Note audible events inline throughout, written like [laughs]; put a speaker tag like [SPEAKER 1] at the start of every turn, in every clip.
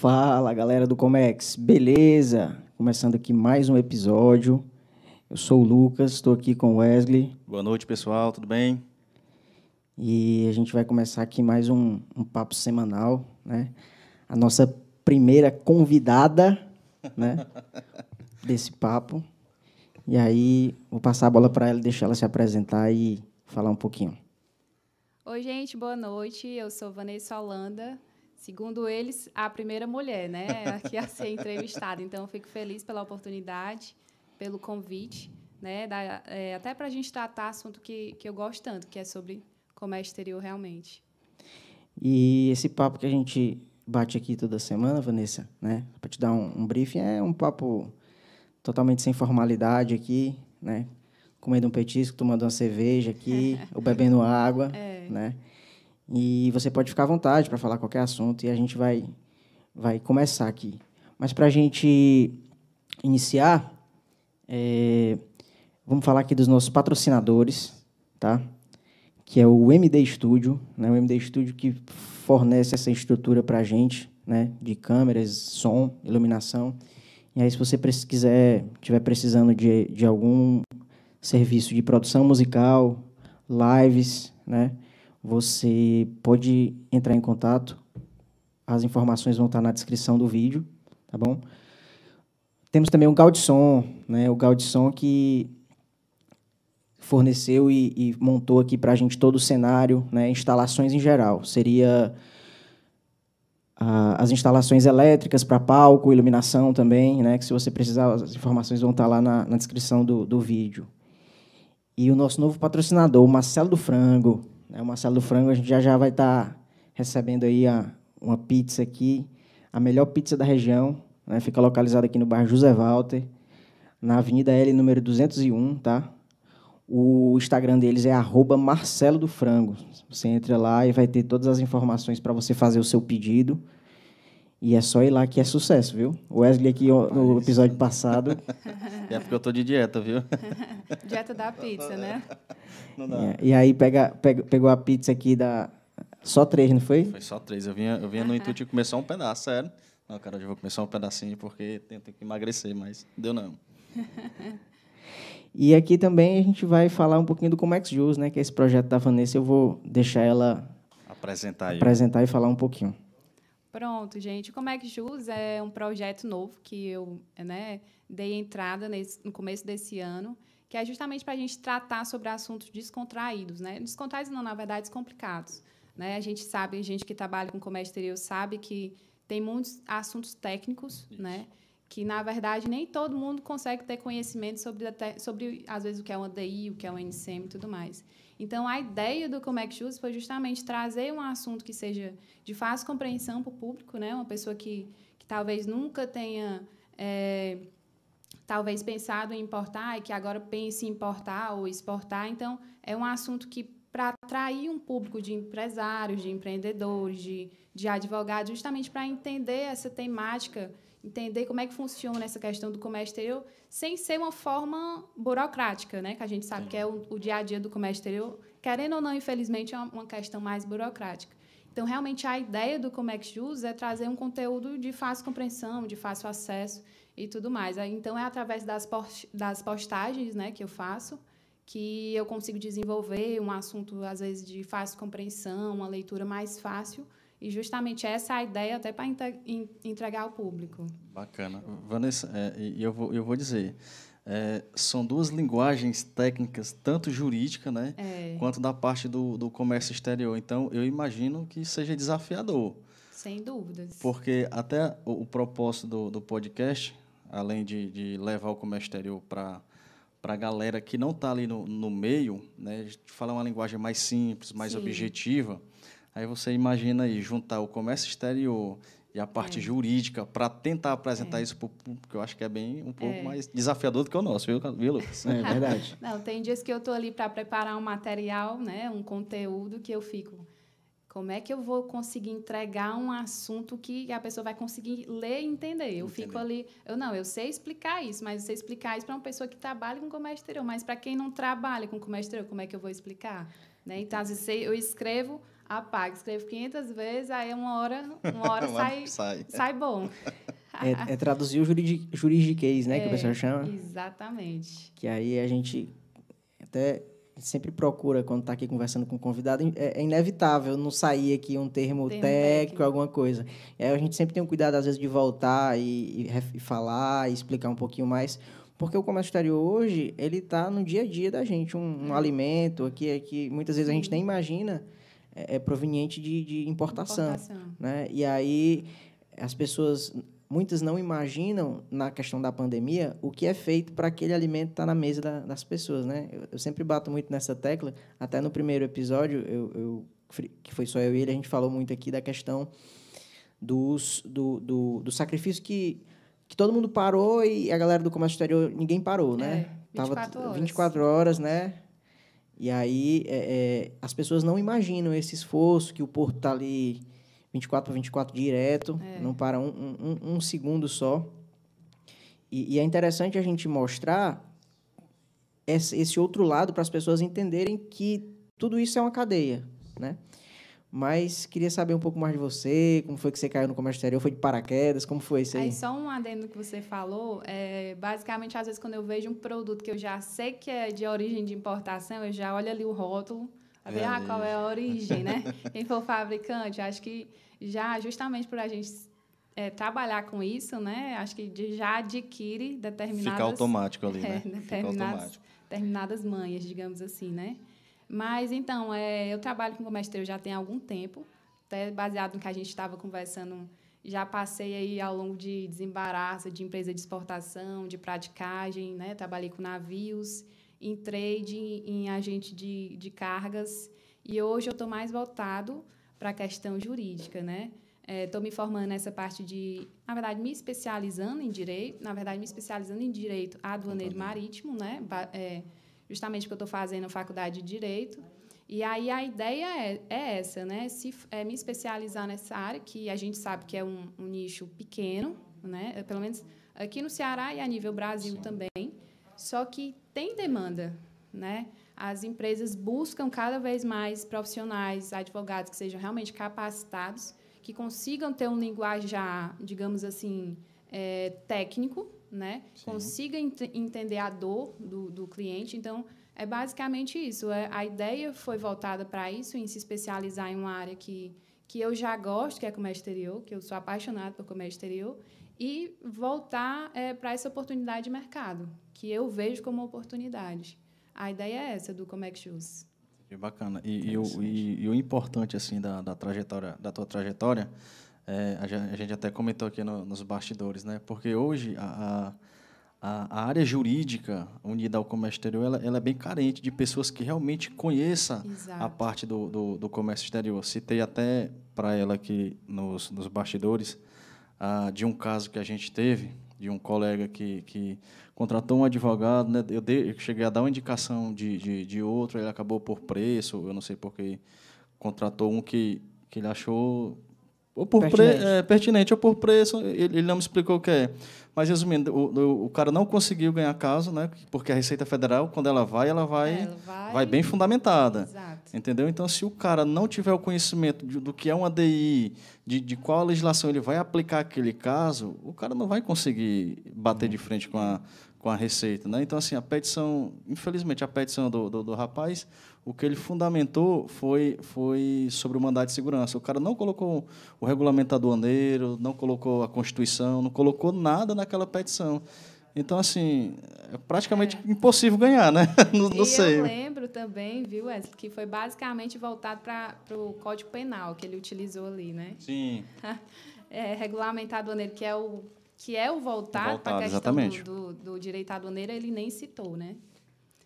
[SPEAKER 1] Fala galera do Comex, beleza? Começando aqui mais um episódio. Eu sou o Lucas, estou aqui com o Wesley.
[SPEAKER 2] Boa noite, pessoal, tudo bem?
[SPEAKER 1] E a gente vai começar aqui mais um, um papo semanal, né? A nossa primeira convidada, né? [laughs] desse papo. E aí, vou passar a bola para ela, deixar ela se apresentar e falar um pouquinho.
[SPEAKER 3] Oi, gente, boa noite. Eu sou Vanessa Holanda. Segundo eles, a primeira mulher, né, [laughs] aqui a ser entrevistada. Então, fico feliz pela oportunidade, pelo convite, né, da, é, até para a gente tratar assunto que, que eu gosto tanto, que é sobre comércio exterior realmente.
[SPEAKER 1] E esse papo que a gente bate aqui toda semana, Vanessa, né, para te dar um, um briefing, é um papo totalmente sem formalidade aqui, né, comendo um petisco, tomando uma cerveja aqui, [laughs] ou bebendo água, é. né? E você pode ficar à vontade para falar qualquer assunto e a gente vai, vai começar aqui. Mas para a gente iniciar, é, vamos falar aqui dos nossos patrocinadores, tá? que é o MD Studio, né? o MD Studio que fornece essa estrutura para a gente, né? de câmeras, som, iluminação. E aí, se você quiser, estiver precisando de, de algum serviço de produção musical, lives, né? Você pode entrar em contato. As informações vão estar na descrição do vídeo, tá bom? Temos também o Gaudisson, né? O Gaudisson que forneceu e, e montou aqui para a gente todo o cenário, né? Instalações em geral. Seria as instalações elétricas para palco, iluminação também, né? Que se você precisar, as informações vão estar lá na, na descrição do, do vídeo. E o nosso novo patrocinador, Marcelo do Frango, né? O Marcelo do Frango, a gente já já vai estar tá recebendo aí a, uma pizza aqui, a melhor pizza da região, né? Fica localizada aqui no bairro José Walter, na Avenida L, número 201, tá? O Instagram deles é arroba Marcelo do Frango. Você entra lá e vai ter todas as informações para você fazer o seu pedido. E é só ir lá que é sucesso, viu? O Wesley aqui no episódio passado.
[SPEAKER 2] É porque eu tô de dieta, viu? [laughs]
[SPEAKER 3] dieta da pizza, né?
[SPEAKER 1] Não dá. É, e aí pega, pega, pegou a pizza aqui da. Só três, não foi?
[SPEAKER 2] Foi só três. Eu vinha, eu vinha no intuito de comer só um pedaço, sério. Não, cara, eu vou comer só um pedacinho porque tenho, tenho que emagrecer, mas deu não.
[SPEAKER 1] E aqui também a gente vai falar um pouquinho do Comex Juice, né? Que é esse projeto da Vanessa. Eu vou deixar ela
[SPEAKER 2] apresentar, aí.
[SPEAKER 1] apresentar e falar um pouquinho.
[SPEAKER 3] Pronto, gente. O Comex Jus é um projeto novo que eu né, dei entrada nesse, no começo desse ano, que é justamente para a gente tratar sobre assuntos descontraídos, né? Descontraídos não, na verdade, descomplicados. Né? A gente sabe, a gente que trabalha com comércio exterior sabe que tem muitos assuntos técnicos, Isso. né? Que na verdade nem todo mundo consegue ter conhecimento sobre, sobre às vezes o que é uma DI, o que é uma NCM e tudo mais. Então a ideia do Comex Jus foi justamente trazer um assunto que seja de fácil compreensão para o público, né? Uma pessoa que, que talvez nunca tenha é, talvez pensado em importar e que agora pense em importar ou exportar. Então é um assunto que para atrair um público de empresários, de empreendedores, de, de advogados, justamente para entender essa temática entender como é que funciona essa questão do comércio exterior sem ser uma forma burocrática, né? Que a gente sabe Sim. que é o, o, dia a dia do comércio exterior, querendo ou não, infelizmente, é uma, uma questão mais burocrática. Então, realmente, a ideia do Comex Jus é trazer um conteúdo de fácil compreensão, de fácil acesso e tudo mais. Então, é através das, post das postagens né, que eu faço que eu consigo desenvolver um assunto, às vezes, de fácil compreensão, uma leitura mais fácil, e justamente essa é a ideia até para entregar ao público.
[SPEAKER 2] Bacana. Vanessa, é, eu, vou, eu vou dizer, é, são duas linguagens técnicas, tanto jurídica, né, é. quanto da parte do, do comércio exterior. Então, eu imagino que seja desafiador.
[SPEAKER 3] Sem dúvidas.
[SPEAKER 2] Porque até o, o propósito do, do podcast, além de, de levar o comércio exterior para para a galera que não está ali no, no meio, né, falar uma linguagem mais simples, mais Sim. objetiva, Aí você imagina aí juntar o comércio exterior e a parte é. jurídica para tentar apresentar é. isso para o público, eu acho que é bem um pouco é. mais desafiador do que o nosso, viu, viu Lucas?
[SPEAKER 1] É verdade. [laughs]
[SPEAKER 3] Não, tem dias que eu estou ali para preparar um material, né, um conteúdo que eu fico. Como é que eu vou conseguir entregar um assunto que a pessoa vai conseguir ler e entender? Eu fico ali, eu não, eu sei explicar isso, mas eu sei explicar isso para uma pessoa que trabalha com comércio exterior, mas para quem não trabalha com comércio exterior, como é que eu vou explicar? Né? Então, às vezes eu escrevo apaga. Escrevo 500 vezes, aí uma hora, [laughs] uma hora sai, sai. sai bom.
[SPEAKER 1] É, é traduzir o juridi, juridiquês, né, é, que o pessoal chama.
[SPEAKER 3] Exatamente.
[SPEAKER 1] Que aí a gente até sempre procura, quando está aqui conversando com o convidado, é, é, inevitável não sair aqui um termo, termo técnico, técnico, alguma coisa. É, a gente sempre tem um cuidado, às vezes, de voltar e, e, e falar, e explicar um pouquinho mais, porque o comércio exterior hoje, ele está no dia a dia da gente. Um, um alimento aqui, aqui, muitas vezes a gente nem imagina, é, é proveniente de, de importação, importação. Né? E aí, as pessoas muitas não imaginam, na questão da pandemia, o que é feito para aquele alimento estar tá na mesa da, das pessoas, né? Eu, eu, sempre bato muito nessa tecla, até no primeiro episódio, eu, eu, que foi só eu e ele, a gente falou muito aqui da questão dos, do, do, do sacrifício que, que todo mundo parou e a galera do comércio exterior, ninguém parou, né?
[SPEAKER 3] É, 24 Tava
[SPEAKER 1] horas. 24 horas, né? E aí é, é, as pessoas não imaginam esse esforço que o porto está ali 24 por 24 direto, é. não para um, um, um, segundo só. E, e, é interessante a gente mostrar esse, esse outro lado para as pessoas entenderem que tudo isso é uma cadeia, né? Mas queria saber um pouco mais de você, como foi que você caiu no comércio exterior, foi de paraquedas, como foi isso aí?
[SPEAKER 3] aí só um adendo que você falou, é, basicamente, às vezes, quando eu vejo um produto que eu já sei que é de origem de importação, eu já olho ali o rótulo, a ver ah, qual é a origem, né? [laughs] Quem for fabricante, acho que já justamente por a gente é, trabalhar com isso, né? Acho que já adquire determinadas...
[SPEAKER 2] Fica automático ali, [laughs]
[SPEAKER 3] né? É, determinadas, determinadas manhas, digamos assim, né? Mas, então, é, eu trabalho com comércio já tem algum tempo, até baseado no que a gente estava conversando, já passei aí ao longo de desembaraço de empresa de exportação, de praticagem, né? Trabalhei com navios, em trade, em agente de, de cargas. E hoje eu estou mais voltado para a questão jurídica, né? Estou é, me formando nessa parte de, na verdade, me especializando em direito, na verdade, me especializando em direito aduaneiro marítimo, né? É, justamente porque eu estou fazendo faculdade de direito. E aí a ideia é, é essa, né? Se, é me especializar nessa área, que a gente sabe que é um, um nicho pequeno, né? É, pelo menos aqui no Ceará e a nível Brasil Sim. também. Só que tem demanda, né? As empresas buscam cada vez mais profissionais, advogados que sejam realmente capacitados, que consigam ter um linguajar, digamos assim, é, técnico, né? Consiga ent entender a dor do, do cliente. Então, é basicamente isso. É, a ideia foi voltada para isso, em se especializar em uma área que, que eu já gosto, que é comércio exterior, que eu sou apaixonada por comércio exterior, e voltar é, para essa oportunidade de mercado, que eu vejo como oportunidade. A ideia é essa do Comex Shoes.
[SPEAKER 2] Que bacana. E, e, o, e, e, o importante assim da, da trajetória, da tua trajetória, é, a, gente até comentou aqui no, nos bastidores, né? Porque hoje a, a, a, área jurídica unida ao comércio exterior, ela, ela, é bem carente de pessoas que realmente conheçam Exato. a parte do, do, do, comércio exterior. Citei até para ela aqui nos, nos bastidores ah, de um caso que a gente teve de um colega que, que contratou um advogado, né? eu, dei, eu cheguei a dar uma indicação de, de, de outro, ele acabou por preço, eu não sei porque contratou um que, que ele achou ou por pertinente. Pre, é, pertinente ou por preço, ele, ele, não me explicou o que é. Mas, resumindo, o, o, cara não conseguiu ganhar caso, né? porque a Receita Federal, quando ela vai, ela vai, é, ela vai... vai bem fundamentada. Exato. Entendeu? Então, se o cara não tiver o conhecimento de, do que é uma DI, de, de qual legislação ele vai aplicar aquele caso, o cara não vai conseguir bater de frente com a, com a Receita. Né? Então, assim, a petição, infelizmente, a petição do, do, do rapaz o que ele fundamentou foi, foi sobre o mandato de segurança. O cara não colocou o regulamento aduaneiro, não colocou a Constituição, não colocou nada naquela petição. Então, assim, é praticamente é. impossível ganhar, né? [laughs]
[SPEAKER 3] No, no e seio. eu lembro também, viu, Wesley, que foi basicamente voltado para o Código Penal que ele utilizou ali, né?
[SPEAKER 2] Sim. [laughs]
[SPEAKER 3] É, regulamento aduaneiro, que é o, que é o voltado, para a questão do, do, do direito aduaneiro, ele nem citou, né?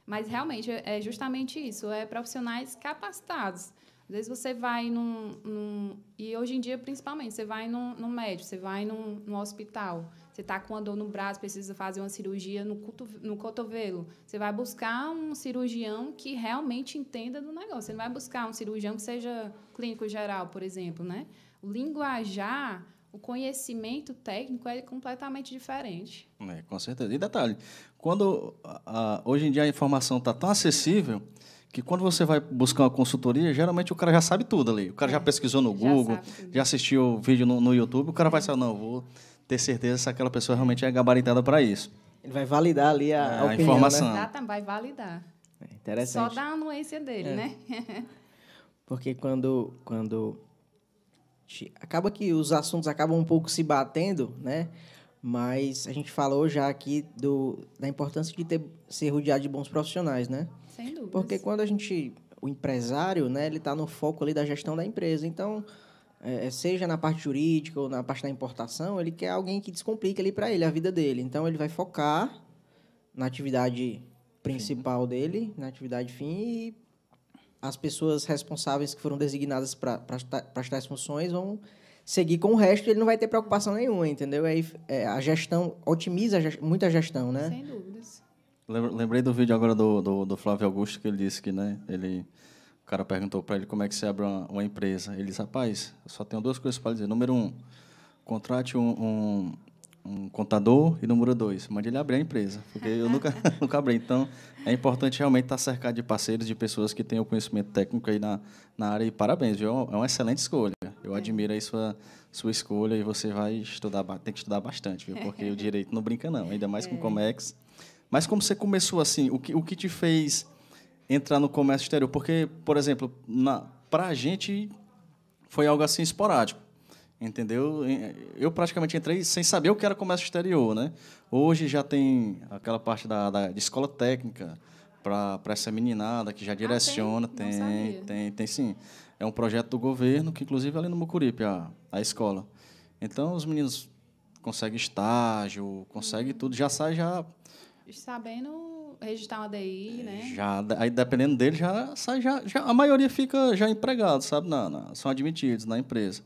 [SPEAKER 3] Mas realmente é justamente isso, é profissionais capacitados. Às vezes você vai num, num e hoje em dia principalmente, você vai num, num médico, você vai num, num hospital, você está com uma dor no braço, precisa fazer uma cirurgia no, no cotovelo. Você vai buscar um cirurgião que realmente entenda do negócio. Você não vai buscar um cirurgião que seja clínico geral, por exemplo, né? O linguajar o conhecimento técnico é completamente diferente.
[SPEAKER 2] É, com certeza. E detalhe, quando a, hoje em dia a informação está tão acessível que quando você vai buscar uma consultoria, geralmente o cara já sabe tudo ali. O cara já pesquisou no
[SPEAKER 3] já
[SPEAKER 2] Google, já assistiu vídeo no, no YouTube, o cara vai saber, não, vou ter certeza se aquela pessoa realmente é gabaritada para isso.
[SPEAKER 1] Ele vai validar ali a,
[SPEAKER 2] É,
[SPEAKER 1] a
[SPEAKER 2] a
[SPEAKER 1] opinião,
[SPEAKER 2] informação.
[SPEAKER 1] Né?
[SPEAKER 3] Exatamente, vai validar.
[SPEAKER 1] É
[SPEAKER 3] Só
[SPEAKER 1] interessante.
[SPEAKER 3] da anuência dele,
[SPEAKER 1] É.
[SPEAKER 3] né? [laughs] [laughs]
[SPEAKER 1] Porque quando, quando acaba que os assuntos acabam um pouco se batendo, né? Mas a gente falou já aqui do, da importância de ter, ser rodeado de bons profissionais, né?
[SPEAKER 3] Sem dúvida.
[SPEAKER 1] Porque quando a gente, o empresário, né, ele está no foco ali da gestão da empresa. Então, é, seja na parte jurídica ou na parte da importação, ele quer alguém que descomplique ali para ele a vida dele. Então, ele vai focar na atividade principal dele, na atividade fim e as pessoas responsáveis que foram designadas para as funções vão seguir com o resto, ele não vai ter preocupação nenhuma, entendeu? Aí é, a gestão otimiza a ges- muito a gestão, né?
[SPEAKER 3] Sem dúvidas.
[SPEAKER 2] Lembrei do vídeo agora do, do, do Flávio Augusto, que ele disse que, né, ele, o cara perguntou para ele como é que se abre uma, uma empresa. Ele disse, rapaz, eu só tenho duas coisas para dizer. Número um, contrate um, um, um contador e número dois, mande ele abrir a empresa, porque eu nunca, [laughs] nunca abri. Então, é importante realmente estar cercado de parceiros, de pessoas que tenham conhecimento técnico aí na, na área. E parabéns, viu? É uma excelente escolha. Eu admiro aí sua, sua escolha e você vai estudar, tem que estudar bastante, viu? Porque o [laughs] direito não brinca não, ainda mais com o Comex. Mas como você começou assim, o que, o que te fez entrar no comércio exterior? Porque, por exemplo, para a gente foi algo assim esporádico, entendeu? Eu praticamente entrei sem saber o que era comércio exterior, né? Hoje já tem aquela parte da, da de escola técnica para essa meninada que já direciona,
[SPEAKER 3] tem? Não
[SPEAKER 2] tem,
[SPEAKER 3] sabia.
[SPEAKER 2] tem, tem sim. É um projeto do governo que inclusive é ali no Mucuripe a, a escola. Então os meninos conseguem estágio, conseguem tudo, já sai já
[SPEAKER 3] Sabendo registrar uma DI, né?
[SPEAKER 2] já, aí dependendo dele, já sai, já, já, a maioria fica já empregado, sabe? Na, na- são admitidos na empresa.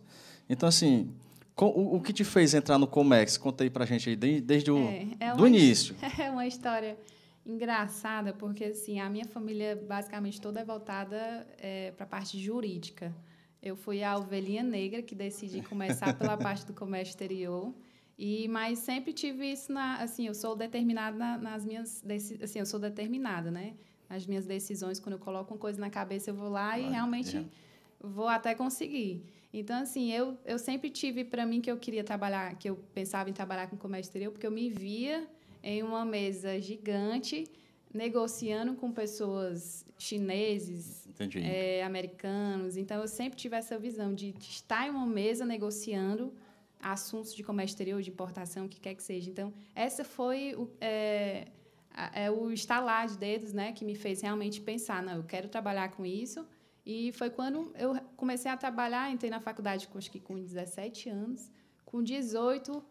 [SPEAKER 2] Então, assim, o, o que te fez entrar no Comex? Conta aí pra gente aí, desde, o
[SPEAKER 3] É, é
[SPEAKER 2] do
[SPEAKER 3] uma-
[SPEAKER 2] início. [laughs]
[SPEAKER 3] É uma história engraçada, porque assim, a minha família basicamente toda é voltada para a parte jurídica. Eu fui a ovelhinha negra que decidi começar pela [laughs] parte do comércio exterior. E mas sempre tive isso na, assim, eu sou determinada na- nas minhas, assim, eu sou determinada, né? Nas minhas decisões, quando eu coloco uma coisa na cabeça, eu vou lá e realmente
[SPEAKER 2] é.
[SPEAKER 3] Vou até conseguir. Então, assim, eu, eu sempre tive para mim que eu queria trabalhar, que eu pensava em trabalhar com comércio exterior, porque eu me via em uma mesa gigante, negociando com pessoas chineses, é, americanos. Então, eu sempre tive essa visão de estar em uma mesa negociando assuntos de comércio exterior, de importação, o que quer que seja. Então, essa foi o, é, a- é o estalar de dedos né, que me fez realmente pensar, não, eu quero trabalhar com isso. E foi quando eu comecei a trabalhar, entrei na faculdade acho que com 17 anos. Com 18,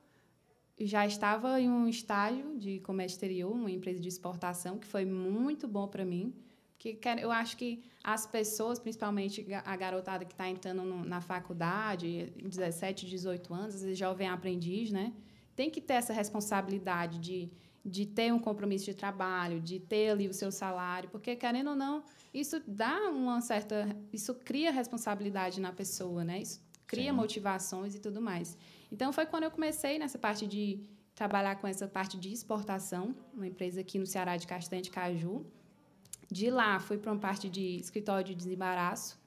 [SPEAKER 3] já estava em um estágio de comércio exterior, uma empresa de exportação, que foi muito bom para mim. Porque eu acho que as pessoas, principalmente a garotada que está entrando na faculdade, 17, 18 anos, às vezes jovem aprendiz, né? Tem que ter essa responsabilidade de, de ter um compromisso de trabalho, de ter ali o seu salário, porque, querendo ou não, isso dá uma certa... Isso cria responsabilidade na pessoa, né? Isso cria
[SPEAKER 2] Sim.
[SPEAKER 3] motivações e tudo mais. Então, foi quando eu comecei nessa parte de trabalhar com essa parte de exportação, uma empresa aqui no Ceará de Castanha de Caju. De lá, fui para uma parte de escritório de desembaraço.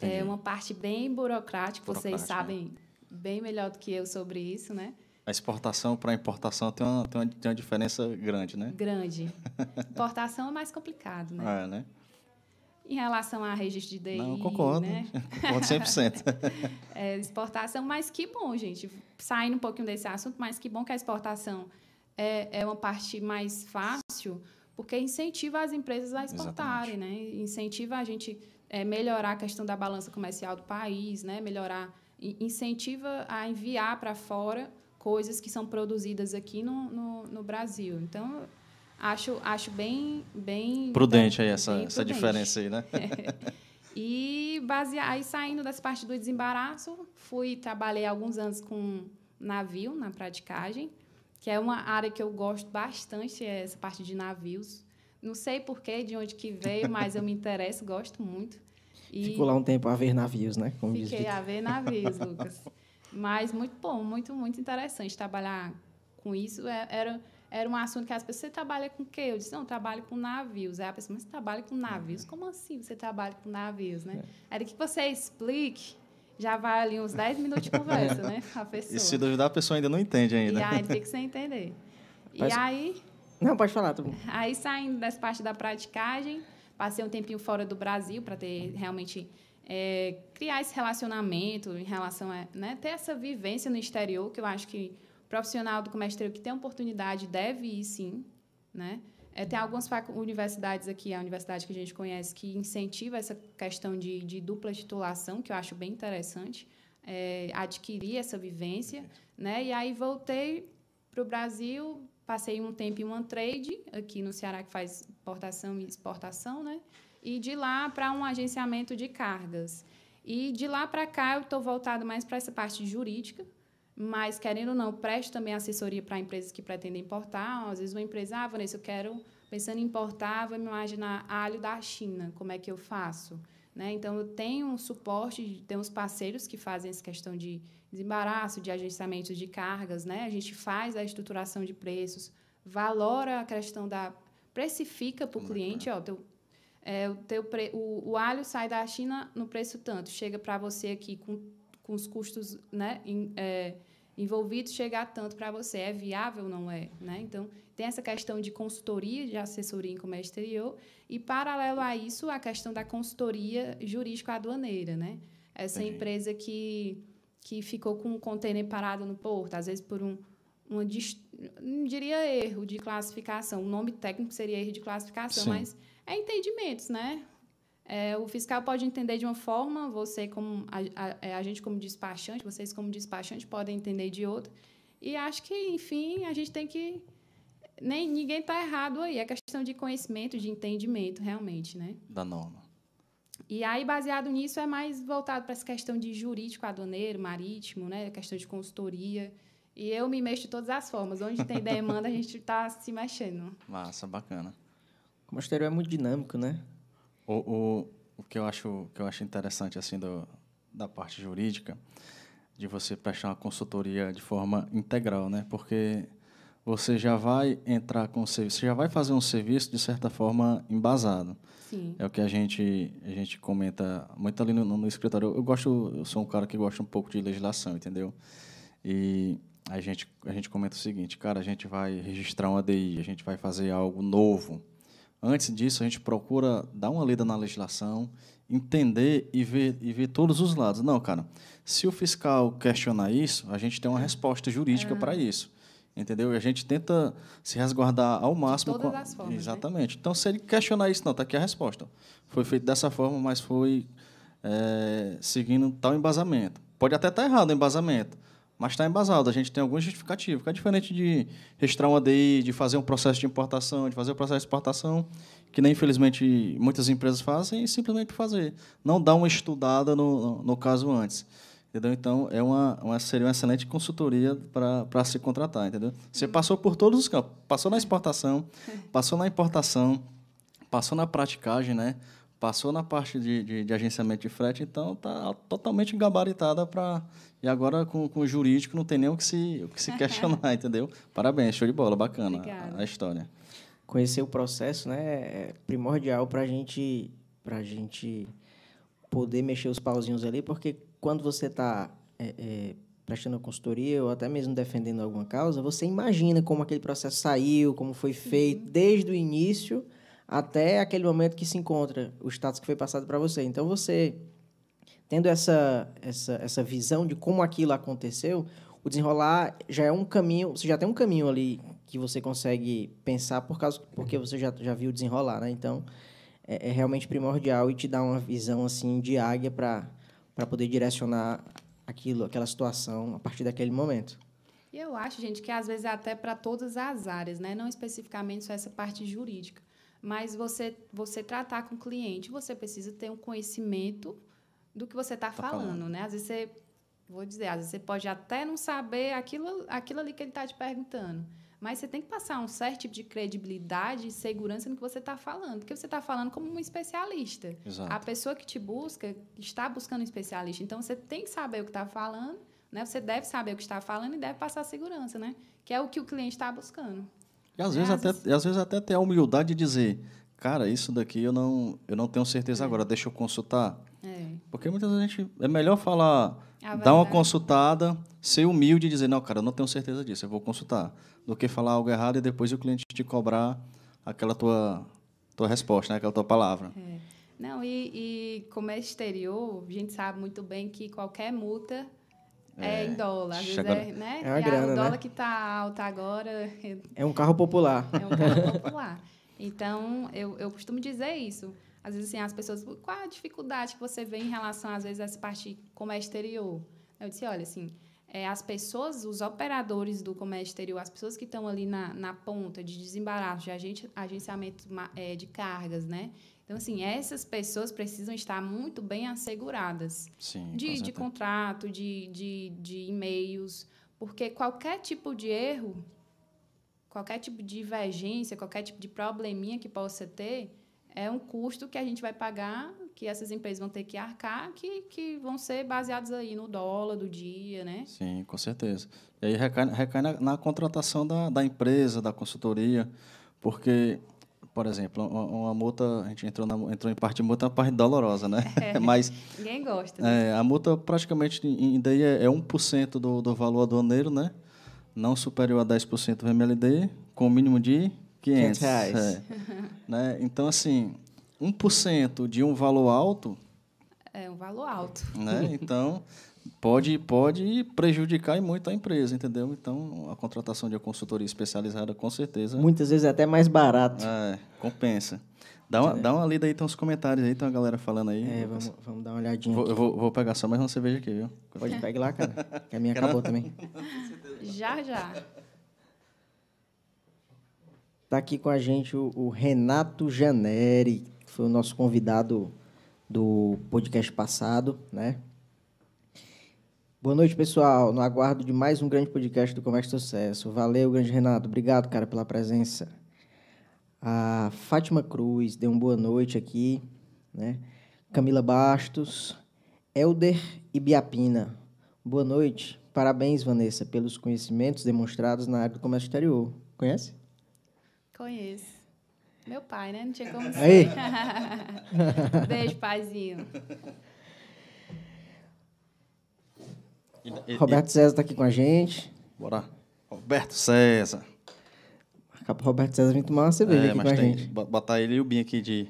[SPEAKER 3] É
[SPEAKER 2] Entendi.
[SPEAKER 3] uma parte bem burocrática, vocês
[SPEAKER 2] Burocrática,
[SPEAKER 3] sabem bem melhor do que eu sobre isso, né?
[SPEAKER 2] A exportação para a importação tem uma, tem, uma, tem uma diferença grande, né?
[SPEAKER 3] Grande. [laughs] Importação é mais complicado, né?
[SPEAKER 2] É, né?
[SPEAKER 3] Em relação a registro de DI,
[SPEAKER 2] Não, concordo.
[SPEAKER 3] né? [laughs]
[SPEAKER 2] Concordo 100%. [laughs]
[SPEAKER 3] é, exportação, mas que bom, gente, saindo um pouquinho desse assunto, mas que bom que a exportação é, é uma parte mais fácil, porque incentiva as empresas a exportarem, né? Incentiva a gente é, melhorar a questão da balança comercial do país, né? Melhorar, in- incentiva a enviar para fora coisas que são produzidas aqui no, no, no Brasil. Então, acho, acho bem, bem
[SPEAKER 2] Prudente aí essa,
[SPEAKER 3] bem
[SPEAKER 2] essa
[SPEAKER 3] prudente.
[SPEAKER 2] diferença aí, né? [laughs]
[SPEAKER 3] E basear, aí saindo dessa parte do desembaraço, fui trabalhei alguns anos com navio na praticagem, que é uma área que eu gosto bastante, é essa parte de navios. Não sei porquê, de onde que veio, mas eu me interesso, gosto muito. E
[SPEAKER 1] Ficou lá um tempo a ver navios, né? Como
[SPEAKER 3] fiquei a ver navios, Lucas. [laughs] Mas muito bom, muito, muito interessante trabalhar com isso. É- Era, era um assunto que as pessoas, você trabalha com o quê? Eu disse, não, eu trabalho com navios. Aí a pessoa, mas você trabalha com navios? Como assim você trabalha com navios, né? É. Era que você explique, já vai ali uns 10 minutos de conversa, né? A pessoa. [laughs]
[SPEAKER 2] E se duvidar, a pessoa ainda não entende ainda.
[SPEAKER 3] E aí tem que [laughs] você entender. E aí...
[SPEAKER 1] Não, pode falar. Tô...
[SPEAKER 3] Aí, saindo dessa parte da praticagem, passei um tempinho fora do Brasil para ter realmente... É, criar esse relacionamento em relação a né, ter essa vivência no exterior, que eu acho que profissional do comércio que tem oportunidade deve ir sim, né? É, tem algumas universidades aqui, a universidade que a gente conhece, que incentiva essa questão de, de dupla titulação, que eu acho bem interessante, é, adquirir essa vivência. Né? E aí voltei para o Brasil, passei um tempo em uma trade, aqui no Ceará, que faz importação e exportação, né? E de lá para um agenciamento de cargas. E de lá para cá eu estou voltado mais para essa parte jurídica, mas, querendo ou não, presto também assessoria para empresas que pretendem importar. Às vezes, uma empresa, ah, Vanessa, eu quero, pensando em importar, vou me imaginar alho da China, como é que eu faço? Né? Então, eu tenho um suporte, temos parceiros que fazem essa questão de desembaraço, de agenciamento de cargas, né? a gente faz a estruturação de preços, valora a questão da. precifica para o cliente, ó, teu, é, o, teu pre, o, o alho sai da China no preço tanto, chega para você aqui com com os custos né, é, envolvidos chegar tanto para você. É viável não é? Né? Então, tem essa questão de consultoria, de assessoria em comércio exterior, e, paralelo a isso, a questão da consultoria jurídico-aduaneira. Né? Essa Entendi. empresa que, que ficou com um container parado no porto, às vezes por um, uma, não diria erro de classificação, o nome técnico seria erro de classificação, Sim. mas é entendimentos, né? É, o fiscal pode entender de uma forma, você como a, a, é, a, gente como despachante, vocês como despachante podem entender de outra. E acho que, enfim, a gente tem que nem ninguém está errado aí, é questão de conhecimento, de entendimento, realmente, né?
[SPEAKER 2] Da norma.
[SPEAKER 3] E aí, baseado nisso, é mais voltado para essa questão de jurídico aduaneiro, marítimo, né? Questão de consultoria. E eu me mexo de todas as formas. Onde tem [laughs] demanda, a gente está se mexendo.
[SPEAKER 2] Massa, bacana.
[SPEAKER 1] O exterior é muito dinâmico, né?
[SPEAKER 2] O, o, o que eu acho que eu acho interessante assim do, da parte jurídica de você prestar uma consultoria de forma integral, né? Porque você já vai entrar com serviço, você já vai fazer um serviço de certa forma embasado.
[SPEAKER 3] Sim.
[SPEAKER 2] É o que a gente a gente comenta muito ali no, no escritório. Eu, eu gosto, eu sou um cara que gosta um pouco de legislação, entendeu? E a gente a gente comenta o seguinte, cara, a gente vai registrar uma ADI, a gente vai fazer algo novo Antes disso, a gente procura dar uma lida na legislação, entender e ver, e ver todos os lados. Não, cara, se o fiscal questionar isso, a gente tem uma resposta jurídica é. para isso. Entendeu? E a gente tenta se resguardar ao máximo.
[SPEAKER 3] De todas as formas. Né?
[SPEAKER 2] Exatamente. Né? Então, se ele questionar isso, não, está aqui a resposta. Foi feito dessa forma, mas foi é, seguindo tal embasamento. Pode até estar tá errado o embasamento, mas está embasado. A gente tem algum justificativo, que é diferente de registrar uma ADI, de fazer um processo de importação, de fazer o um processo de exportação, que nem, infelizmente, muitas empresas fazem, e simplesmente fazer. Não dar uma estudada no, no, no caso antes. Entendeu? Então, é uma, uma, seria uma excelente consultoria para se contratar, entendeu? Você passou por todos os campos. Passou na exportação, [laughs] passou na importação, passou na praticagem, né? Passou na parte de, de, de, agenciamento de frete, então está totalmente gabaritada para. E agora com, com o jurídico não tem nem o que se, o que se [laughs] questionar, entendeu? Parabéns, show de bola, bacana a, a, história.
[SPEAKER 1] Conhecer o processo né, é primordial para gente, a gente poder mexer os pauzinhos ali, porque quando você está é, é, prestando consultoria ou até mesmo defendendo alguma causa, você imagina como aquele processo saiu, como foi feito, desde o início até aquele momento que se encontra o status que foi passado para você. Então, você, tendo essa, essa, essa visão de como aquilo aconteceu, o desenrolar já é um caminho, você já tem um caminho ali que você consegue pensar por causa, porque você já, já viu desenrolar, né? Então, é, é realmente primordial e te dá uma visão, assim, de águia para poder direcionar aquilo, aquela situação a partir daquele momento.
[SPEAKER 3] E eu acho, gente, que às vezes é até para todas as áreas, né? Não especificamente só essa parte jurídica. Mas você, você tratar com o cliente, você precisa ter um conhecimento do que você está tá falando, falando, né? Às vezes você, vou dizer, às vezes você pode até não saber aquilo, aquilo ali que ele está te perguntando. Mas você tem que passar um certo tipo de credibilidade e segurança no que você está falando, porque você está falando como um especialista.
[SPEAKER 2] Exato.
[SPEAKER 3] A pessoa que te busca está buscando um especialista. Então você tem que saber o que está falando, né? Você deve saber o que está falando e deve passar segurança, né? Que é o que o cliente está buscando.
[SPEAKER 2] E às, vezes
[SPEAKER 3] É,
[SPEAKER 2] até,
[SPEAKER 3] às
[SPEAKER 2] e às vezes até ter a humildade de dizer, cara, isso daqui eu não, eu não tenho
[SPEAKER 3] É.
[SPEAKER 2] certeza agora, deixa eu consultar.
[SPEAKER 3] É.
[SPEAKER 2] Porque muitas vezes a gente. É melhor falar, dar uma consultada, ser humilde e dizer, não, cara, eu não tenho certeza disso, eu vou consultar. Do que falar algo errado e depois o cliente te cobrar aquela tua, tua resposta, né? aquela tua palavra.
[SPEAKER 3] É. Não, e, e comércio exterior, a gente sabe muito bem que qualquer multa é,
[SPEAKER 2] É,
[SPEAKER 3] em dólar. Às vezes é, né?
[SPEAKER 1] É uma
[SPEAKER 3] E a-
[SPEAKER 1] grana,
[SPEAKER 3] o
[SPEAKER 1] né?
[SPEAKER 3] dólar que está alto agora é
[SPEAKER 1] É um carro popular.
[SPEAKER 3] é um carro popular. Então, eu, eu costumo dizer isso. Às vezes, assim, as pessoas, qual a dificuldade que você vê em relação, às vezes, a essa parte comércio exterior? Eu disse, olha, assim, é, as pessoas, os operadores do comércio exterior, as pessoas que estão ali na, na ponta de desembaraço, de agente, agenciamento é, de cargas, né? Então, assim, essas pessoas precisam estar muito bem asseguradas
[SPEAKER 2] Sim.
[SPEAKER 3] de, de contrato, de, de, de e-mails, porque qualquer tipo de erro, qualquer tipo de divergência, qualquer tipo de probleminha que possa ter, é um custo que a gente vai pagar, que essas empresas vão ter que arcar, que, que vão ser baseados aí no dólar do dia, né?
[SPEAKER 2] Sim, com certeza. E aí recai, recai na, na contratação da, da empresa, da consultoria, porque, por exemplo, uma, multa, a gente entrou, na, entrou em parte de multa, é uma parte dolorosa, né? [laughs] Mas
[SPEAKER 3] Ninguém gosta. né?
[SPEAKER 2] é, a multa praticamente daí é, é 1% do, do valor aduaneiro, né? Não superior a 10% do MLD, com o mínimo de 500
[SPEAKER 1] 500 reais.
[SPEAKER 2] é. [laughs] né? Então, assim, 1% de um valor alto
[SPEAKER 3] É um valor alto.
[SPEAKER 2] né? Então, pode, pode prejudicar e muito a empresa, entendeu? Então, a contratação de uma consultoria especializada, com certeza,
[SPEAKER 1] Muitas vezes é até mais barato.
[SPEAKER 2] é, compensa. Dá uma, dá uma lida aí, tem uns comentários aí, tem uma galera falando aí.
[SPEAKER 1] É, vamos, vamos dar uma olhadinha.
[SPEAKER 2] Vou, vou, vou pegar só mais uma cerveja aqui, viu?
[SPEAKER 1] Pode pegar lá, cara. Que a minha [laughs] acabou também.
[SPEAKER 3] Já, já.
[SPEAKER 1] Tá aqui com a gente o, o Renato Janeri, que foi o nosso convidado do podcast passado, né? Boa noite, pessoal. No aguardo de mais um grande podcast do Comércio Sucesso. Valeu, grande Renato. Obrigado, cara, pela presença. A Fátima Cruz deu uma boa noite aqui, né? Camila Bastos, Elder Ibiapina. Boa noite. Parabéns, Vanessa, pelos conhecimentos demonstrados na área do comércio exterior. Conhece?
[SPEAKER 3] Conheço. Meu pai, né? Não tinha como ser.
[SPEAKER 1] Aí. [laughs]
[SPEAKER 3] Beijo, paizinho.
[SPEAKER 2] E- e-
[SPEAKER 1] Roberto César está aqui com a gente.
[SPEAKER 2] bora. Roberto César.
[SPEAKER 1] Marcar pro Roberto César vir tomar uma cerveja
[SPEAKER 2] É,
[SPEAKER 1] aqui com a gente.
[SPEAKER 2] bo- botar ele e o Bin aqui de...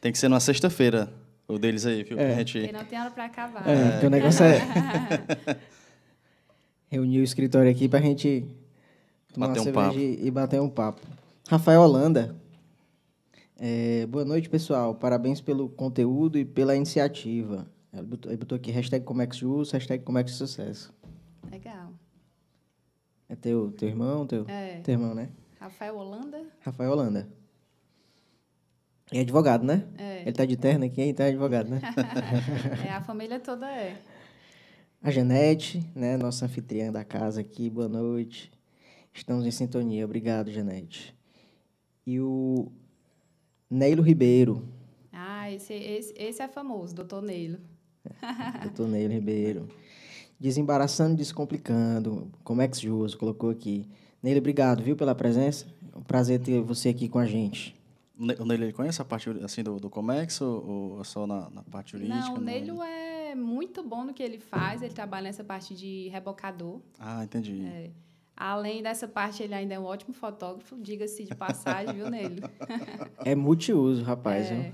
[SPEAKER 2] Tem que ser numa sexta-feira, o deles aí, viu? Pra gente...
[SPEAKER 3] Porque não tem hora para acabar.
[SPEAKER 1] É, o negócio é. [laughs] Reunir o escritório aqui pra gente tomar
[SPEAKER 2] Bater
[SPEAKER 1] uma
[SPEAKER 2] um
[SPEAKER 1] cerveja e e bater um papo. Rafael Holanda. É, boa noite, pessoal. Parabéns pelo conteúdo e pela iniciativa. Ele botou, ele botou aqui hashtag ComexJus, hashtag ComexSucesso.
[SPEAKER 3] Legal.
[SPEAKER 1] É teu, teu irmão? Teu,
[SPEAKER 3] É.
[SPEAKER 1] teu irmão, né?
[SPEAKER 3] Rafael Holanda?
[SPEAKER 1] Rafael Holanda. E é advogado, né?
[SPEAKER 3] É.
[SPEAKER 1] Ele tá de terno aqui, então é advogado, né? [laughs]
[SPEAKER 3] É, a família toda é.
[SPEAKER 1] A Janete, né, nossa anfitriã da casa aqui, boa noite. Estamos em sintonia, obrigado, Janete. E o Neilo Ribeiro,
[SPEAKER 3] Ah, esse, esse, esse é famoso, doutor Neilo.
[SPEAKER 1] Doutor Neilo Ribeiro. Desembaraçando e descomplicando, como é Jus, colocou aqui. Neilo, obrigado, viu, pela presença. É um prazer ter você aqui com a gente.
[SPEAKER 2] O Ne- O Neilo, ele conhece a parte assim, do, do Comex ou, ou só na, na parte jurídica?
[SPEAKER 3] Não, o
[SPEAKER 2] no-
[SPEAKER 3] Neilo é muito bom no que ele faz, ele trabalha nessa parte de rebocador.
[SPEAKER 2] Ah, entendi.
[SPEAKER 3] É. Além dessa parte, ele ainda é um ótimo fotógrafo, diga-se de passagem, viu, Neilo?
[SPEAKER 1] É multiuso, rapaz,
[SPEAKER 3] É.
[SPEAKER 1] viu?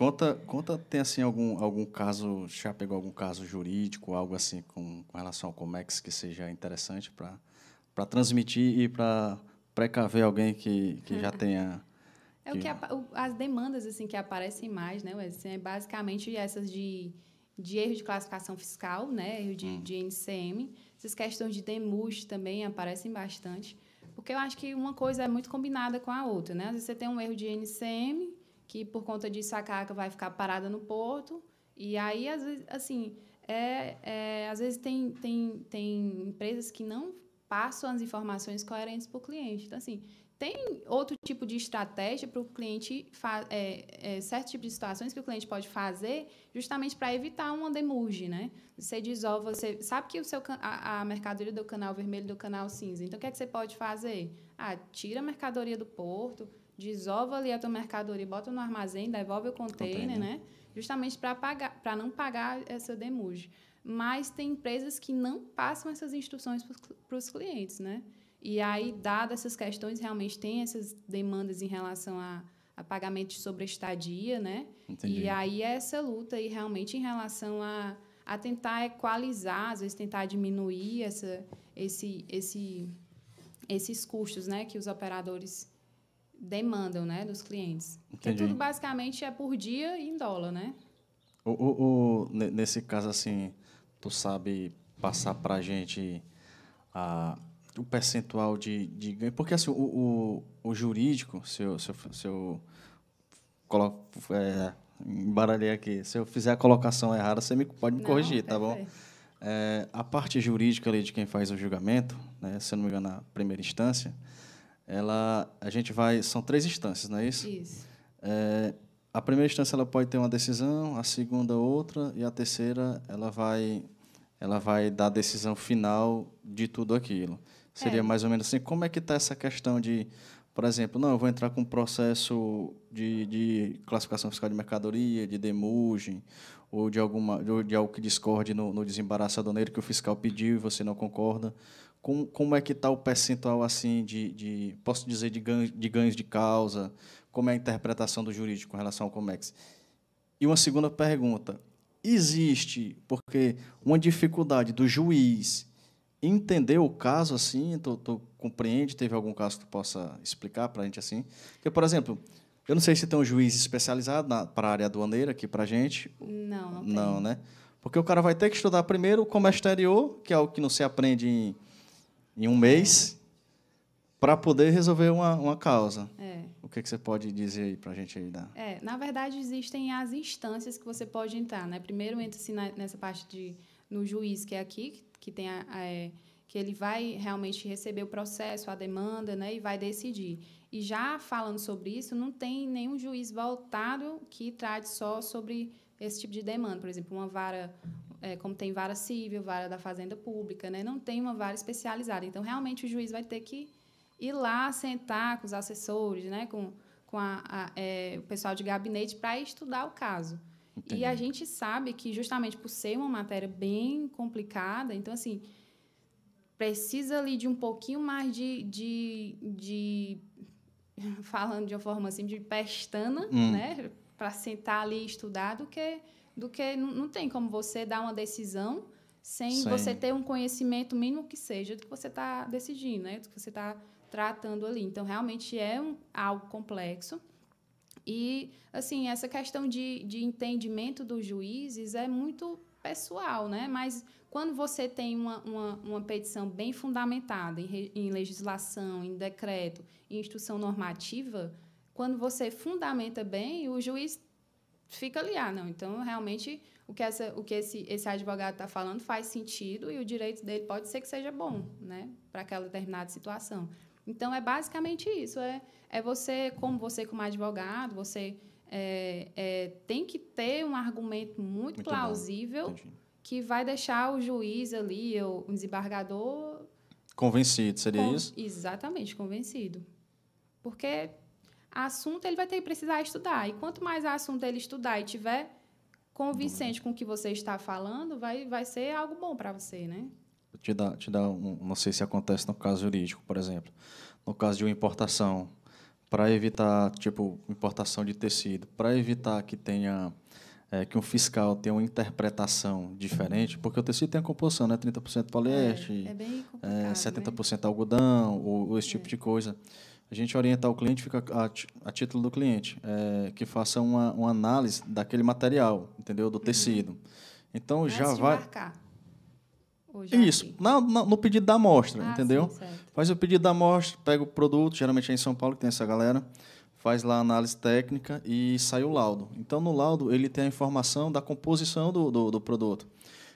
[SPEAKER 2] Conta, conta, tem assim algum, algum caso, já pegou algum caso jurídico, algo assim com, com relação ao Comex que seja interessante para transmitir e para precaver alguém que, que já [laughs] tenha...
[SPEAKER 3] É o que as demandas assim que aparecem mais, né? Wesley? É basicamente essas de, de erro de classificação fiscal, né? Erro de, de NCM. Essas questões de demuste também aparecem bastante. Porque eu acho que uma coisa é muito combinada com a outra, né? Às vezes você tem um erro de NCM, que por conta disso a carga vai ficar parada no porto. E aí, às vezes, assim, é, é, às vezes tem, tem, tem empresas que não passam as informações coerentes para o cliente. Então, assim, tem outro tipo de estratégia para o cliente, é, é, certo tipo de situações que o cliente pode fazer justamente para evitar uma demurge, né? Você desova, você sabe que o seu, a, a, mercadoria do canal vermelho do canal cinza. Então, o que é que você pode fazer? Ah, tira a mercadoria do porto, desova ali a tua mercadoria, bota no armazém, devolve o container, container. né? Justamente para pagar, para não pagar essa demurge. Mas tem empresas que não passam essas instruções para os clientes, né? E aí, dadas essas questões, realmente tem essas demandas em relação a, a pagamento sobre estadia, né? Entendi. E aí, essa luta aí, realmente, em relação a, a tentar equalizar, às vezes, tentar diminuir essa, esse, esse, esses custos né, que os operadores demandam né, dos clientes. Entendi. Porque tudo, basicamente, é por dia e em dólar, né?
[SPEAKER 2] O, o, o, nesse caso, assim, tu sabe passar para a gente a o percentual de, de ganho? Porque assim, o, o, o jurídico, se eu, se eu, se eu coloco, é, embaralhei aqui, se eu fizer a colocação errada, você me, pode me não, corrigir, tá bom? É, a parte jurídica ali de quem faz o julgamento, né, se eu não me engano, na primeira instância, ela, a gente vai, são três instâncias, não é isso?
[SPEAKER 3] Isso.
[SPEAKER 2] É, a primeira instância ela pode ter uma decisão, a segunda outra e a terceira ela vai, ela vai dar a decisão final de tudo aquilo. Seria é. mais ou menos assim. Como é que está essa questão de, por exemplo, não, eu vou entrar com um processo de, de classificação fiscal de mercadoria, de demurgem, ou de, alguma, de algo que discorde no, no desembaraço aduaneiro que o fiscal pediu e você não concorda. Como, como é que está o percentual assim de, de posso dizer, de ganhos, de ganhos de causa? Como é a interpretação do jurídico com relação ao Comex? E uma segunda pergunta, existe, porque uma dificuldade do juiz entender o caso assim? Tu, tu compreende? Teve algum caso que tu possa explicar para a gente assim? Porque, por exemplo, eu não sei se tem um juiz especializado para a área aduaneira aqui para a gente.
[SPEAKER 3] Não, não,
[SPEAKER 2] não tem. né? Porque o cara vai ter que estudar primeiro o comércio exterior, que é o que não se aprende em, em um mês, para poder resolver uma, uma causa.
[SPEAKER 3] É.
[SPEAKER 2] O que, que você pode dizer aí para a gente aí? Da...
[SPEAKER 3] É, na verdade, existem as instâncias que você pode entrar. Né? Primeiro entra-se nessa parte de no juiz, que é aqui, que tem a, a, é, que ele vai realmente receber o processo, a demanda, né, e vai decidir. E já falando sobre isso, não tem nenhum juiz voltado que trate só sobre esse tipo de demanda. Por exemplo, uma vara, é, como tem vara civil, vara da fazenda pública, né, não tem uma vara especializada. Então, realmente, o juiz vai ter que ir lá, sentar com os assessores, né, com, com a, a, é, o pessoal de gabinete para estudar o caso. Entendi. E a gente sabe que, justamente por ser uma matéria bem complicada, então, assim, precisa ali de um pouquinho mais de. de, de [laughs] falando de uma forma assim, de pestana, hum. né? Para sentar ali e estudar, do que. Do que não, não tem como você dar uma decisão sem Sim. você ter um conhecimento mínimo que seja do que você está decidindo, né? Do que você está tratando ali. Então, realmente é um, algo complexo. E, assim, essa questão de, de entendimento dos juízes é muito pessoal, né? Mas quando você tem uma, uma, uma petição bem fundamentada em, em legislação, em decreto, em instrução normativa, quando você fundamenta bem, o juiz fica ali, ah, não, então realmente o que, essa, o que esse, esse advogado está falando faz sentido e o direito dele pode ser que seja bom, né, para aquela determinada situação. Então, é basicamente isso. É, é você, como você como advogado, você é, é, tem que ter um argumento muito, muito plausível que vai deixar o juiz ali, o desembargador...
[SPEAKER 2] Convencido, seria com, isso?
[SPEAKER 3] Exatamente, convencido. Porque assunto ele vai ter que precisar estudar. E quanto mais assunto ele estudar e tiver convincente com o que você está falando, vai, vai ser algo bom para você, né?
[SPEAKER 2] te dar, te dar um, não sei se acontece no caso jurídico, por exemplo, no caso de uma importação, para evitar, tipo, importação de tecido, para evitar que tenha é, que um fiscal tenha uma interpretação diferente, porque o tecido tem a composição, né? 30% poliéster,
[SPEAKER 3] é, é é, 70%
[SPEAKER 2] né? algodão, ou, ou esse tipo é. de coisa. A gente orienta o cliente, fica a, a título do cliente, é, que faça uma, uma análise daquele material, entendeu? Do uhum. tecido. Então,
[SPEAKER 3] Antes
[SPEAKER 2] já vai...
[SPEAKER 3] Marcar.
[SPEAKER 2] Isso, na, na, no pedido da amostra, ah, entendeu?
[SPEAKER 3] Sim,
[SPEAKER 2] faz o pedido da amostra, pega o produto, geralmente é em São Paulo que tem essa galera, faz lá a análise técnica e sai o laudo. Então, no laudo, ele tem a informação da composição do, do, do produto.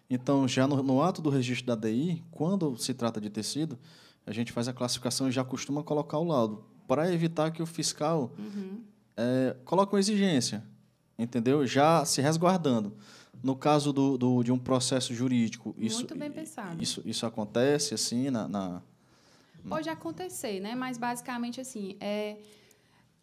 [SPEAKER 2] Então, já no, no, ato do registro da DI, quando se trata de tecido, a gente faz a classificação e já costuma colocar o laudo. para evitar que o fiscal uhum. é, coloque uma exigência, entendeu? Já se resguardando. No caso do, do, de um processo jurídico, isso,
[SPEAKER 3] Muito bem pensado.
[SPEAKER 2] isso, isso acontece assim na, na...
[SPEAKER 3] Pode acontecer, né? Mas basicamente assim, é,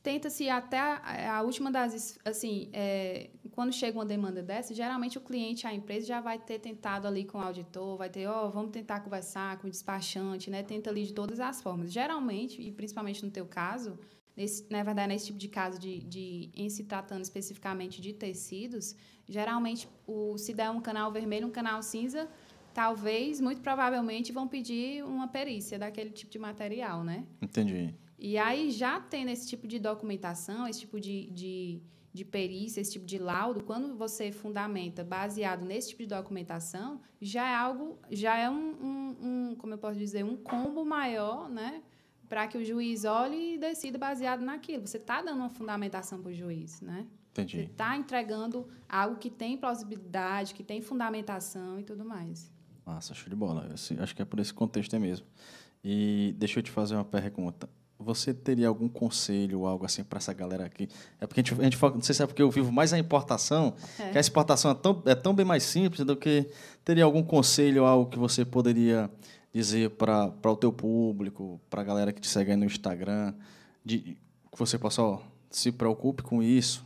[SPEAKER 3] tenta-se até a, a, última das assim é, quando chega uma demanda dessa geralmente o cliente a empresa já vai ter tentado ali com o auditor vai ter ó oh, vamos tentar conversar com o despachante né tenta ali de todas as formas. Geralmente e principalmente no teu caso nesse, na verdade nesse tipo de caso de, de em se tratando especificamente de tecidos geralmente o se der um canal vermelho um canal cinza talvez muito provavelmente vão pedir uma perícia daquele tipo de material né?
[SPEAKER 2] Entendi
[SPEAKER 3] e aí, já tendo esse tipo de documentação, esse tipo de, de, de perícia, esse tipo de laudo, quando você fundamenta baseado nesse tipo de documentação, já é algo, já é um, um, um como eu posso dizer, um combo maior, né? Para que o juiz olhe e decida baseado naquilo. Você está dando uma fundamentação para o juiz, né?
[SPEAKER 2] Entendi.
[SPEAKER 3] Você está entregando algo que tem plausibilidade, que tem fundamentação e tudo mais.
[SPEAKER 2] Nossa, show de bola. Eu, acho que é por esse contexto mesmo. E deixa eu te fazer uma pergunta você teria algum conselho ou algo assim para essa galera aqui? É porque a gente, a gente fala, não sei se é porque eu vivo mais a importação, é. que a exportação é tão, é tão bem mais simples do que teria algum conselho algo que você poderia dizer para o teu público, para a galera que te segue aí no Instagram, de, que você possa, ó, se preocupe com isso,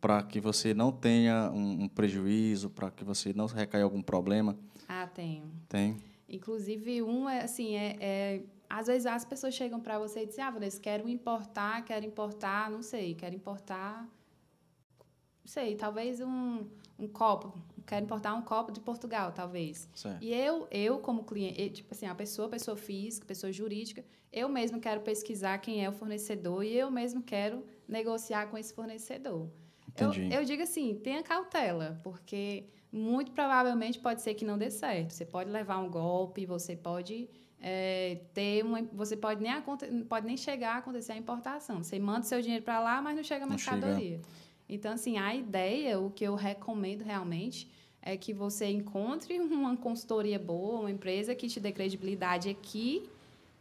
[SPEAKER 2] para que você não tenha um, um prejuízo, para que você não recaia algum problema?
[SPEAKER 3] Ah, tenho.
[SPEAKER 2] Tem?
[SPEAKER 3] Inclusive, um é assim, é, é às vezes as pessoas chegam para você e dizem, ah, Vanessa, quero importar, quero importar, não sei, quero importar, não sei, talvez um, um copo, quero importar um copo de Portugal, talvez.
[SPEAKER 2] Certo.
[SPEAKER 3] E eu, eu como cliente, tipo assim, a pessoa, pessoa física, pessoa jurídica, eu mesmo quero pesquisar quem é o fornecedor e eu mesmo quero negociar com esse fornecedor.
[SPEAKER 2] Entendi.
[SPEAKER 3] Eu, eu digo assim, tenha cautela, porque muito provavelmente pode ser que não dê certo. Você pode levar um golpe, você pode é, ter uma, você pode nem, pode nem chegar a acontecer a importação. Você manda o seu dinheiro para lá, mas não chega a mercadoria. Chega. Então, assim, a ideia, o que eu recomendo realmente, é que você encontre [laughs] uma consultoria boa, uma empresa que te dê credibilidade aqui,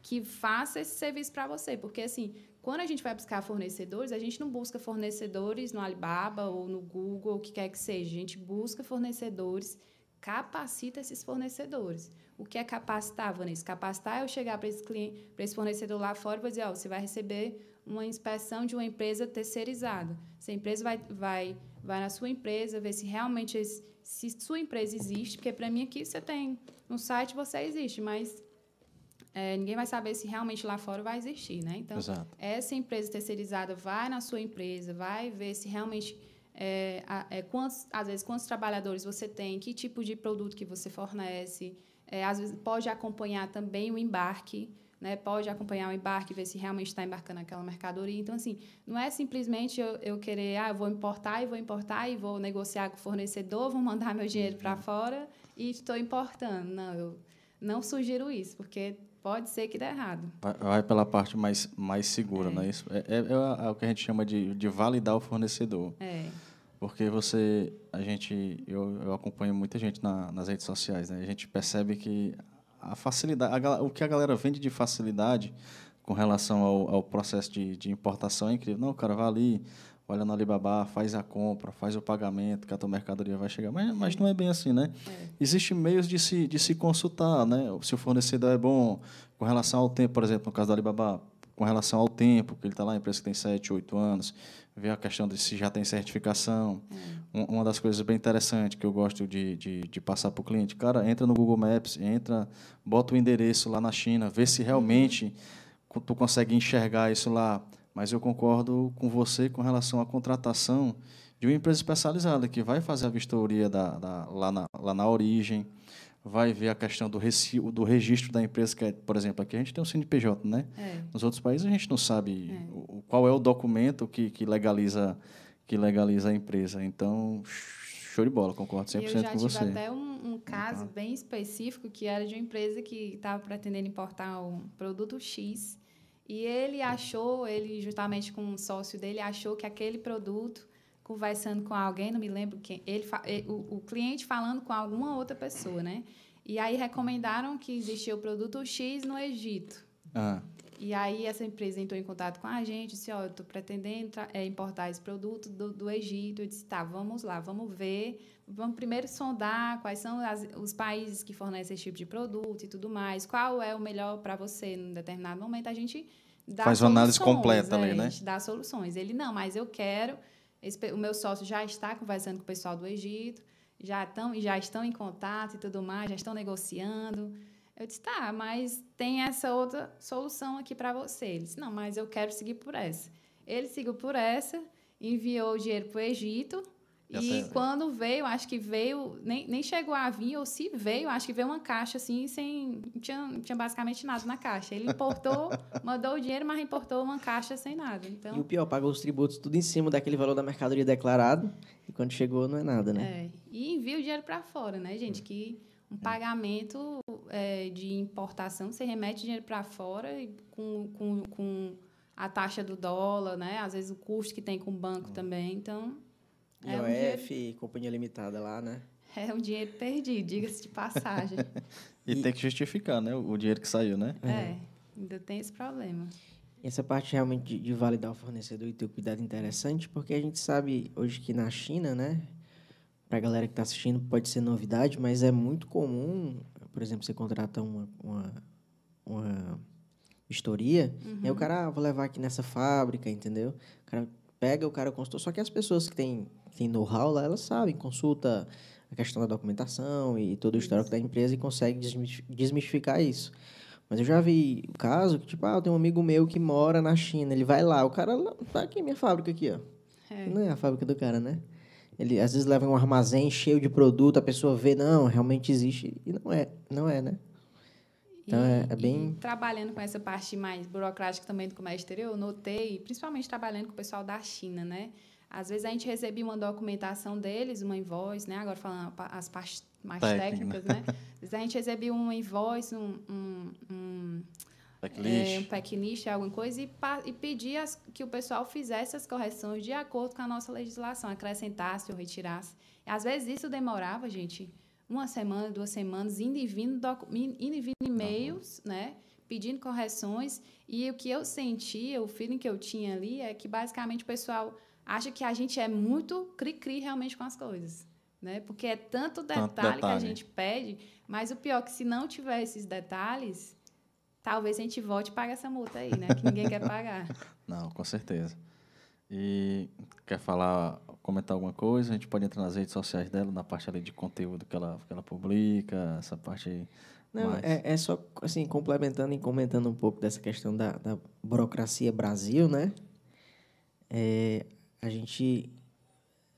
[SPEAKER 3] que faça esse serviço para você. Porque, assim, quando a gente vai buscar fornecedores, a gente não busca fornecedores no Alibaba ou no Google, o que quer que seja. A gente busca fornecedores, capacita esses fornecedores. O que é capacitar, Vanessa? Capacitar é eu chegar para esse cliente, para esse fornecedor lá fora e vou dizer, ó, você vai receber uma inspeção de uma empresa terceirizada. Essa empresa vai, vai, vai na sua empresa ver se realmente esse, se sua empresa existe, porque para mim aqui você tem no site você existe, mas é, ninguém vai saber se realmente lá fora vai existir, né? Então
[SPEAKER 2] Exato.
[SPEAKER 3] essa empresa terceirizada vai na sua empresa, vai ver se realmente é, é, quantos, às vezes quantos trabalhadores você tem, que tipo de produto que você fornece, é, às vezes pode acompanhar também o embarque, né? pode acompanhar o embarque, ver se realmente está embarcando aquela mercadoria. Então, assim, não é simplesmente eu, eu querer, ah, eu vou importar e vou importar e vou negociar com o fornecedor, vou mandar meu dinheiro para uhum. fora e estou importando. Não, eu não sugiro isso, porque pode ser que dê errado.
[SPEAKER 2] Vai, pela parte mais, mais segura, é. não é isso? É, é, é, é, o que a gente chama de, de validar o fornecedor.
[SPEAKER 3] É.
[SPEAKER 2] Porque você, a gente, eu, eu acompanho muita gente na, nas redes sociais, né? A gente percebe que a facilidade, a, o que a galera vende de facilidade com relação ao, ao processo de, de, importação é incrível. Não, o cara vai ali, olha no Alibaba, faz a compra, faz o pagamento, que a tua mercadoria vai chegar. Mas, mas não é bem assim, né? É. Existem meios de se, de se consultar, né? Se o fornecedor é bom com relação ao tempo, por exemplo, no caso do Alibaba, com relação ao tempo, que ele está lá, a empresa que tem 7, 8 anos, ver a questão de se já tem certificação. É. Uma das coisas bem interessantes que eu gosto de, de, de passar para o cliente, cara, entra no Google Maps, entra, bota o endereço lá na China, vê se realmente uhum. tu consegue enxergar isso lá. Mas eu concordo com você com relação à contratação de uma empresa especializada que vai fazer a vistoria da, da lá, na, lá na origem, vai ver a questão do, recibo, do registro da empresa, que é, por exemplo, aqui a gente tem um CNPJ, né?
[SPEAKER 3] É.
[SPEAKER 2] Nos outros países a gente não sabe é. o, qual é o documento que, que, legaliza, que legaliza a empresa. Então, show de bola, concordo 100% com você. Eu
[SPEAKER 3] já tive até um, um caso uhum. bem específico que era de uma empresa que estava pretendendo importar um produto X e ele achou, ele justamente com um sócio dele, achou que aquele produto conversando com alguém, não me lembro quem, ele, o, o cliente falando com alguma outra pessoa, né? E aí recomendaram que existia o produto X no Egito.
[SPEAKER 2] Ah,
[SPEAKER 3] E aí essa empresa entrou em contato com a gente, disse, ó, eu estou pretendendo eh, importar esse produto do, do Egito. Eu disse, tá, vamos lá, vamos ver. Vamos primeiro sondar quais são as- os países que fornecem esse tipo de produto e tudo mais. Qual é o melhor para você em determinado momento. A gente dá
[SPEAKER 2] Faz uma análise completa ali,
[SPEAKER 3] é,
[SPEAKER 2] né?
[SPEAKER 3] A gente dá soluções. Ele, não, mas eu quero... esse o meu sócio já está conversando com o pessoal do Egito, já estão, já estão em contato e tudo mais, já estão negociando. Eu disse, tá, mas tem essa outra solução aqui para você. Ele disse, não, mas eu quero seguir por essa. Ele seguiu por essa, enviou o dinheiro para o Egito.
[SPEAKER 2] Já
[SPEAKER 3] E
[SPEAKER 2] tem-
[SPEAKER 3] quando veio, acho que veio, nem, nem chegou a vir, ou se veio, acho que veio uma caixa assim, sem. Não tinha, tinha basicamente nada na caixa. Ele importou, [laughs] mandou o dinheiro, mas importou uma caixa sem nada.
[SPEAKER 1] E o
[SPEAKER 3] Então,
[SPEAKER 1] pior, pagou os tributos tudo em cima daquele valor da mercadoria declarado. E quando chegou, não é nada, né?
[SPEAKER 3] é. E envia o dinheiro para fora, né, gente? Que um pagamento é, de importação, você remete dinheiro para fora com, com, com a taxa do dólar, né? Às vezes o custo que tem com o banco também. Então, é um
[SPEAKER 1] IOF, Companhia Limitada lá, né?
[SPEAKER 3] é um dinheiro perdido, diga-se de passagem.
[SPEAKER 2] e, [laughs]
[SPEAKER 1] E-
[SPEAKER 2] tem que justificar, né? O, dinheiro que saiu, né?
[SPEAKER 3] É, ainda tem esse problema.
[SPEAKER 1] E essa parte realmente de, validar o fornecedor e ter o cuidado é interessante, porque a gente sabe hoje que na China, né? Pra galera que está assistindo, pode ser novidade, mas é muito comum, por exemplo, você contrata uma, uma, uma vistoria, e aí o cara, ah, vou levar aqui nessa fábrica, entendeu? O cara pega, o cara consultou. Só que as pessoas que têm, têm know-how lá, elas sabem, consulta a questão da documentação e todo o histórico da empresa e consegue desmistificar isso. Mas eu já vi o caso que, tipo, ah, tenho um amigo meu que mora na China, ele vai lá, o cara, tá aqui minha fábrica aqui, ó.
[SPEAKER 3] É.
[SPEAKER 1] Não é a fábrica do cara, né? Ele às vezes leva um armazém cheio de produto, a pessoa vê, não, realmente existe, e não é, não é, né? Então,
[SPEAKER 3] E-
[SPEAKER 1] é- é bem-
[SPEAKER 3] trabalhando com essa parte mais burocrática também do comércio exterior, eu notei, principalmente trabalhando com o pessoal da China, né? Às vezes a gente recebia uma documentação deles, uma invoice, né? Agora falando as partes mais
[SPEAKER 2] Técnica,
[SPEAKER 3] técnicas, né? [laughs] Às vezes a gente recebia uma invoice, um, um, um, é, um packlist, alguma coisa, e, e pedia as- que o pessoal fizesse as correções de acordo com a nossa legislação, acrescentasse ou retirasse. E, às vezes isso demorava, gente, uma semana, duas semanas, indo e vindo, indo e vindo e-mails, né? Pedindo correções. E o que eu sentia, o feeling que eu tinha ali, é que basicamente o pessoal acha que a gente é muito cri-cri realmente com as coisas. Né? Porque é tanto detalhe, que a
[SPEAKER 2] detalhe.
[SPEAKER 3] gente pede, mas o pior é que se não tiver esses detalhes, talvez a gente volte e pague essa multa aí, né? Que ninguém quer [laughs] pagar.
[SPEAKER 2] Não, com certeza. E quer falar, comentar alguma coisa? A gente pode entrar nas redes sociais dela, na parte ali de conteúdo que ela, que ela publica, essa parte aí.
[SPEAKER 1] Não,
[SPEAKER 2] mais.
[SPEAKER 1] é, é só, assim, complementando e comentando um pouco dessa questão da, da burocracia Brasil, né? É, a gente,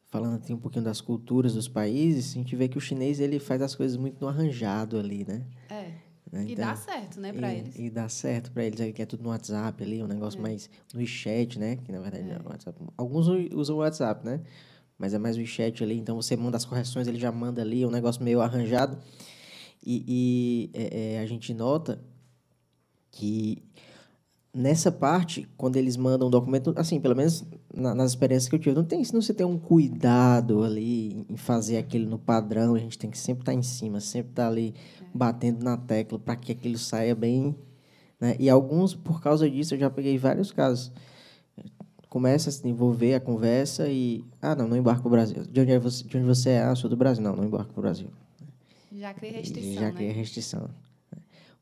[SPEAKER 1] falando assim um pouquinho das culturas dos países, a gente vê que o chinês, ele faz as coisas muito no arranjado ali, né?
[SPEAKER 3] É.
[SPEAKER 1] Né?
[SPEAKER 3] E dá certo, né, para eles.
[SPEAKER 1] E dá certo para eles, que é tudo no WhatsApp ali, um negócio mais no WeChat, né? Que na verdade é. o WhatsApp. Alguns usam o WhatsApp, né? Mas é mais o WeChat ali, então você manda as correções, ele já manda ali, é um negócio meio arranjado. E, e, é, é, a gente nota que nessa parte, quando eles mandam um documento, assim, pelo menos na- nas experiências que eu tive, não tem, se não você tem um cuidado ali em fazer aquilo no padrão, a gente tem que sempre estar em cima, sempre estar ali batendo na tecla para que aquilo saia bem, né? E alguns, por causa disso, eu já peguei vários casos. Começa a se desenvolver a conversa e, ah, não, não embarco o Brasil. De onde, é você, de onde você é? Ah, sou do Brasil. Não, não embarco para o Brasil.
[SPEAKER 3] Já cria restrição,
[SPEAKER 1] já
[SPEAKER 3] né?
[SPEAKER 1] cria restrição.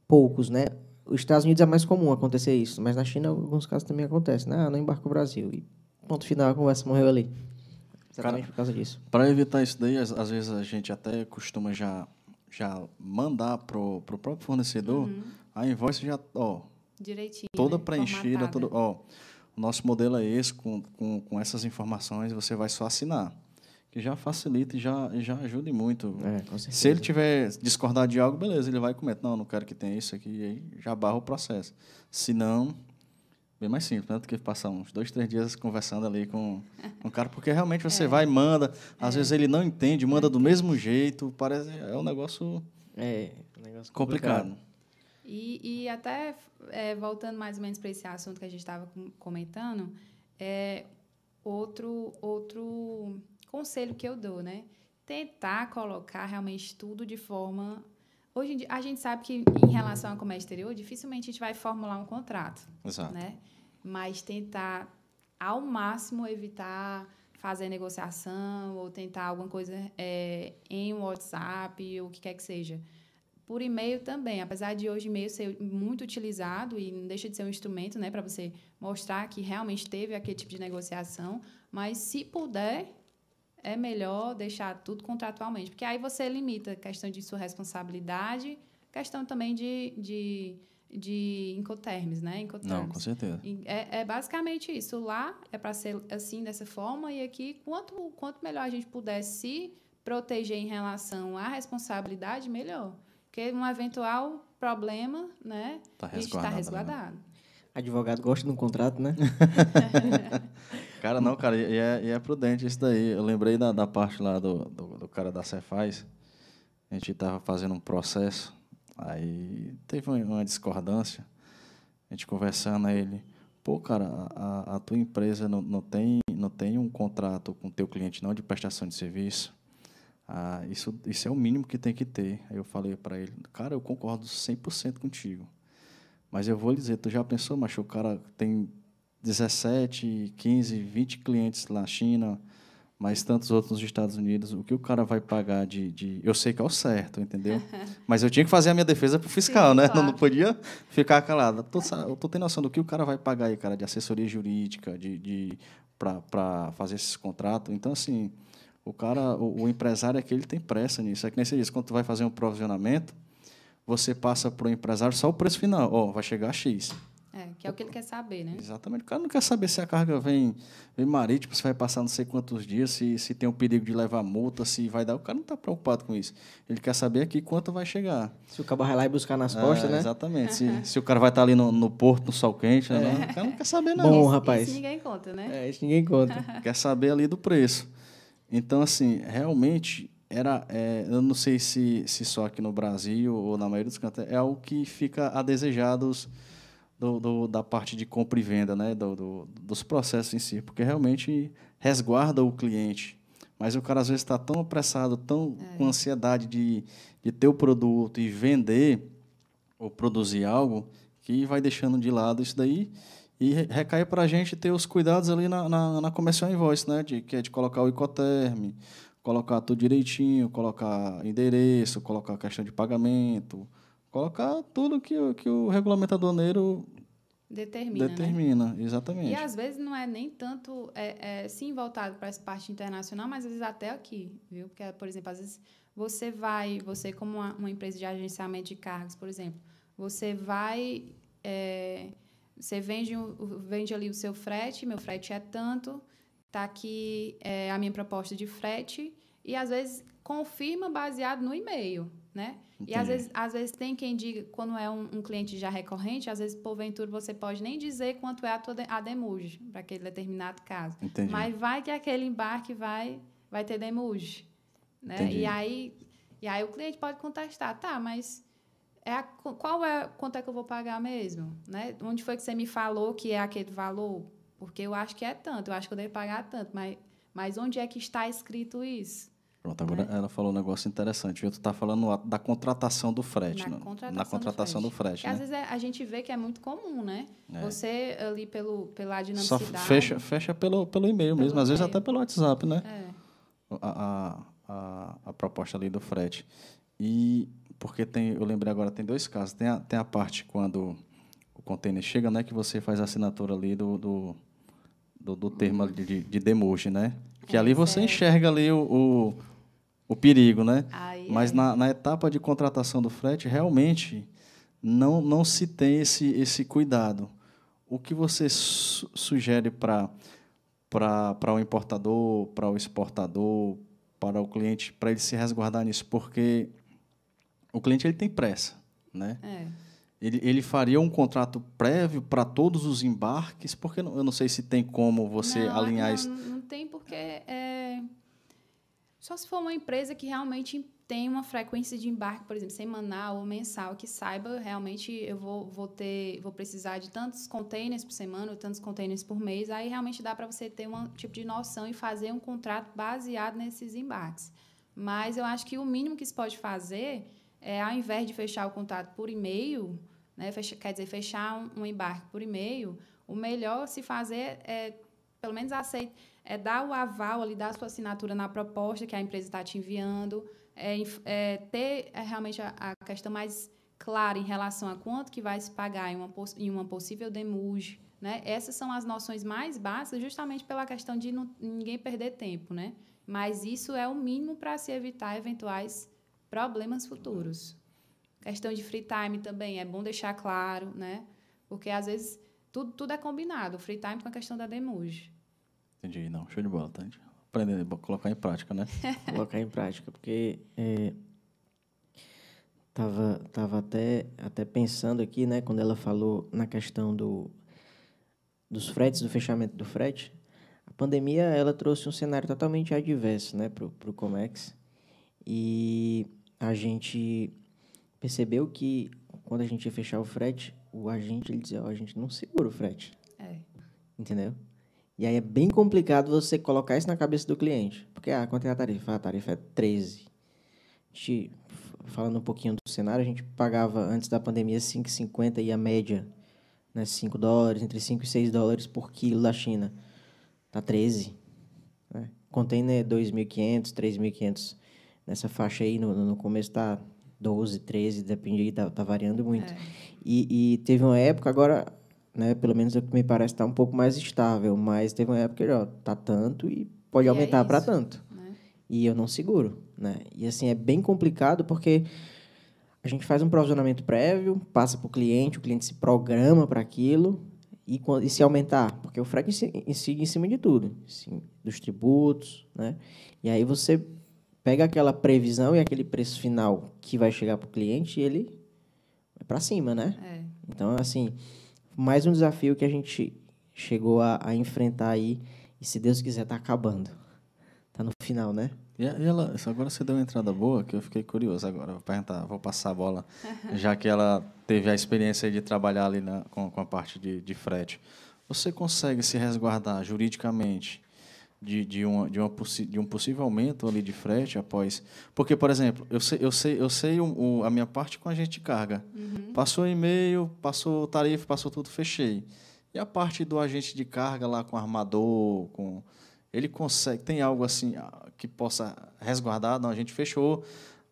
[SPEAKER 1] Poucos, né? Os Estados Unidos é mais comum acontecer isso, mas na China alguns casos também acontecem. né? Ah, não embarco o Brasil. E ponto final, a conversa morreu ali. Exatamente por causa disso.
[SPEAKER 2] Para evitar isso daí, às, às vezes a gente até costuma já, já mandar pro, pro próprio fornecedor a invoice já, ó,
[SPEAKER 3] Direitinho.
[SPEAKER 2] toda
[SPEAKER 3] né?
[SPEAKER 2] preenchida,
[SPEAKER 3] Formatada.
[SPEAKER 2] tudo, ó, o nosso modelo é esse, com, com, com essas informações, você vai só assinar. Que já facilita e já, já ajuda muito.
[SPEAKER 1] É, com certeza.
[SPEAKER 2] Se ele tiver discordar de algo, beleza, ele vai e comenta. Não, não quero que tenha isso aqui, e aí já barra o processo. Se não, bem mais simples, né? Do que passar uns dois, três dias conversando ali com, com o cara, porque realmente você [laughs] vai e manda, às vezes ele não entende, manda do mesmo jeito, parece, é um negócio
[SPEAKER 1] É, um negócio
[SPEAKER 2] complicado.
[SPEAKER 3] E, e até é, voltando mais ou menos para esse assunto que a gente estava comentando, é outro, outro conselho que eu dou, né? Tentar colocar realmente tudo de forma hoje em dia, a gente sabe que em relação ao comércio exterior, dificilmente a gente vai formular um contrato,
[SPEAKER 2] Exato.
[SPEAKER 3] né? Mas tentar ao máximo evitar fazer negociação ou tentar alguma coisa é, em WhatsApp ou o que quer que seja. Por e-mail também, apesar de hoje e-mail ser muito utilizado e não deixa de ser um instrumento né, para você mostrar que realmente teve aquele tipo de negociação, mas se puder, é melhor deixar tudo contratualmente, porque aí você limita a questão de sua responsabilidade, questão também de, de, de incoterms, né? Incoterms.
[SPEAKER 2] Não, com certeza.
[SPEAKER 3] É, é basicamente isso. Lá é para ser assim, dessa forma, e aqui, quanto, quanto melhor a gente puder se proteger em relação à responsabilidade, melhor. Porque um eventual problema, né?
[SPEAKER 2] Tá
[SPEAKER 3] a gente está
[SPEAKER 2] resguardado, né?
[SPEAKER 3] resguardado.
[SPEAKER 1] Advogado gosta de um contrato, né? [laughs]
[SPEAKER 2] Cara, não, cara, e é, e é prudente isso daí. Eu lembrei da, da parte lá do, do, do cara da Cefaz. A gente estava fazendo um processo, aí teve uma, discordância. A gente conversando, aí ele, pô, cara, a, a tua empresa não, não, tem, não tem um contrato com o teu cliente não de prestação de serviço. Ah, isso, isso é o mínimo que tem que ter. Aí eu falei para ele, cara, eu concordo 100% contigo. Mas eu vou lhe dizer, tu já pensou, macho, o cara tem 17, 15, 20 clientes na China, mais tantos outros nos Estados Unidos, o que o cara vai pagar de... de... Eu sei que é o certo, entendeu? [laughs] Mas eu tinha que fazer a minha defesa pro fiscal,
[SPEAKER 3] Sim,
[SPEAKER 2] né?
[SPEAKER 3] claro.
[SPEAKER 2] Não podia ficar calado. Tu, sa- tu tem noção do que o cara vai pagar aí, cara, de assessoria jurídica, de, de para fazer esses contratos? Então, assim, o cara, o, o empresário é que ele tem pressa nisso. É que nem você disse, quando tu vai fazer um provisionamento, você passa para o empresário só o preço final. Ó, vai chegar a X.
[SPEAKER 3] É, que é o que ele quer saber, né?
[SPEAKER 2] Exatamente. O cara não quer saber se a carga vem, vem marítimo, se vai passar não sei quantos dias, se, se tem um perigo de levar multa, se vai dar. O cara não está preocupado com isso. Ele quer saber aqui quanto vai chegar.
[SPEAKER 1] Se o cabo vai lá e buscar nas costas,
[SPEAKER 2] É,
[SPEAKER 1] né?
[SPEAKER 2] Exatamente. Se, [laughs] se o cara vai estar ali no, no porto, no sol quente, né?
[SPEAKER 3] É.
[SPEAKER 2] não, o cara não quer saber, não.
[SPEAKER 1] Bom,
[SPEAKER 3] Isso-
[SPEAKER 1] rapaz.
[SPEAKER 3] Isso ninguém conta, né?
[SPEAKER 1] É, isso ninguém conta. [laughs]
[SPEAKER 2] quer saber ali do preço. Então, assim, realmente era, é, eu não sei se, se só aqui no Brasil ou na maioria dos cantos, é algo que fica a desejar dos, do, do- da parte de compra e venda, né? Do, do- dos processos em si, porque realmente resguarda o cliente. Mas o cara às vezes está tão apressado, tão com ansiedade de, de ter o produto e vender ou produzir algo, que vai deixando de lado isso daí e re- recai para a gente ter os cuidados ali na, na, na comercial invoice, né? De, que é de colocar o Icoterm, colocar tudo direitinho, colocar endereço, colocar questão de pagamento, colocar tudo que, o- que o regulamento aduaneiro
[SPEAKER 3] Determina, né?
[SPEAKER 2] determina. Exatamente.
[SPEAKER 3] E às vezes não é nem tanto, é, é, sim, voltado para essa parte internacional, mas às vezes até aqui, viu? Porque, por exemplo, às vezes você vai, você como uma, uma empresa de agenciamento de cargos, por exemplo, você vai, é, você vende, vende ali o seu frete, meu frete é tanto, tá aqui é, a minha proposta de frete, e às vezes confirma baseado no e-mail, né? E às
[SPEAKER 2] Entendi.
[SPEAKER 3] vezes, às vezes tem quem diga, quando é um, um cliente já recorrente, às vezes, porventura, você pode nem dizer quanto é a, tua de, a demuge para aquele determinado caso.
[SPEAKER 2] Entendi.
[SPEAKER 3] Mas vai que aquele embarque vai, vai ter demuge. Né?
[SPEAKER 2] Entendi.
[SPEAKER 3] E, aí, e aí o cliente pode contestar, tá, mas é a, qual é, quanto é que eu vou pagar mesmo? Né? Onde foi que você me falou que é aquele valor? Porque eu acho que é tanto, eu acho que eu devo pagar tanto, mas, mas onde é que está escrito isso?
[SPEAKER 2] Pronto, agora ela falou um negócio interessante. Tu está falando da contratação do frete.
[SPEAKER 3] Na
[SPEAKER 2] né?
[SPEAKER 3] contratação
[SPEAKER 2] na
[SPEAKER 3] do
[SPEAKER 2] contratação do
[SPEAKER 3] frete.
[SPEAKER 2] frete.
[SPEAKER 3] Que
[SPEAKER 2] né?
[SPEAKER 3] às vezes é- a gente vê que é muito comum, né?
[SPEAKER 2] É.
[SPEAKER 3] Você ali pelo, pela
[SPEAKER 2] Só
[SPEAKER 3] dinamicidade.
[SPEAKER 2] fecha, fecha pelo, pelo e-mail
[SPEAKER 3] Pelo
[SPEAKER 2] mesmo, às vezes até pelo WhatsApp, né?
[SPEAKER 3] É.
[SPEAKER 2] a, a, a, a proposta ali do frete. E porque tem, eu lembrei agora, tem dois casos. Tem a, tem a parte quando o container chega, né, que você faz a assinatura ali do, do, do, do termo de, de né? Que
[SPEAKER 3] É,
[SPEAKER 2] ali você
[SPEAKER 3] certo.
[SPEAKER 2] enxerga ali o, o, o perigo, né? Mas
[SPEAKER 3] é.
[SPEAKER 2] na, na etapa de contratação do frete, realmente não, não se tem esse, esse cuidado. O que você su sugere para para o importador, para o exportador, para o cliente, para ele se resguardar nisso? Porque o cliente ele tem pressa, né?
[SPEAKER 3] É.
[SPEAKER 2] Ele, ele faria um contrato prévio para todos os embarques, porque eu não sei se tem como você
[SPEAKER 3] não,
[SPEAKER 2] alinhar
[SPEAKER 3] não,
[SPEAKER 2] isso.
[SPEAKER 3] Não tem porque é... Só se for uma empresa que realmente tem uma frequência de embarque, por exemplo, semanal ou mensal, que saiba realmente eu vou, vou ter, vou precisar de tantos containers por semana ou tantos containers por mês, aí realmente dá para você ter um tipo de noção e fazer um contrato baseado nesses embarques. Mas eu acho que o mínimo que se pode fazer é, ao invés de fechar o contrato por e-mail, né, fecha, quer dizer, fechar um, um, embarque por e-mail, o melhor se fazer é, pelo menos aceita, é dar o aval ali, dar a sua assinatura na proposta que a empresa está te enviando, é, é ter é, realmente a, a, questão mais clara em relação a quanto que vai se pagar em uma, em uma possível demuge, né? Essas são as noções mais básicas, justamente pela questão de não, ninguém perder tempo, né? Mas isso é o mínimo para se evitar eventuais problemas futuros. Questão de free time também, é bom deixar claro, né? Porque às vezes tudo, tudo é combinado, o free time com a questão da demuge.
[SPEAKER 2] Entendi, não, show de bola, tá? Aprender, colocar em prática, né? [laughs]
[SPEAKER 1] colocar em prática, porque é, tava, tava até, até pensando aqui, né, quando ela falou na questão do, dos fretes, do fechamento do frete, a pandemia ela trouxe um cenário totalmente adverso, né, para o Comex, e a gente percebeu que quando a gente ia fechar o frete, o agente ele dizia, oh, a gente não segura o frete.
[SPEAKER 3] É.
[SPEAKER 1] Entendeu? E aí é bem complicado você colocar isso na cabeça do cliente. Porque, ah, quanto é a tarifa? Ah, a tarifa é 13. A gente, falando um pouquinho do cenário, a gente pagava, antes da pandemia, 5,50 e a média, né, 5 dólares, entre 5 e 6 dólares por quilo da China. Tá 13. Né? Container 2.500, 3.500. Nessa faixa aí, no, no começo tá 12, 13, depende aí, tá, tá variando muito. É. E, e, teve uma época, agora, né, pelo menos o que me parece, está um pouco mais estável, mas teve uma época que, ó, tá tanto e pode e é aumentar é para tanto. Né? E eu não seguro, né? E assim, é bem complicado porque a gente faz um provisionamento prévio, passa para o cliente, o cliente se programa para aquilo, e, e, se aumentar, porque o frete incide em cima de tudo, assim, dos tributos, né? E aí você pega aquela previsão e aquele preço final que vai chegar para o cliente e ele vai para cima, né?
[SPEAKER 3] É.
[SPEAKER 1] Então, assim, mais um desafio que a gente chegou a, a enfrentar aí e, se Deus quiser, está acabando. Está no final, né?
[SPEAKER 2] E ela, agora você deu uma entrada boa, que eu fiquei curioso agora. Vou perguntar, vou passar a bola, [laughs] já que ela teve a experiência de trabalhar ali na, com, com a parte de, de frete. Você consegue se resguardar juridicamente de, de, uma, de, uma de um possível aumento ali de frete após. Porque, por exemplo, eu sei, eu sei, eu sei o, o a minha parte com a gente de carga.
[SPEAKER 3] Uhum.
[SPEAKER 2] Passou e-mail, passou tarifa, passou tudo, fechei. E a parte do agente de carga lá com armador, com. Ele consegue, tem algo assim ah, que possa resguardar, não, a gente fechou,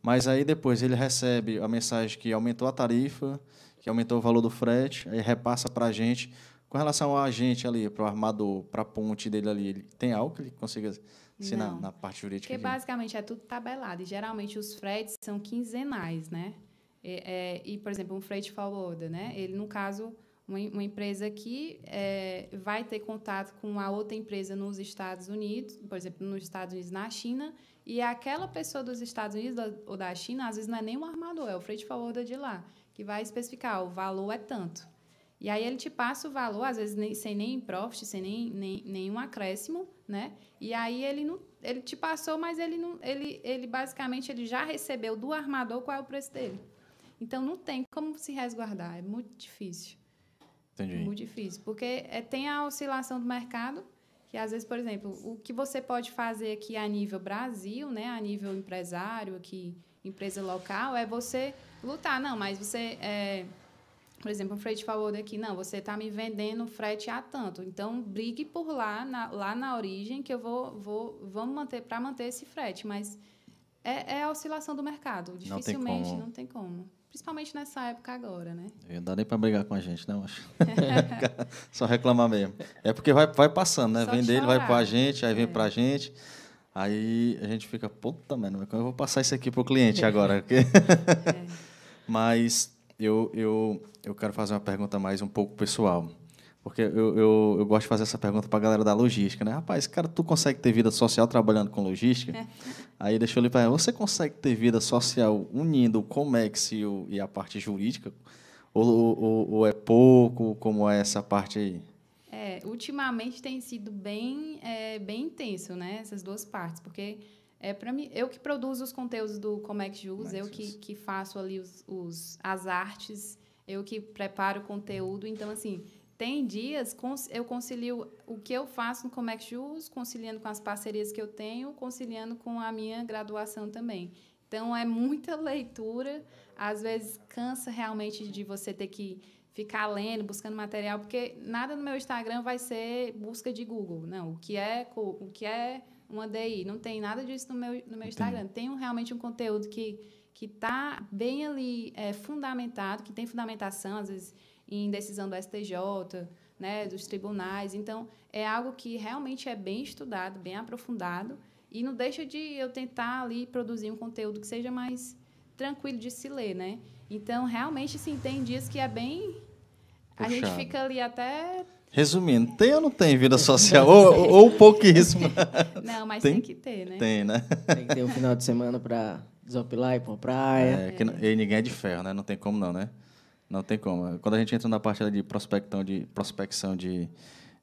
[SPEAKER 2] mas aí depois ele recebe a mensagem que aumentou a tarifa, que aumentou o valor do frete, aí repassa para a gente com relação ao agente ali, para o armador, para a ponte dele ali, ele tem algo que ele consiga ensinar na, na parte jurídica?
[SPEAKER 3] Porque basicamente é tudo tabelado. E geralmente os fretes são quinzenais, né? E, é, e, por exemplo, um freight forwarder, né? Ele, no caso, uma, uma empresa que é, vai ter contato com a outra empresa nos Estados Unidos, por exemplo, nos Estados Unidos, na China, e aquela pessoa dos Estados Unidos ou da China, às vezes não é nem um armador, é o freight forwarder de lá, que vai especificar, o valor é tanto. E aí ele te passa o valor, às vezes nem, sem nem profit, sem nem, nem, nenhum acréscimo, né? E aí ele não, ele te passou, mas ele não, ele, ele basicamente ele já recebeu do armador qual é o preço dele. Então não tem como se resguardar, é muito difícil.
[SPEAKER 2] Entendi.
[SPEAKER 3] Muito difícil, porque é, tem a oscilação do mercado, que às vezes, por exemplo, o que você pode fazer aqui a nível Brasil, né, a nível empresário, aqui empresa local, é você lutar, não, mas você é, por exemplo, um freight forward aqui, não, você está me vendendo frete a tanto. Então, brigue por lá, na, lá na origem, que eu vou, vou vamos manter para manter esse frete. Mas é, é, a oscilação do mercado. Dificilmente não tem, não tem como. Principalmente nessa época agora, né?
[SPEAKER 2] Não dá nem para brigar com a gente, não, acho. [laughs] [laughs] Só reclamar mesmo. É porque vai, vai passando, né? Só vem dele, vai para a gente, aí vem é. para a gente. Aí a gente fica, puta, mano, como eu vou passar isso aqui para o cliente agora? [laughs] é. Mas eu, eu, eu quero fazer uma pergunta mais um pouco pessoal. Porque eu, eu, eu gosto de fazer essa pergunta para a galera da logística, né? Rapaz, cara, tu consegue ter vida social trabalhando com logística? É. [laughs] Aí deixa eu lhe perguntar, você consegue ter vida social unindo o Comex e, o, e a parte jurídica? Ou, ou, ou, é pouco? Como é essa parte aí?
[SPEAKER 3] É, ultimamente tem sido bem, é, bem intenso, né? Essas duas partes, porque é para mim, eu que produzo os conteúdos do Comex Jus, eu que, que faço ali os, os, as artes, eu que preparo o conteúdo. Então, assim, tem dias eu concilio o que eu faço no Comex Jus, conciliando com as parcerias que eu tenho, conciliando com a minha graduação também. Então, é muita leitura. Às vezes, cansa realmente de você ter que ficar lendo, buscando material, porque nada no meu Instagram vai ser busca de Google. Não, o que é, o que é uma DI? Não tem nada disso no meu, no meu Instagram. Tem um, realmente um conteúdo que que está bem ali é, fundamentado, que tem fundamentação, às vezes, em decisão do STJ, né, dos tribunais. Então, é algo que realmente é bem estudado, bem aprofundado, e não deixa de eu tentar ali produzir um conteúdo que seja mais tranquilo de se ler, né? Então, realmente, sim, tem dias que é bem... A gente fica ali até
[SPEAKER 2] Resumindo, tem ou não tem vida social? ou, ou pouquíssimo? [laughs]
[SPEAKER 3] Não, mas tem, tem, que ter, né?
[SPEAKER 2] Tem, né?
[SPEAKER 1] Tem que ter um final de semana para desopilar, ir para uma praia.
[SPEAKER 2] É, que, e ninguém é de ferro, né? Não tem como não, né? Não tem como. Quando a gente entra na parte de prospecção de, prospecção de,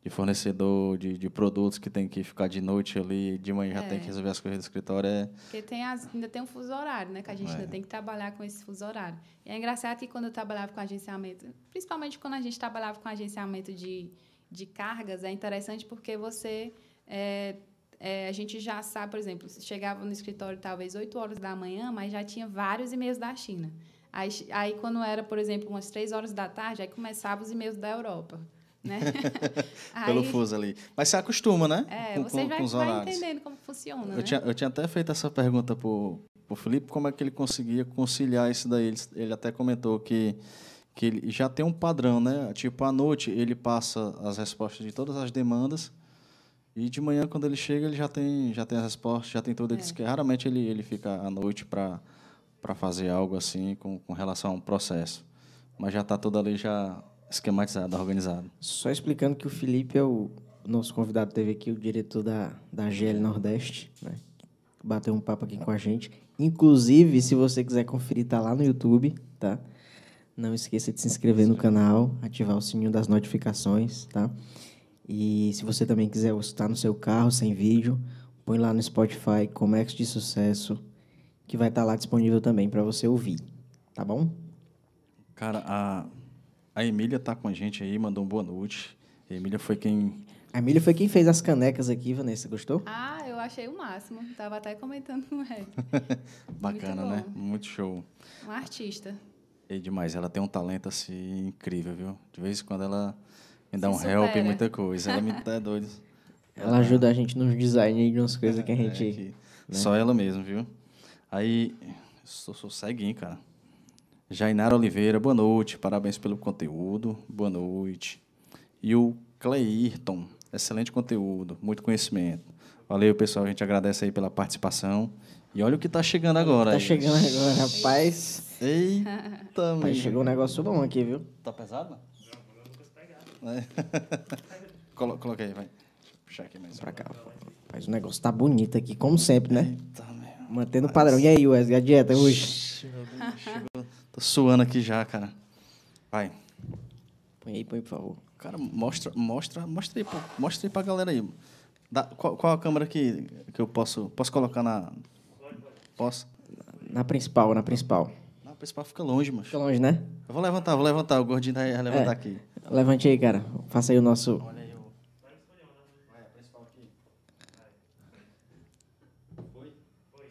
[SPEAKER 2] de fornecedor, de, de produtos que tem que ficar de noite ali, de manhã é. já tem que é. resolver as coisas do escritório. É...
[SPEAKER 3] Porque tem as, ainda tem um fuso horário, né? Que a gente é. ainda tem que trabalhar com esse fuso horário. E é engraçado que quando eu trabalhava com agenciamento, principalmente quando a gente trabalhava com agenciamento de, de cargas, é interessante porque você é, é, a gente já sabe, por exemplo, chegava no escritório talvez 8 horas da manhã, mas já tinha vários e-mails da China. Aí, aí quando era, por exemplo, umas 3 horas da tarde, aí começavam os e-mails da Europa. Né? [laughs]
[SPEAKER 2] Pelo aí, fuso ali. Mas você acostuma, né?
[SPEAKER 3] É, com, você com, vai, com vai entendendo como funciona.
[SPEAKER 2] Eu,
[SPEAKER 3] né?
[SPEAKER 2] tinha, eu tinha até feito essa pergunta para o Felipe, como é que ele conseguia conciliar isso daí. Ele, ele até comentou que que ele já tem um padrão, né? Tipo, à noite ele passa as respostas de todas as demandas e de manhã, quando ele chega, ele já tem, já tem as respostas, já tem tudo. Ele é. diz que raramente ele, ele fica à noite para fazer algo assim com, com relação a um processo. Mas já está tudo ali já esquematizado, organizado.
[SPEAKER 1] Só explicando que o Felipe é o nosso convidado, teve aqui o diretor da, da GL Nordeste, né? Bateu um papo aqui com a gente. Inclusive, se você quiser conferir, tá lá no YouTube, tá? Não esqueça de se inscrever no canal, ativar o sininho das notificações, tá? E se você também quiser escutar no seu carro sem vídeo, põe lá no Spotify Comex de Sucesso, que vai estar tá lá disponível também para você ouvir, tá bom?
[SPEAKER 2] Cara, a, a Emília tá com a gente aí, mandou um boa noite. A Emília foi quem.
[SPEAKER 1] A Emília foi quem fez as canecas aqui, Vanessa, gostou?
[SPEAKER 3] Ah, eu achei o máximo. Tava até comentando com ele. [laughs]
[SPEAKER 2] Bacana, Muito né? Muito show.
[SPEAKER 3] Uma artista.
[SPEAKER 2] É demais. Ela tem um talento assim incrível, viu? De vez em quando ela me dá um supera. help e muita coisa. Ela me tá doido.
[SPEAKER 1] Ela ajuda a gente nos design de umas coisas que a gente. É, que né?
[SPEAKER 2] Só ela mesmo, viu? Aí, sou, sou ceguinho, cara. Jainara Oliveira, boa noite. Parabéns pelo conteúdo. Boa noite. E o Cleirton, excelente conteúdo, muito conhecimento. Valeu, pessoal. A gente agradece aí pela participação. E olha o que está chegando agora.
[SPEAKER 1] Está chegando agora, rapaz.
[SPEAKER 2] Eita,
[SPEAKER 1] Mas chegou um negócio bom aqui, viu?
[SPEAKER 2] Tá pesado? [laughs] É. Coloca aí, vai. Puxar aqui mesmo.
[SPEAKER 1] Pra cá. Mas o negócio tá bonito aqui, como sempre, né? Eita. Mantendo o padrão. E aí, Wesley, a dieta hoje?
[SPEAKER 2] Tô suando aqui já, cara. Vai.
[SPEAKER 1] Põe aí, põe, por favor.
[SPEAKER 2] Cara, mostra, mostra, mostra aí, mostra aí pra galera aí. Dá, qual, qual a câmera que, que eu posso, posso colocar na... Posso?
[SPEAKER 1] Na principal, na principal.
[SPEAKER 2] Na principal fica longe, mas.
[SPEAKER 1] Fica longe, né?
[SPEAKER 2] Eu vou levantar, vou levantar. O gordinho vai levantar é. aqui.
[SPEAKER 1] Levante aí, cara. Faça aí o nosso. Olha aí o. Vai, a principal aqui. Foi? Foi.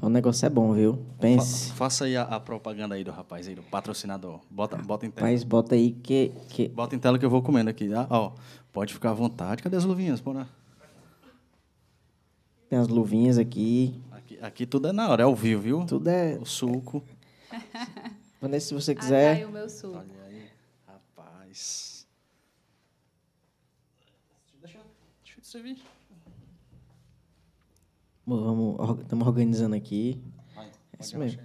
[SPEAKER 1] O negócio é bom, viu? Pense.
[SPEAKER 2] Fa faça aí a, a, propaganda aí do rapaz aí, do patrocinador. Bota, bota em tela.
[SPEAKER 1] Rapaz, bota aí que, que.
[SPEAKER 2] Bota em tela que eu vou comendo aqui. Ah, ó, pode ficar à vontade. Cadê as luvinhas? Bora.
[SPEAKER 1] Tem as luvinhas aqui.
[SPEAKER 2] aqui. Aqui tudo é na hora, é ao vivo, viu?
[SPEAKER 1] Tudo é.
[SPEAKER 2] O suco. [laughs]
[SPEAKER 1] Vanessa, se você quiser.
[SPEAKER 3] Ah, tá o meu suco.
[SPEAKER 2] Olha aí, rapaz. Deixa, deixa eu te servir.
[SPEAKER 1] Vamos, estamos organizando aqui. Vai, é isso mesmo.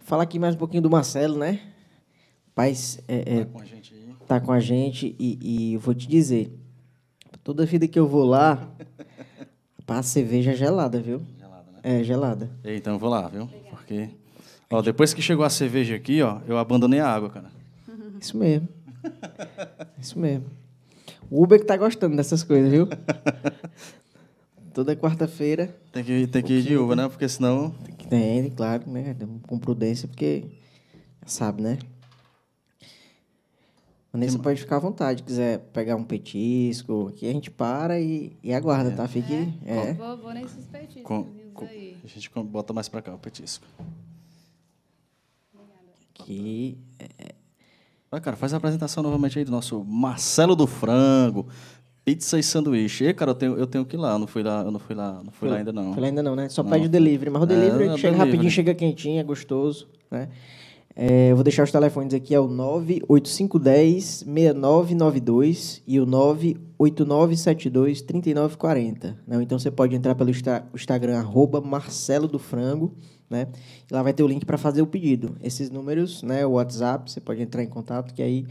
[SPEAKER 1] Falar aqui mais um pouquinho do Marcelo, né? Paz, é, é, tá com a gente aí. Tá com a gente e, e eu vou te dizer, toda vida que eu vou lá, [laughs] a cerveja é gelada, viu? Gelada, né? É, gelada.
[SPEAKER 2] Então eu vou lá, viu? Porque Ó, depois que chegou a cerveja aqui, ó, eu abandonei a água, cara. [laughs]
[SPEAKER 1] Isso mesmo. Isso mesmo. O Uber que tá gostando dessas coisas, viu? [laughs] Toda quarta-feira.
[SPEAKER 2] Tem que, tem que ir de Uber, né? Porque senão.
[SPEAKER 1] Tem, claro, né? Com prudência, porque. Sabe, né? Vanessa pode ficar à vontade, quiser pegar um petisco, aqui a gente para e, e aguarda, tá? Fique. É.
[SPEAKER 3] Vou, vou nesses petiscos
[SPEAKER 2] Com- com-
[SPEAKER 3] aí.
[SPEAKER 2] a gente bota mais pra cá o petisco.
[SPEAKER 1] Que
[SPEAKER 2] Vai, cara, faz a apresentação novamente aí do nosso Marcelo do Frango. Pizza e sanduíche. E, cara, eu tenho, eu tenho que ir lá. Eu não fui lá, eu não fui lá, não fui lá ainda não.
[SPEAKER 1] Foi lá ainda não, né? Só
[SPEAKER 2] Não.
[SPEAKER 1] pede o delivery. Mas o
[SPEAKER 2] É,
[SPEAKER 1] delivery
[SPEAKER 2] é
[SPEAKER 1] chega
[SPEAKER 2] delivery.
[SPEAKER 1] rapidinho, chega quentinho, é gostoso, né? É, eu vou deixar os telefones aqui, é o 98510-6992 e o 98972-3940. Né? Então você pode entrar pelo Insta- Instagram, arroba Marcelo do Frango, né? E lá vai ter o link para fazer o pedido. Esses números, né? O WhatsApp, você pode entrar em contato, que aí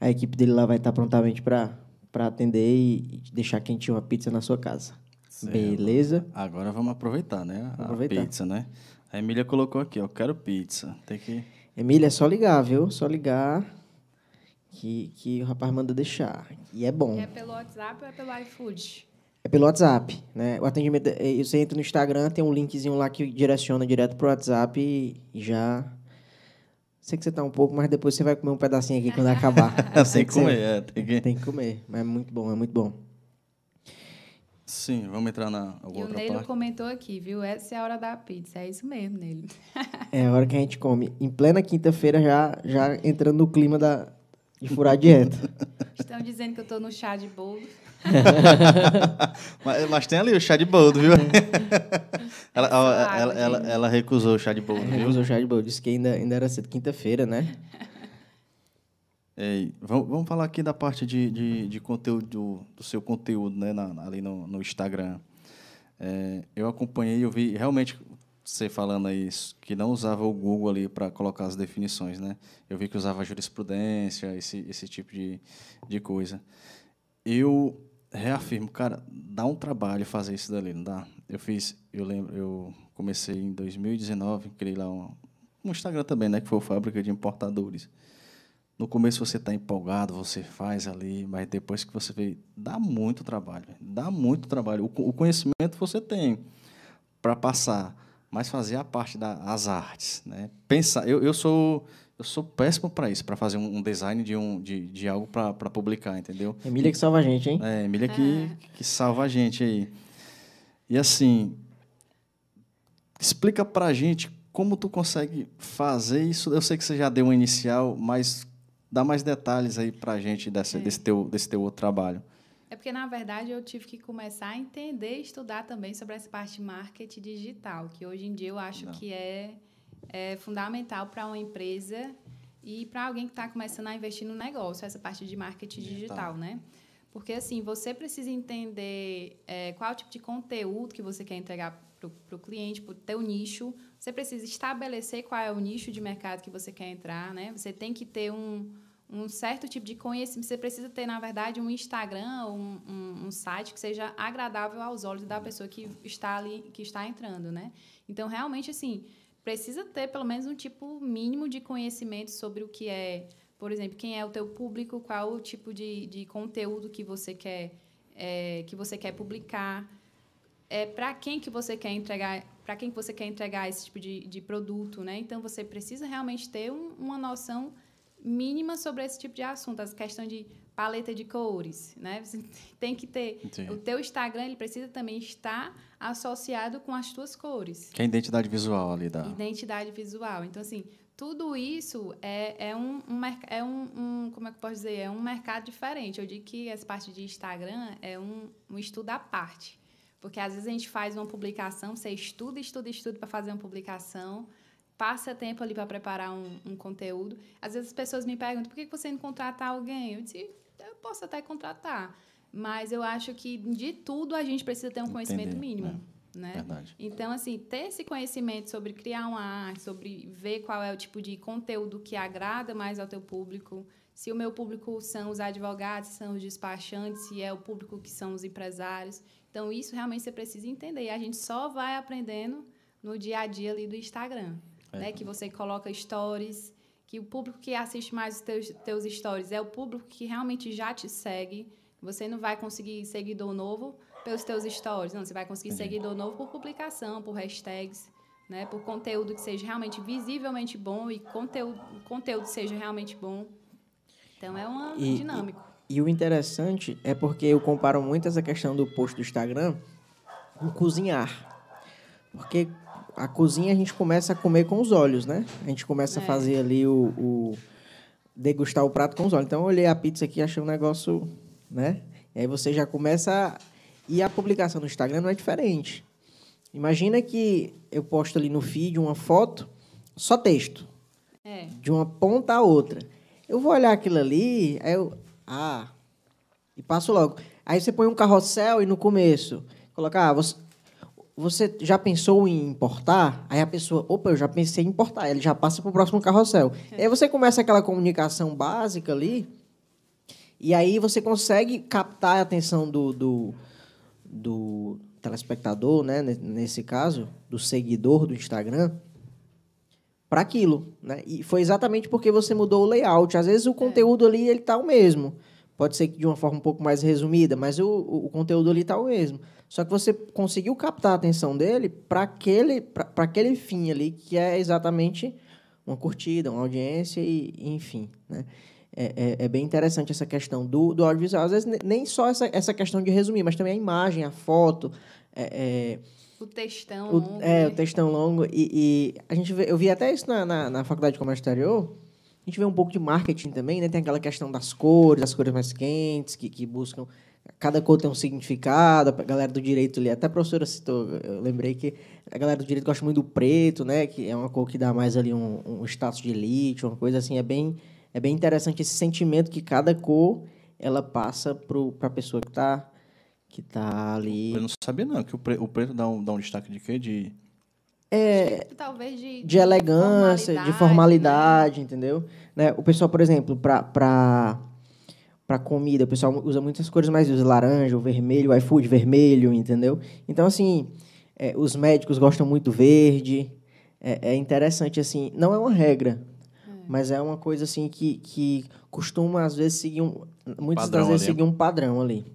[SPEAKER 1] a equipe dele lá vai estar prontamente para atender e deixar quentinho a pizza na sua casa.
[SPEAKER 2] Certo.
[SPEAKER 1] Beleza?
[SPEAKER 2] Agora vamos aproveitar, né? A
[SPEAKER 1] Aproveitar.
[SPEAKER 2] pizza, né? A Emília colocou aqui, ó. Quero pizza. Tem que.
[SPEAKER 1] Emília, é só ligar, viu? Só ligar que, que o rapaz manda deixar. E é bom.
[SPEAKER 3] É pelo WhatsApp ou é pelo iFood?
[SPEAKER 1] É pelo WhatsApp, né? O atendimento, é- você entra no Instagram, tem um linkzinho lá que direciona direto pro WhatsApp e já... Sei que você tá um pouco, mas depois você vai comer um pedacinho aqui quando acabar. [laughs]
[SPEAKER 2] tem
[SPEAKER 1] Sei
[SPEAKER 2] que
[SPEAKER 1] você-
[SPEAKER 2] comer, é. Tem que...
[SPEAKER 1] Tem que comer, mas é muito bom, é muito bom.
[SPEAKER 2] Sim, vamos entrar na
[SPEAKER 3] E o
[SPEAKER 2] outra
[SPEAKER 3] Neilo
[SPEAKER 2] parte.
[SPEAKER 3] comentou aqui, viu? Essa é a hora da pizza. É isso mesmo, Neilo. [laughs]
[SPEAKER 1] É a hora que a gente come. Em plena quinta-feira, já, já entrando no clima da, de furar a dieta.
[SPEAKER 3] Estão dizendo que eu tô no chá de bolo. [laughs]
[SPEAKER 2] Mas, mas tem ali o chá de boldo, viu? [laughs] ela, ela, ela, ela recusou o chá de boldo, viu?
[SPEAKER 1] Usa o chá de boa. Disse que ainda, ainda era cedo, quinta-feira, né?
[SPEAKER 2] Ei, vamos, vamos falar aqui da parte de, de, de conteúdo, do, do seu conteúdo, né, na- ali no, no Instagram. É, eu acompanhei, eu vi realmente você falando aí isso, que não usava o Google ali para colocar as definições, né? Eu vi que usava jurisprudência, esse, esse tipo de, de coisa. Eu reafirmo, cara, dá um trabalho fazer isso dali, não dá? Eu fiz, eu lembro, eu comecei em 2019, criei lá um, um Instagram também, né, que foi o Fábrica de Importadores. No começo você está empolgado, você faz ali, mas depois que você vê, dá muito trabalho, dá muito trabalho. O, o conhecimento você tem para passar, mas fazer a parte das artes, né? Pensar, eu, eu sou eu sou péssimo para isso, para fazer um, um design de um de, de algo para publicar, entendeu?
[SPEAKER 1] Emília que salva a gente, hein?
[SPEAKER 2] É, Emília que, que salva a gente aí. E assim, explica pra gente como tu consegue fazer isso. Eu sei que você já deu uma inicial, mas dá mais detalhes aí pra gente desse, desse, teu, desse teu outro trabalho.
[SPEAKER 3] É porque, na verdade, eu tive que começar a entender e estudar também sobre essa parte de marketing digital, que hoje em dia eu acho
[SPEAKER 2] Não.
[SPEAKER 3] que é, é fundamental para uma empresa e para alguém que está começando a investir no negócio, essa parte de marketing
[SPEAKER 2] Digital.
[SPEAKER 3] digital, né? Porque, assim, você precisa entender é, qual tipo de conteúdo que você quer entregar para o cliente, para o teu nicho. Você precisa estabelecer qual é o nicho de mercado que você quer entrar, né? Você tem que ter um, um certo tipo de conhecimento. Você precisa ter, na verdade, um Instagram ou um, um, um site que seja agradável aos olhos da pessoa que está ali, que está entrando, né? Então, realmente, assim, precisa ter pelo menos um tipo mínimo de conhecimento sobre o que é, por exemplo, quem é o teu público, qual o tipo de, de conteúdo que você quer é, que você quer publicar, é, para quem que você quer entregar, para quem que você quer entregar esse tipo de, de produto, né? Então você precisa realmente ter um, uma noção mínima sobre esse tipo de assunto, as questão de paleta de cores, né? Você [laughs] tem que ter
[SPEAKER 2] Entendi.
[SPEAKER 3] o teu Instagram, ele precisa também estar associado com as tuas cores.
[SPEAKER 2] Que é a identidade visual ali da.
[SPEAKER 3] Identidade visual. Então, assim, tudo isso é, é, um, um, é um, um- como é que eu posso dizer? É um mercado diferente. Eu digo que essa parte de Instagram é um, um estudo à parte. Porque às vezes a gente faz uma publicação, você estuda, estuda, estuda para fazer uma publicação, passa tempo ali para preparar um, um conteúdo. Às vezes as pessoas me perguntam, por que que você não contrata alguém? Eu disse, eu posso até contratar. Mas eu acho que de tudo a gente precisa ter um conhecimento
[SPEAKER 2] Entender,
[SPEAKER 3] mínimo. Né?
[SPEAKER 2] Verdade.
[SPEAKER 3] Então, assim, ter esse conhecimento sobre criar uma arte, sobre ver qual é o tipo de conteúdo que agrada mais ao teu público, se o meu público são os advogados, são os despachantes, se é o público que são os empresários. Então, isso realmente você precisa entender. E a gente só vai aprendendo no dia a dia ali do Instagram,
[SPEAKER 2] É.
[SPEAKER 3] né? Que você coloca stories, que o público que assiste mais os teus, teus stories é o público que realmente já te segue. Você não vai conseguir seguidor novo pelos teus stories, não. Você vai conseguir
[SPEAKER 2] Entendi.
[SPEAKER 3] seguidor novo por publicação, por hashtags, né? Por conteúdo que seja realmente visivelmente bom e conteúdo, conteúdo seja realmente bom. Então é uma
[SPEAKER 1] E-
[SPEAKER 3] dinâmico.
[SPEAKER 1] E o interessante é porque eu comparo muito essa questão do post do Instagram com cozinhar. Porque a cozinha a gente começa a comer com os olhos, né? A gente começa a
[SPEAKER 3] É.
[SPEAKER 1] fazer ali o, o- degustar o prato com os olhos. Então eu olhei a pizza aqui e achei um negócio, né? E aí você já começa. E a publicação no Instagram não é diferente. Imagina que eu posto ali no feed uma foto, só texto
[SPEAKER 3] É.
[SPEAKER 1] de uma ponta a outra. Eu vou olhar aquilo ali, aí eu. Ah. E passo logo. Aí você põe um carrossel e no começo. Coloca, ah, você, você já pensou em importar? Aí a pessoa, opa, eu já pensei em importar. Ele já passa para o próximo carrossel. Aí você começa aquela comunicação básica ali. E aí você consegue captar a atenção do, do, do telespectador, né? ne- Nesse caso, do seguidor do Instagram para aquilo, né? E foi exatamente porque você mudou o layout. Às vezes o conteúdo ali ele tá o mesmo. Pode ser que de uma forma um pouco mais resumida, mas o, o, conteúdo ali tá o mesmo. Só que você conseguiu captar a atenção dele para aquele para aquele fim ali que é exatamente uma curtida, uma audiência e, e enfim, né? É, é, é bem interessante essa questão do, do audiovisual. Às vezes ne- nem só essa, essa questão de resumir, mas também a imagem, a foto, é, é,
[SPEAKER 3] O textão
[SPEAKER 1] o,
[SPEAKER 3] longo,
[SPEAKER 1] é,
[SPEAKER 3] né?
[SPEAKER 1] o textão longo. E, e a gente vê, eu vi até isso na, na, na faculdade de comércio exterior. A gente vê um pouco de marketing também, né? Tem aquela questão das cores, as cores mais quentes, que, que buscam. Cada cor tem um significado. A galera do direito ali, até a professora citou, eu lembrei que a galera do direito gosta muito do preto, né? Que é uma cor que dá mais ali um, um status de elite, uma coisa assim. É bem, é bem interessante esse sentimento que cada cor ela passa para a pessoa que está que tá ali.
[SPEAKER 2] Eu não sabia, não, que o, pre- o preto dá um, dá um destaque de quê? De.
[SPEAKER 3] Talvez de,
[SPEAKER 1] de elegância, de formalidade, entendeu? Né? O pessoal, por exemplo, para para para comida, o pessoal usa muitas cores mais vivas, laranja, o vermelho, o iFood vermelho, entendeu? Então assim, é, os médicos gostam muito verde. É, é interessante assim, não é uma regra, mas é uma coisa assim que, que costuma às vezes seguir um, muitas
[SPEAKER 2] Padrão
[SPEAKER 1] das vezes
[SPEAKER 2] ali.
[SPEAKER 1] seguir um padrão ali.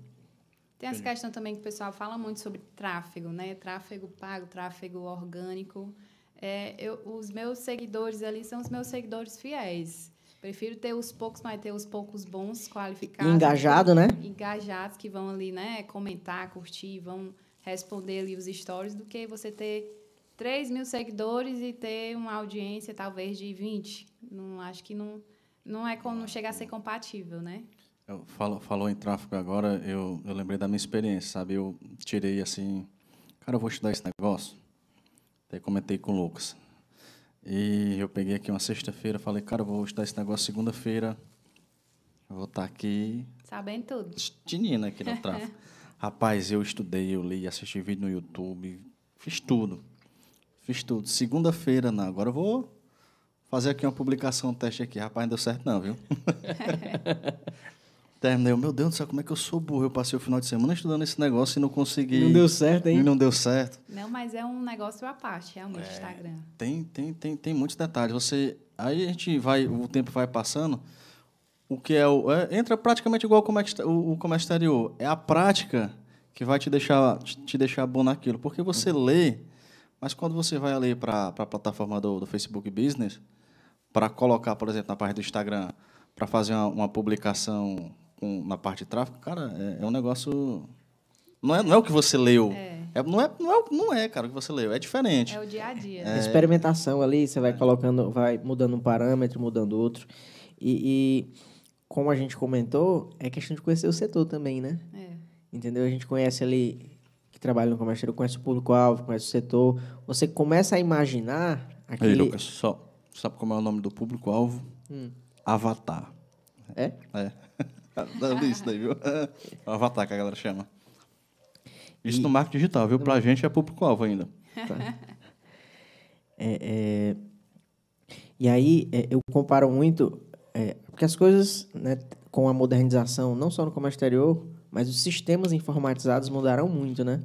[SPEAKER 3] Tem essa questão também que o pessoal fala muito sobre tráfego, né? Tráfego pago, tráfego orgânico. É, eu, os meus seguidores ali são os meus seguidores fiéis. Prefiro ter os poucos, mas ter os poucos bons, qualificados.
[SPEAKER 1] Engajado, né?
[SPEAKER 3] Engajados, que vão ali, né? Comentar, curtir, vão responder ali os stories, do que você ter 3 mil seguidores e ter uma audiência talvez de 20. Não, acho que não, não, é como, não chega a ser compatível, né?
[SPEAKER 2] Eu falo, falou em tráfego agora, eu, eu lembrei da minha experiência, sabe? Eu tirei assim, cara, eu vou estudar esse negócio. Até comentei com o Lucas. E eu peguei aqui uma sexta-feira, falei, cara, eu vou estudar esse negócio segunda-feira. Eu vou estar aqui,
[SPEAKER 3] Sabendo tudo.
[SPEAKER 2] tinina aqui no tráfego. [laughs] Rapaz, eu estudei, eu li, assisti vídeo no YouTube, fiz tudo. Fiz tudo. Segunda-feira, não, agora eu vou fazer aqui uma publicação, um teste aqui. Rapaz, não deu certo não, viu? [laughs] Terminei, eu, meu Deus do céu, como é que eu sou burro? Eu passei o final de semana estudando esse negócio e não consegui.
[SPEAKER 1] Não deu certo, hein?
[SPEAKER 2] E não deu certo.
[SPEAKER 3] Não, mas é um negócio à parte, realmente, Instagram.
[SPEAKER 2] Tem, tem, tem, tem muitos detalhes. Você, aí a gente vai, o tempo vai passando. O que é o é, entra praticamente igual ao comércio, o, o comércio exterior. É a prática que vai te deixar te, te deixar bom naquilo, porque você lê, mas quando você vai ali para a plataforma do, do Facebook Business para colocar, por exemplo, na parte do Instagram, para fazer uma, uma publicação com, na parte de tráfego, cara, é, é um negócio não é, não é o que você leu. É, não, é, não, é, não é, cara, o que você leu. É diferente.
[SPEAKER 3] É o dia a dia.
[SPEAKER 2] É.
[SPEAKER 3] né?
[SPEAKER 1] Experimentação ali, você vai colocando, vai mudando um parâmetro, mudando outro. E, e como a gente comentou, é questão de conhecer o setor também, né?
[SPEAKER 3] É.
[SPEAKER 1] Entendeu? A gente conhece ali, trabalha no comércio, conhece o público-alvo, conhece o setor. Você começa a imaginar aquele...
[SPEAKER 2] Lucas, só, sabe como é o nome do público-alvo? Avatar.
[SPEAKER 1] É?
[SPEAKER 2] É. [laughs] Não li isso daí, viu? Avatar que a galera chama. Isso no marketing digital, viu? Pra gente é público-alvo ainda.
[SPEAKER 1] É, é, E aí, é, eu comparo muito, é, porque as coisas, né, com a modernização, não só no comércio exterior, mas os sistemas informatizados mudaram muito, né?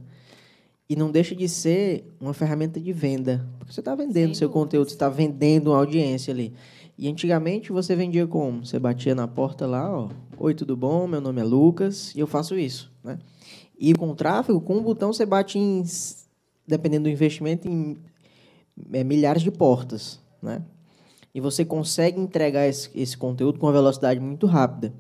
[SPEAKER 1] E não deixa de ser uma ferramenta de venda, porque você está vendendo
[SPEAKER 3] Sem
[SPEAKER 1] seu conteúdo, você está vendendo uma audiência ali. E antigamente você vendia como? Você batia na porta lá, ó, oi, tudo bom? Meu nome é Lucas e eu faço isso, né? E com o tráfego, com um botão você bate em, dependendo do investimento, em é, milhares de portas, né? e você consegue entregar esse, esse conteúdo com uma velocidade muito rápida.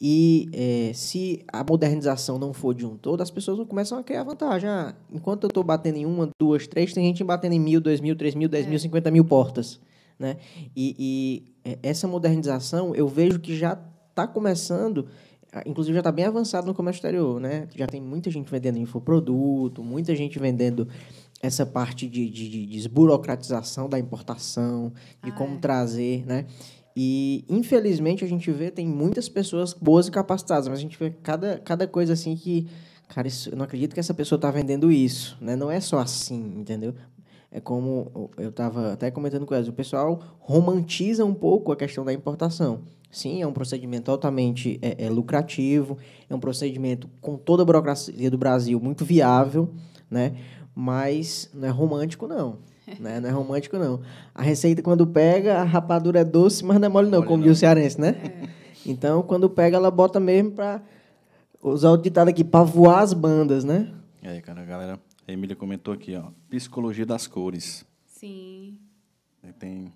[SPEAKER 1] E é, se a modernização não for de um todo, as pessoas começam a criar vantagem. Ah, enquanto eu estou batendo em uma, duas, três, tem gente batendo em mil, dois mil, três mil, dez é. mil, cinquenta mil portas. Né? E, e é, essa modernização eu vejo que já está começando, inclusive já está bem avançado no comércio exterior. Né? Já tem muita gente vendendo infoproduto, muita gente vendendo essa parte de, de, de desburocratização da importação, de ah, como é. trazer, né? E, infelizmente, a gente vê, tem muitas pessoas boas e capacitadas, mas a gente vê cada, cada coisa assim que, cara, isso, eu não acredito que essa pessoa está vendendo isso, né? Não é só assim, entendeu? É como eu estava até comentando com eles, o pessoal romantiza um pouco a questão da importação. Sim, é um procedimento altamente é, é lucrativo, é um procedimento com toda a burocracia do Brasil muito viável, né? Mas não é romântico, não [laughs] né? Não é romântico, não. A receita, quando pega, a rapadura é doce, mas não é mole, não, mole como diz o cearense, né? É. [laughs] Então, quando pega, ela bota mesmo para usar o ditado aqui, para voar as bandas, né?
[SPEAKER 2] E aí, cara, galera, a Emília comentou aqui, ó, psicologia das cores.
[SPEAKER 3] Sim.
[SPEAKER 2] E, tem,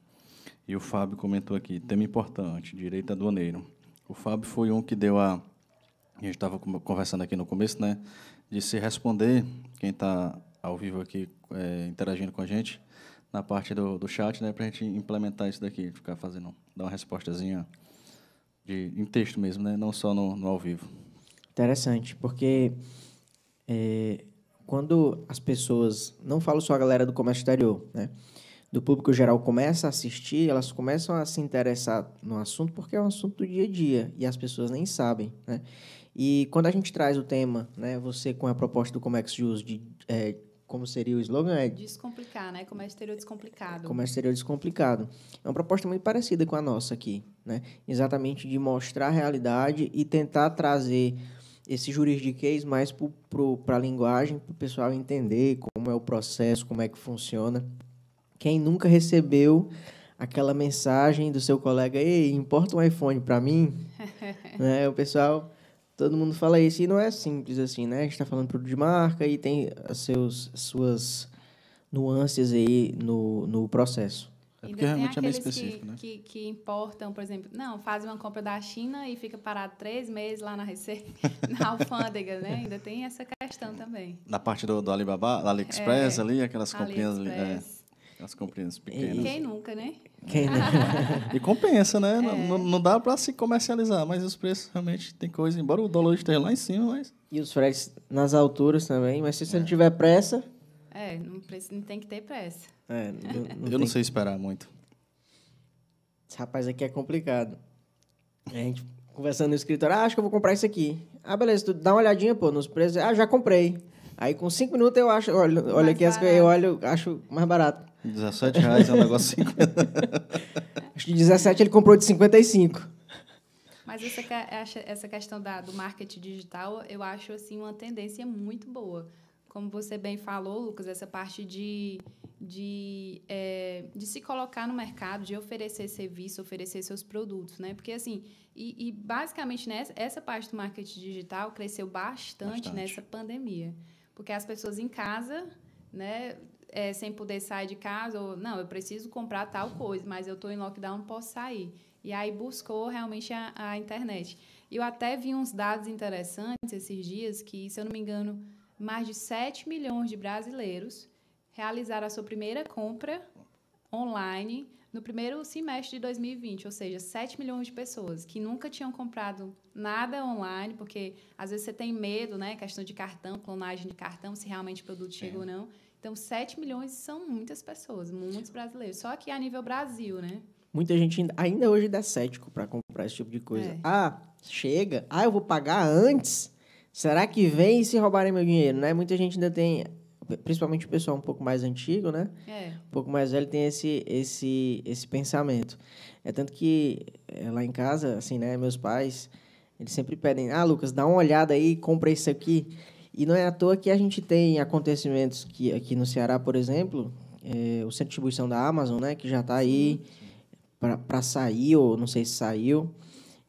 [SPEAKER 2] e o Fábio comentou aqui, tema importante, direito aduaneiro. O Fábio foi um que deu a... A gente estava conversando aqui no começo, né? De se responder, quem está ao vivo aqui é, interagindo com a gente na parte do, do chat, né, para a gente implementar isso daqui, ficar fazendo, dar uma respostazinha de, em texto mesmo, né, não só no, no ao vivo.
[SPEAKER 1] Interessante, porque é, quando as pessoas, não falo só a galera do comércio exterior, né, do público geral começa a assistir, elas começam a se interessar no assunto porque é um assunto do dia a dia e as pessoas nem sabem, né? E quando a gente traz o tema, né, você com a proposta do Comex Jus de é, como seria o slogan, é...
[SPEAKER 3] Descomplicar, né? Comércio exterior descomplicado.
[SPEAKER 1] Comércio exterior descomplicado. É uma proposta muito parecida com a nossa aqui, né? Exatamente de mostrar a realidade e tentar trazer esse juridiquês mais para a linguagem, para o pessoal entender como é o processo, como é que funciona. Quem nunca recebeu aquela mensagem do seu colega, ei, importa um iPhone para mim? [laughs] né? O pessoal todo mundo fala isso e não é simples assim, né? A gente está falando produto de marca e tem as seus, suas nuances aí no, no processo.
[SPEAKER 2] É porque realmente é meio específico,
[SPEAKER 3] que,
[SPEAKER 2] né?
[SPEAKER 3] Que, que importam, por exemplo, não, faz uma compra da China e fica parado três meses lá na receita, [laughs] na alfândega, né? Ainda tem essa questão também.
[SPEAKER 2] Na parte do, do Alibaba, da AliExpress é, ali, aquelas comprinhas ali. É. As comprinhas pequenas.
[SPEAKER 3] E quem nunca, né?
[SPEAKER 1] Quem
[SPEAKER 2] nunca? [laughs] e compensa, né? É. Não, não dá para se comercializar, mas os preços realmente tem coisa, embora o dólar esteja lá em cima, mas...
[SPEAKER 1] E os fretes nas alturas também, mas se você é. não tiver pressa...
[SPEAKER 3] É, não, não tem que ter pressa.
[SPEAKER 1] É, não,
[SPEAKER 2] não Eu não sei esperar muito.
[SPEAKER 1] Esse rapaz aqui é complicado. A gente conversando no escritório, ah, acho que eu vou comprar isso aqui. Ah, beleza, tu dá uma olhadinha, pô, nos preços. Ah, já comprei. Aí com cinco minutos eu acho, olha, olha aqui as eu olho, acho mais barato.
[SPEAKER 2] 17 reais é um negócio 50. [laughs]
[SPEAKER 1] Acho que 17 ele comprou de 55.
[SPEAKER 3] Mas essa, essa questão da, do marketing digital, eu acho assim uma tendência muito boa. Como você bem falou, Lucas, essa parte de, de, é, de se colocar no mercado, de oferecer serviço, oferecer seus produtos, né? Porque assim, e, e basicamente nessa, essa parte do marketing digital cresceu bastante, bastante. nessa pandemia. Porque as pessoas em casa, né, é, sem poder sair de casa, ou não, eu preciso comprar tal coisa, mas eu estou em lockdown, não posso sair. E aí buscou realmente a, a internet. Eu até vi uns dados interessantes esses dias que, se eu não me engano, mais de 7 milhões de brasileiros realizaram a sua primeira compra online no primeiro semestre de 2020, ou seja, 7 milhões de pessoas que nunca tinham comprado nada online, porque às vezes você tem medo, né, questão de cartão, clonagem de cartão, se realmente o produto chega ou não. Então, 7 milhões são muitas pessoas, muitos brasileiros. Só que a nível Brasil, né?
[SPEAKER 1] Muita gente ainda hoje dá cético para comprar esse tipo de coisa. É. Ah, chega. Ah, eu vou pagar antes. Será que vem e se roubarem meu dinheiro, né? Muita gente ainda tem, principalmente o pessoal um pouco mais antigo, né?
[SPEAKER 3] É.
[SPEAKER 1] Um pouco mais velho tem esse esse esse pensamento. É tanto que é, lá em casa, assim, né, meus pais, eles sempre pedem: "Ah, Lucas, dá uma olhada aí, compra isso aqui". E não é à toa que a gente tem acontecimentos que aqui no Ceará, por exemplo, é, o centro de distribuição da Amazon, né, que já está aí para sair, ou não sei se saiu.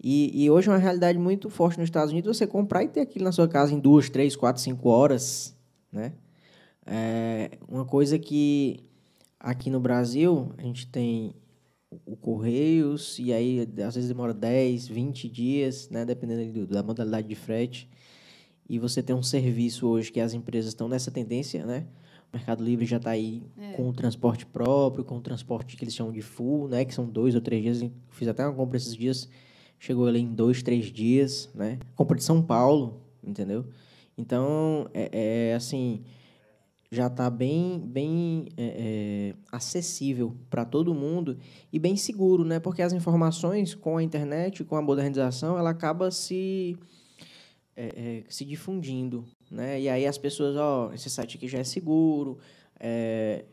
[SPEAKER 1] E, e, hoje é uma realidade muito forte nos Estados Unidos você comprar e ter aquilo na sua casa em duas, três, quatro, cinco horas. Né? É uma coisa que aqui no Brasil a gente tem o Correios, e aí às vezes demora 10, 20 dias, né, dependendo do, da modalidade de frete. E você tem um serviço hoje que as empresas estão nessa tendência, né? O Mercado Livre já está aí é. com o transporte próprio, com o transporte que eles chamam de full, né? Que são dois ou três dias. Fiz até uma compra esses dias, chegou ali em dois, três dias, né? Compra de São Paulo, entendeu? Então, é, é assim, já está bem, bem é, é, acessível para todo mundo e bem seguro, né? Porque as informações com a internet, com a modernização, ela acaba se é, é se difundindo, né? E aí as pessoas, ó, esse site aqui já é seguro, é,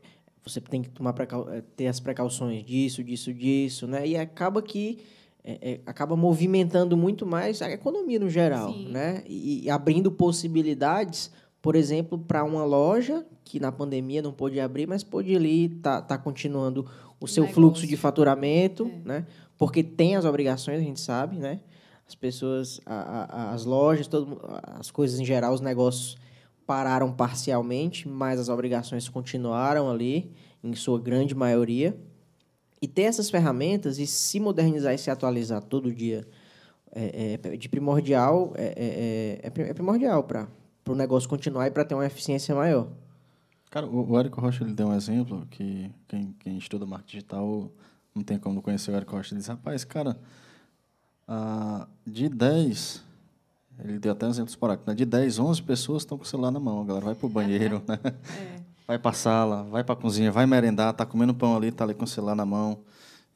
[SPEAKER 1] você tem que tomar é, ter as precauções disso, disso, disso, né? E acaba que acaba movimentando muito mais a economia no geral, Sim. né? E, e abrindo possibilidades por exemplo, para uma loja que na pandemia não pôde abrir, mas pôde ali tá, tá continuando o seu Negócio. fluxo de faturamento, é. né? Porque tem as obrigações, a gente sabe, né? As pessoas, a, a, as lojas, todo, as coisas em geral, os negócios pararam parcialmente, mas as obrigações continuaram ali, em sua grande maioria. E ter essas ferramentas e se modernizar e se atualizar todo dia é, é de primordial é, é, é, é primordial para o negócio continuar e para ter uma eficiência maior.
[SPEAKER 2] Cara, o, o Érico Rocha ele deu um exemplo que quem, quem estuda marketing digital não tem como não conhecer o Érico Rocha. Ele diz, rapaz, cara, ah, de 10, ele deu até um exemplo esporádico, né? de 10, 11 pessoas estão com o celular na mão. A galera vai para o banheiro, [laughs] né? É. vai para a sala, vai para a cozinha, vai merendar, tá comendo pão ali, tá ali com o celular na mão.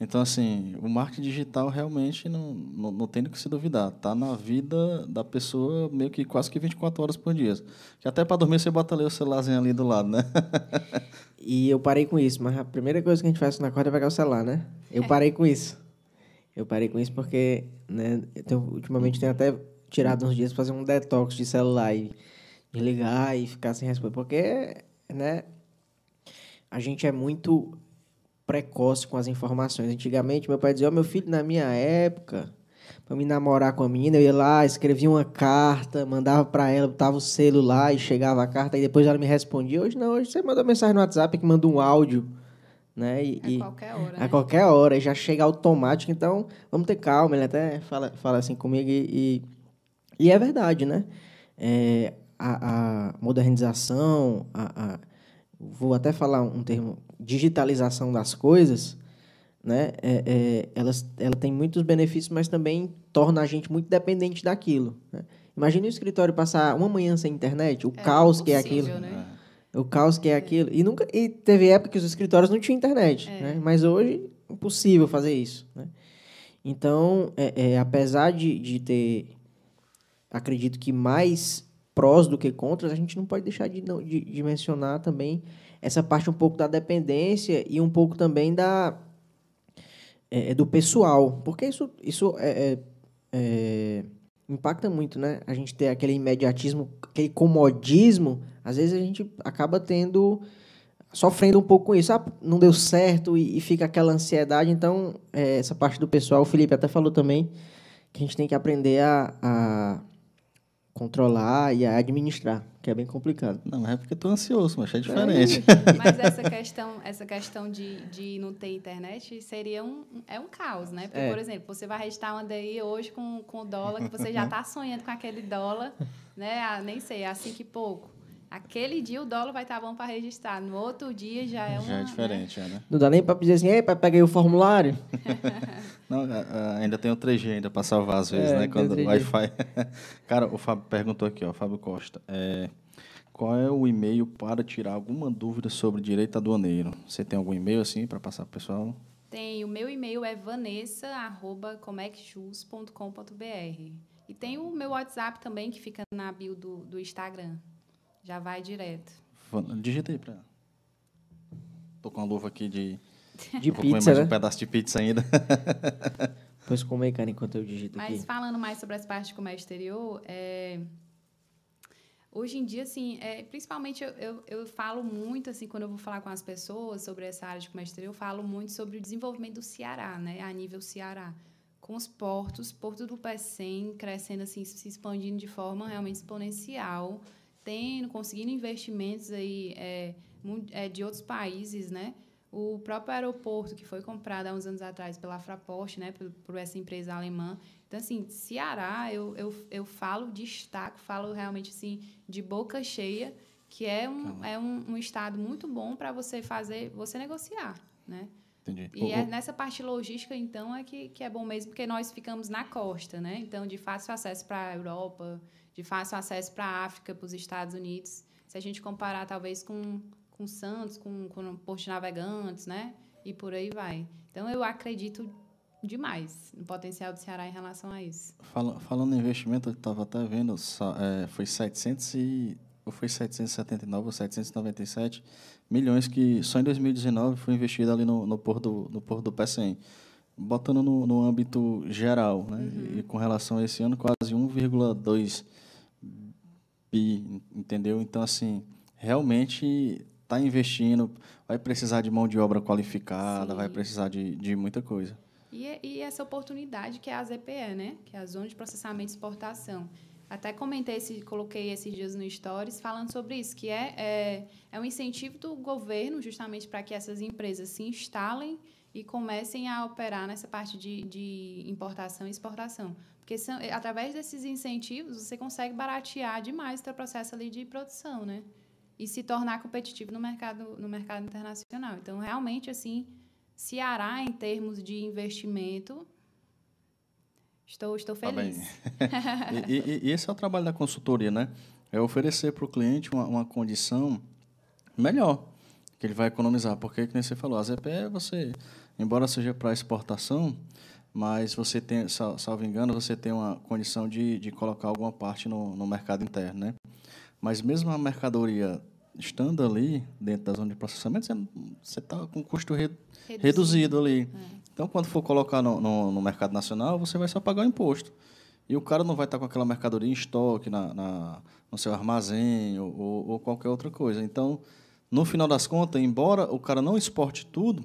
[SPEAKER 2] Então, assim, o marketing digital realmente não, não, não tem do que se duvidar. Está na vida da pessoa meio que quase que 24 horas por dia. Que até para dormir você bota ali o celularzinho ali do lado, né? [laughs]
[SPEAKER 1] e eu parei com isso, mas a primeira coisa que a gente faz na corda é pegar o celular, né? Eu parei com isso. Eu parei com isso porque, né, tenho, ultimamente tenho até tirado uns dias para fazer um detox de celular e desligar e ficar sem responder. Porque, né, a gente é muito precoce com as informações. Antigamente, meu pai dizia: oh, meu filho, na minha época, para me namorar com a menina, eu ia lá, escrevia uma carta, mandava para ela, botava o celular e chegava a carta, e depois ela me respondia. Hoje não, hoje você manda mensagem no WhatsApp que manda um áudio. Né?
[SPEAKER 3] E, a qualquer hora. A
[SPEAKER 1] né? qualquer hora, já chega automático. Então, vamos ter calma. Ele até fala, fala assim comigo, e, e, e é verdade, né? É, a, a modernização, a, a vou até falar um termo, digitalização das coisas, né? É, é, elas, ela tem muitos benefícios, mas também torna a gente muito dependente daquilo. Né? Imagine o escritório passar uma manhã sem internet, o é caos que é aquilo. Né? O caos que é aquilo. E, nunca, e teve época que os escritórios não tinham internet, é. né? mas hoje é impossível fazer isso. Né? Então, é, é, apesar de, de ter, acredito que mais prós do que contras, a gente não pode deixar de, de, de mencionar também essa parte um pouco da dependência e um pouco também da é, é do pessoal, porque isso, isso é, é, é, impacta muito, né? A gente ter aquele imediatismo, aquele comodismo, às vezes a gente acaba tendo sofrendo um pouco com isso. Ah, não deu certo e, e fica aquela ansiedade. Então, é, essa parte do pessoal, o Felipe até falou também que a gente tem que aprender a, a controlar e administrar, que é bem complicado.
[SPEAKER 2] Não, é porque estou ansioso, mas é diferente.
[SPEAKER 3] É. [laughs] Mas essa questão, essa questão de, de não ter internet seria um, é um caos, né? Porque, é. por exemplo, você vai registrar uma daí hoje com, com o dólar, que você já está sonhando com aquele dólar, né? A, nem sei, a cinco e pouco. Aquele dia o dólar vai estar tá bom para registrar. No outro dia já é uma.
[SPEAKER 2] Já é diferente, né?
[SPEAKER 1] né? Não dá nem para dizer assim, ei, peguei o formulário. [laughs]
[SPEAKER 2] Não, ainda tem o 3G ainda para salvar às vezes, é, né? Quando o Wi-Fi. [laughs] Cara, o Fábio perguntou aqui, ó, Fábio Costa. É, qual é o e-mail para tirar alguma dúvida sobre direito aduaneiro? Você tem algum e-mail assim para passar para o pessoal?
[SPEAKER 3] Tem. O meu e-mail é vanessa.comexjus.com.br. E tem o meu WhatsApp também, que fica na bio do, do Instagram. Já vai direto.
[SPEAKER 2] Digita aí para. Tô com a luva aqui de, [laughs]
[SPEAKER 1] de pizza. mais né?
[SPEAKER 2] um pedaço de pizza ainda. [laughs]
[SPEAKER 1] Pois comer, cara, enquanto eu digito
[SPEAKER 3] Mas
[SPEAKER 1] aqui.
[SPEAKER 3] Mas falando mais sobre as partes de comércio exterior, é... hoje em dia, assim, é... principalmente eu, eu, eu, falo muito, assim, quando eu vou falar com as pessoas sobre essa área de comércio exterior, eu falo muito sobre o desenvolvimento do Ceará, né, a nível Ceará. Com os portos, Porto do Pecém crescendo, assim, se expandindo de forma realmente exponencial tendo, conseguindo investimentos aí é, é, de outros países, né? O próprio aeroporto, que foi comprado há uns anos atrás pela Fraport, né, por, por essa empresa alemã. Então, assim, Ceará, eu, eu, eu falo, destaco, falo realmente, assim, de boca cheia, que é um, é um, um estado muito bom para você fazer, você negociar, né?
[SPEAKER 2] Entendi.
[SPEAKER 3] E é nessa parte logística, então, é que, que é bom mesmo, porque nós ficamos na costa, né? Então, de fácil acesso para a Europa, de fácil acesso para a África, para os Estados Unidos. Se a gente comparar, talvez, com, com Santos, com, com Porto de Navegantes, né? E por aí vai. Então, eu acredito demais no potencial do Ceará em relação a isso.
[SPEAKER 2] Fala, falando em investimento, eu estava até vendo, é, foi 700 e, ou foi 779 ou 797 milhões que só em 2019 foi investido ali no, no porto do, no porto do PCM. Botando no, no âmbito geral, né? Uhum. E com relação a esse ano, quase 1,2 entendeu? Então, assim, realmente está investindo, vai precisar de mão de obra qualificada, Sim. vai precisar de, de muita coisa.
[SPEAKER 3] E, e, essa oportunidade que é a ZPE, né? Que é a Zona de Processamento e Exportação. Até comentei, esse, coloquei esses dias no Stories falando sobre isso, que é, é, é um incentivo do governo justamente para que essas empresas se instalem e comecem a operar nessa parte de, de importação e exportação. Porque são, através desses incentivos, você consegue baratear demais o seu processo ali de produção, né? E se tornar competitivo no mercado, no mercado internacional. Então, realmente, assim, Ceará, em termos de investimento, Estou, estou tá feliz.
[SPEAKER 2] Tá [laughs] e, e, e, esse é o trabalho da consultoria, né? É oferecer para o cliente uma, uma condição melhor, que ele vai economizar. Porque, como você falou, a ZP é você, embora seja para exportação, mas você tem, salvo engano, você tem uma condição de, de colocar alguma parte no, no mercado interno, né? Mas mesmo a mercadoria estando ali, dentro da zona de processamento, você está com custo re, reduzido. reduzido. ali. É. Então, quando for colocar no, no, no, mercado nacional, você vai só pagar o imposto. E o cara não vai estar com aquela mercadoria em estoque na, na no seu armazém ou, ou, ou, qualquer outra coisa. Então, no final das contas, embora o cara não exporte tudo,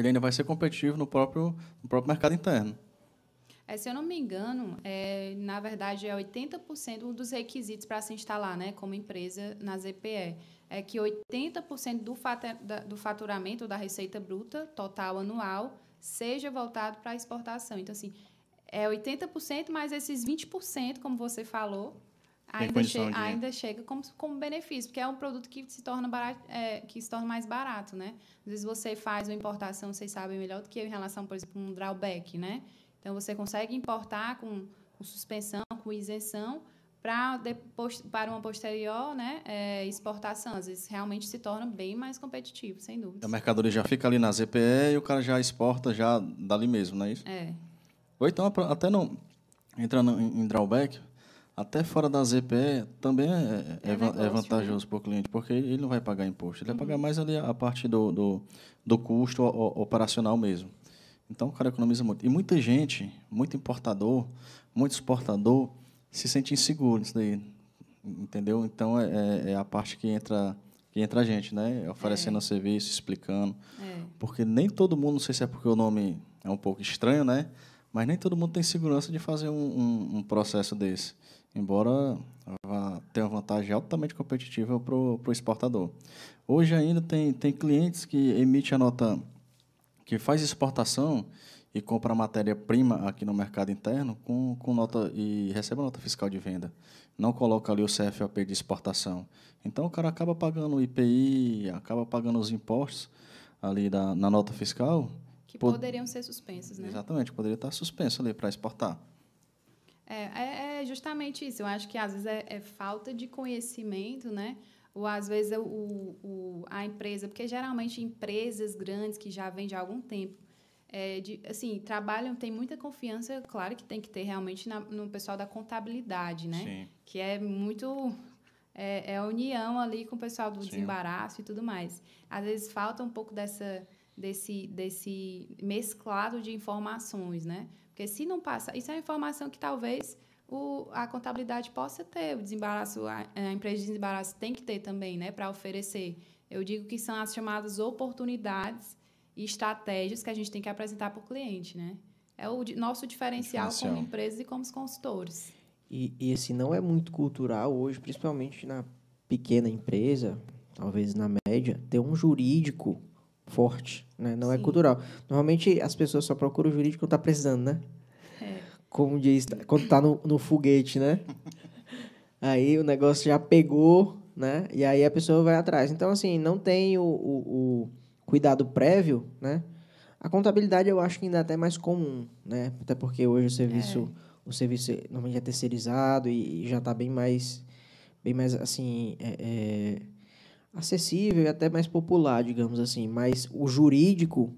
[SPEAKER 2] ele ainda vai ser competitivo no próprio, no próprio mercado interno.
[SPEAKER 3] É, se eu não me engano, é, na verdade, é 80% dos requisitos para se instalar né, como empresa na ZPE. É que 80% do, do faturamento da receita bruta total anual seja voltado para exportação. Então, assim, é 80%, mas esses 20%, como você falou, ainda, che de... ainda chega como, como benefício, porque é um produto que se torna barato, é, que se torna mais barato, né? Às vezes você faz uma importação, vocês sabem melhor do que eu em relação, por exemplo, a um drawback, né? Então você consegue importar com, com suspensão, com isenção, para depois para uma posterior né, é, exportação. Às vezes realmente se torna bem mais competitivo, sem dúvida.
[SPEAKER 2] A mercadoria já fica ali na ZPE e o cara já exporta já dali mesmo, não é isso?
[SPEAKER 3] É.
[SPEAKER 2] Ou então, até não, entrando em drawback, até fora da ZPE também é, é, é, é negócio, é vantajoso né? para o cliente, porque ele não vai pagar imposto, ele uhum. vai pagar mais ali a parte do, do, do custo operacional mesmo. Então o cara economiza muito. E muita gente, muito importador, muito exportador, se sente inseguro nisso daí. Entendeu? Então é, é, é a parte que entra que entra a gente, né? Oferecendo é. serviço, explicando. É. Porque nem todo mundo, não sei se é porque o nome é um pouco estranho, né? Mas nem todo mundo tem segurança de fazer um, um, um processo desse. Embora vá ter uma vantagem altamente competitiva para o exportador. Hoje ainda tem, tem clientes que emitem a nota, que faz exportação e compra matéria-prima aqui no mercado interno com, com nota e recebe a nota fiscal de venda. Não coloca ali o CFOP de exportação. Então o cara acaba pagando o IPI, acaba pagando os impostos ali da, na nota fiscal.
[SPEAKER 3] Que pod... poderiam ser suspensos, né?
[SPEAKER 2] Exatamente, poderia estar suspenso ali para exportar.
[SPEAKER 3] É, é, é, justamente isso. Eu acho que às vezes é, é falta de conhecimento, né? ou às vezes o, o, a empresa, porque geralmente empresas grandes que já vêm de algum tempo, é, de, assim, trabalham, tem muita confiança, claro que tem que ter realmente na, no pessoal da contabilidade, né? Sim. Que é muito. É, é, a união ali com o pessoal do Sim. desembaraço e tudo mais. Às vezes falta um pouco dessa, desse, desse mesclado de informações, né? Porque se não passa. Isso é uma informação que talvez o, a contabilidade possa ter, o desembaraço, a, a empresa de desembaraço tem que ter também, né? Para oferecer. Eu digo que são as chamadas oportunidades e estratégias que a gente tem que apresentar para o cliente, né? É o nosso diferencial, diferencial. como empresa e como consultores.
[SPEAKER 1] E, e esse não é muito cultural hoje, principalmente na pequena empresa, talvez na média, ter um jurídico forte, né? Não é
[SPEAKER 3] Sim.
[SPEAKER 1] cultural. Normalmente as pessoas só procuram o jurídico quando tá precisando, né?
[SPEAKER 3] É.
[SPEAKER 1] Como diz, quando tá no, no foguete, né? Aí o negócio já pegou, né? E aí a pessoa vai atrás. Então, assim, não tem o, o, o cuidado prévio, né? A contabilidade eu acho que ainda é até mais comum, né? Até porque hoje o serviço, o serviço normalmente é terceirizado e, e já está bem mais, bem mais assim, é, é, acessível e até mais popular, digamos assim. Mas o jurídico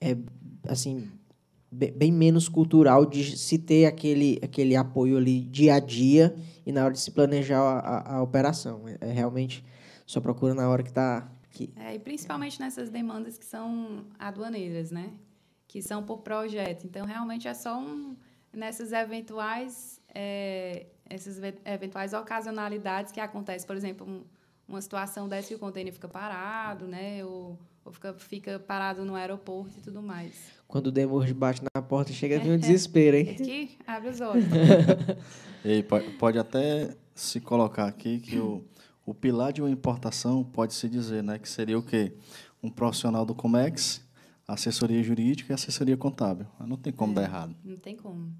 [SPEAKER 1] é, assim, bem menos cultural de se ter aquele, aquele apoio ali dia a dia e na hora de se planejar a, a, a operação. É, é realmente só procura na hora que está... Que,
[SPEAKER 3] É, e principalmente nessas demandas que são aduaneiras, né? Que são por projeto. Então, realmente é só um, nessas eventuais, é, essas ve- eventuais ocasionalidades que acontecem. Por exemplo, um- uma situação dessa que o container fica parado, né? Ou, ou fica, fica parado no aeroporto e tudo mais.
[SPEAKER 1] quando o demorge bate na porta, chega a vir um desespero, hein?
[SPEAKER 3] Aqui, abre os olhos. [laughs]
[SPEAKER 2] E aí, po- pode até se colocar aqui que o, o pilar de uma importação pode se dizer, né, que seria o quê? Um profissional do Comex, assessoria jurídica e assessoria contábil. Não tem como dar errado.
[SPEAKER 3] Não tem como.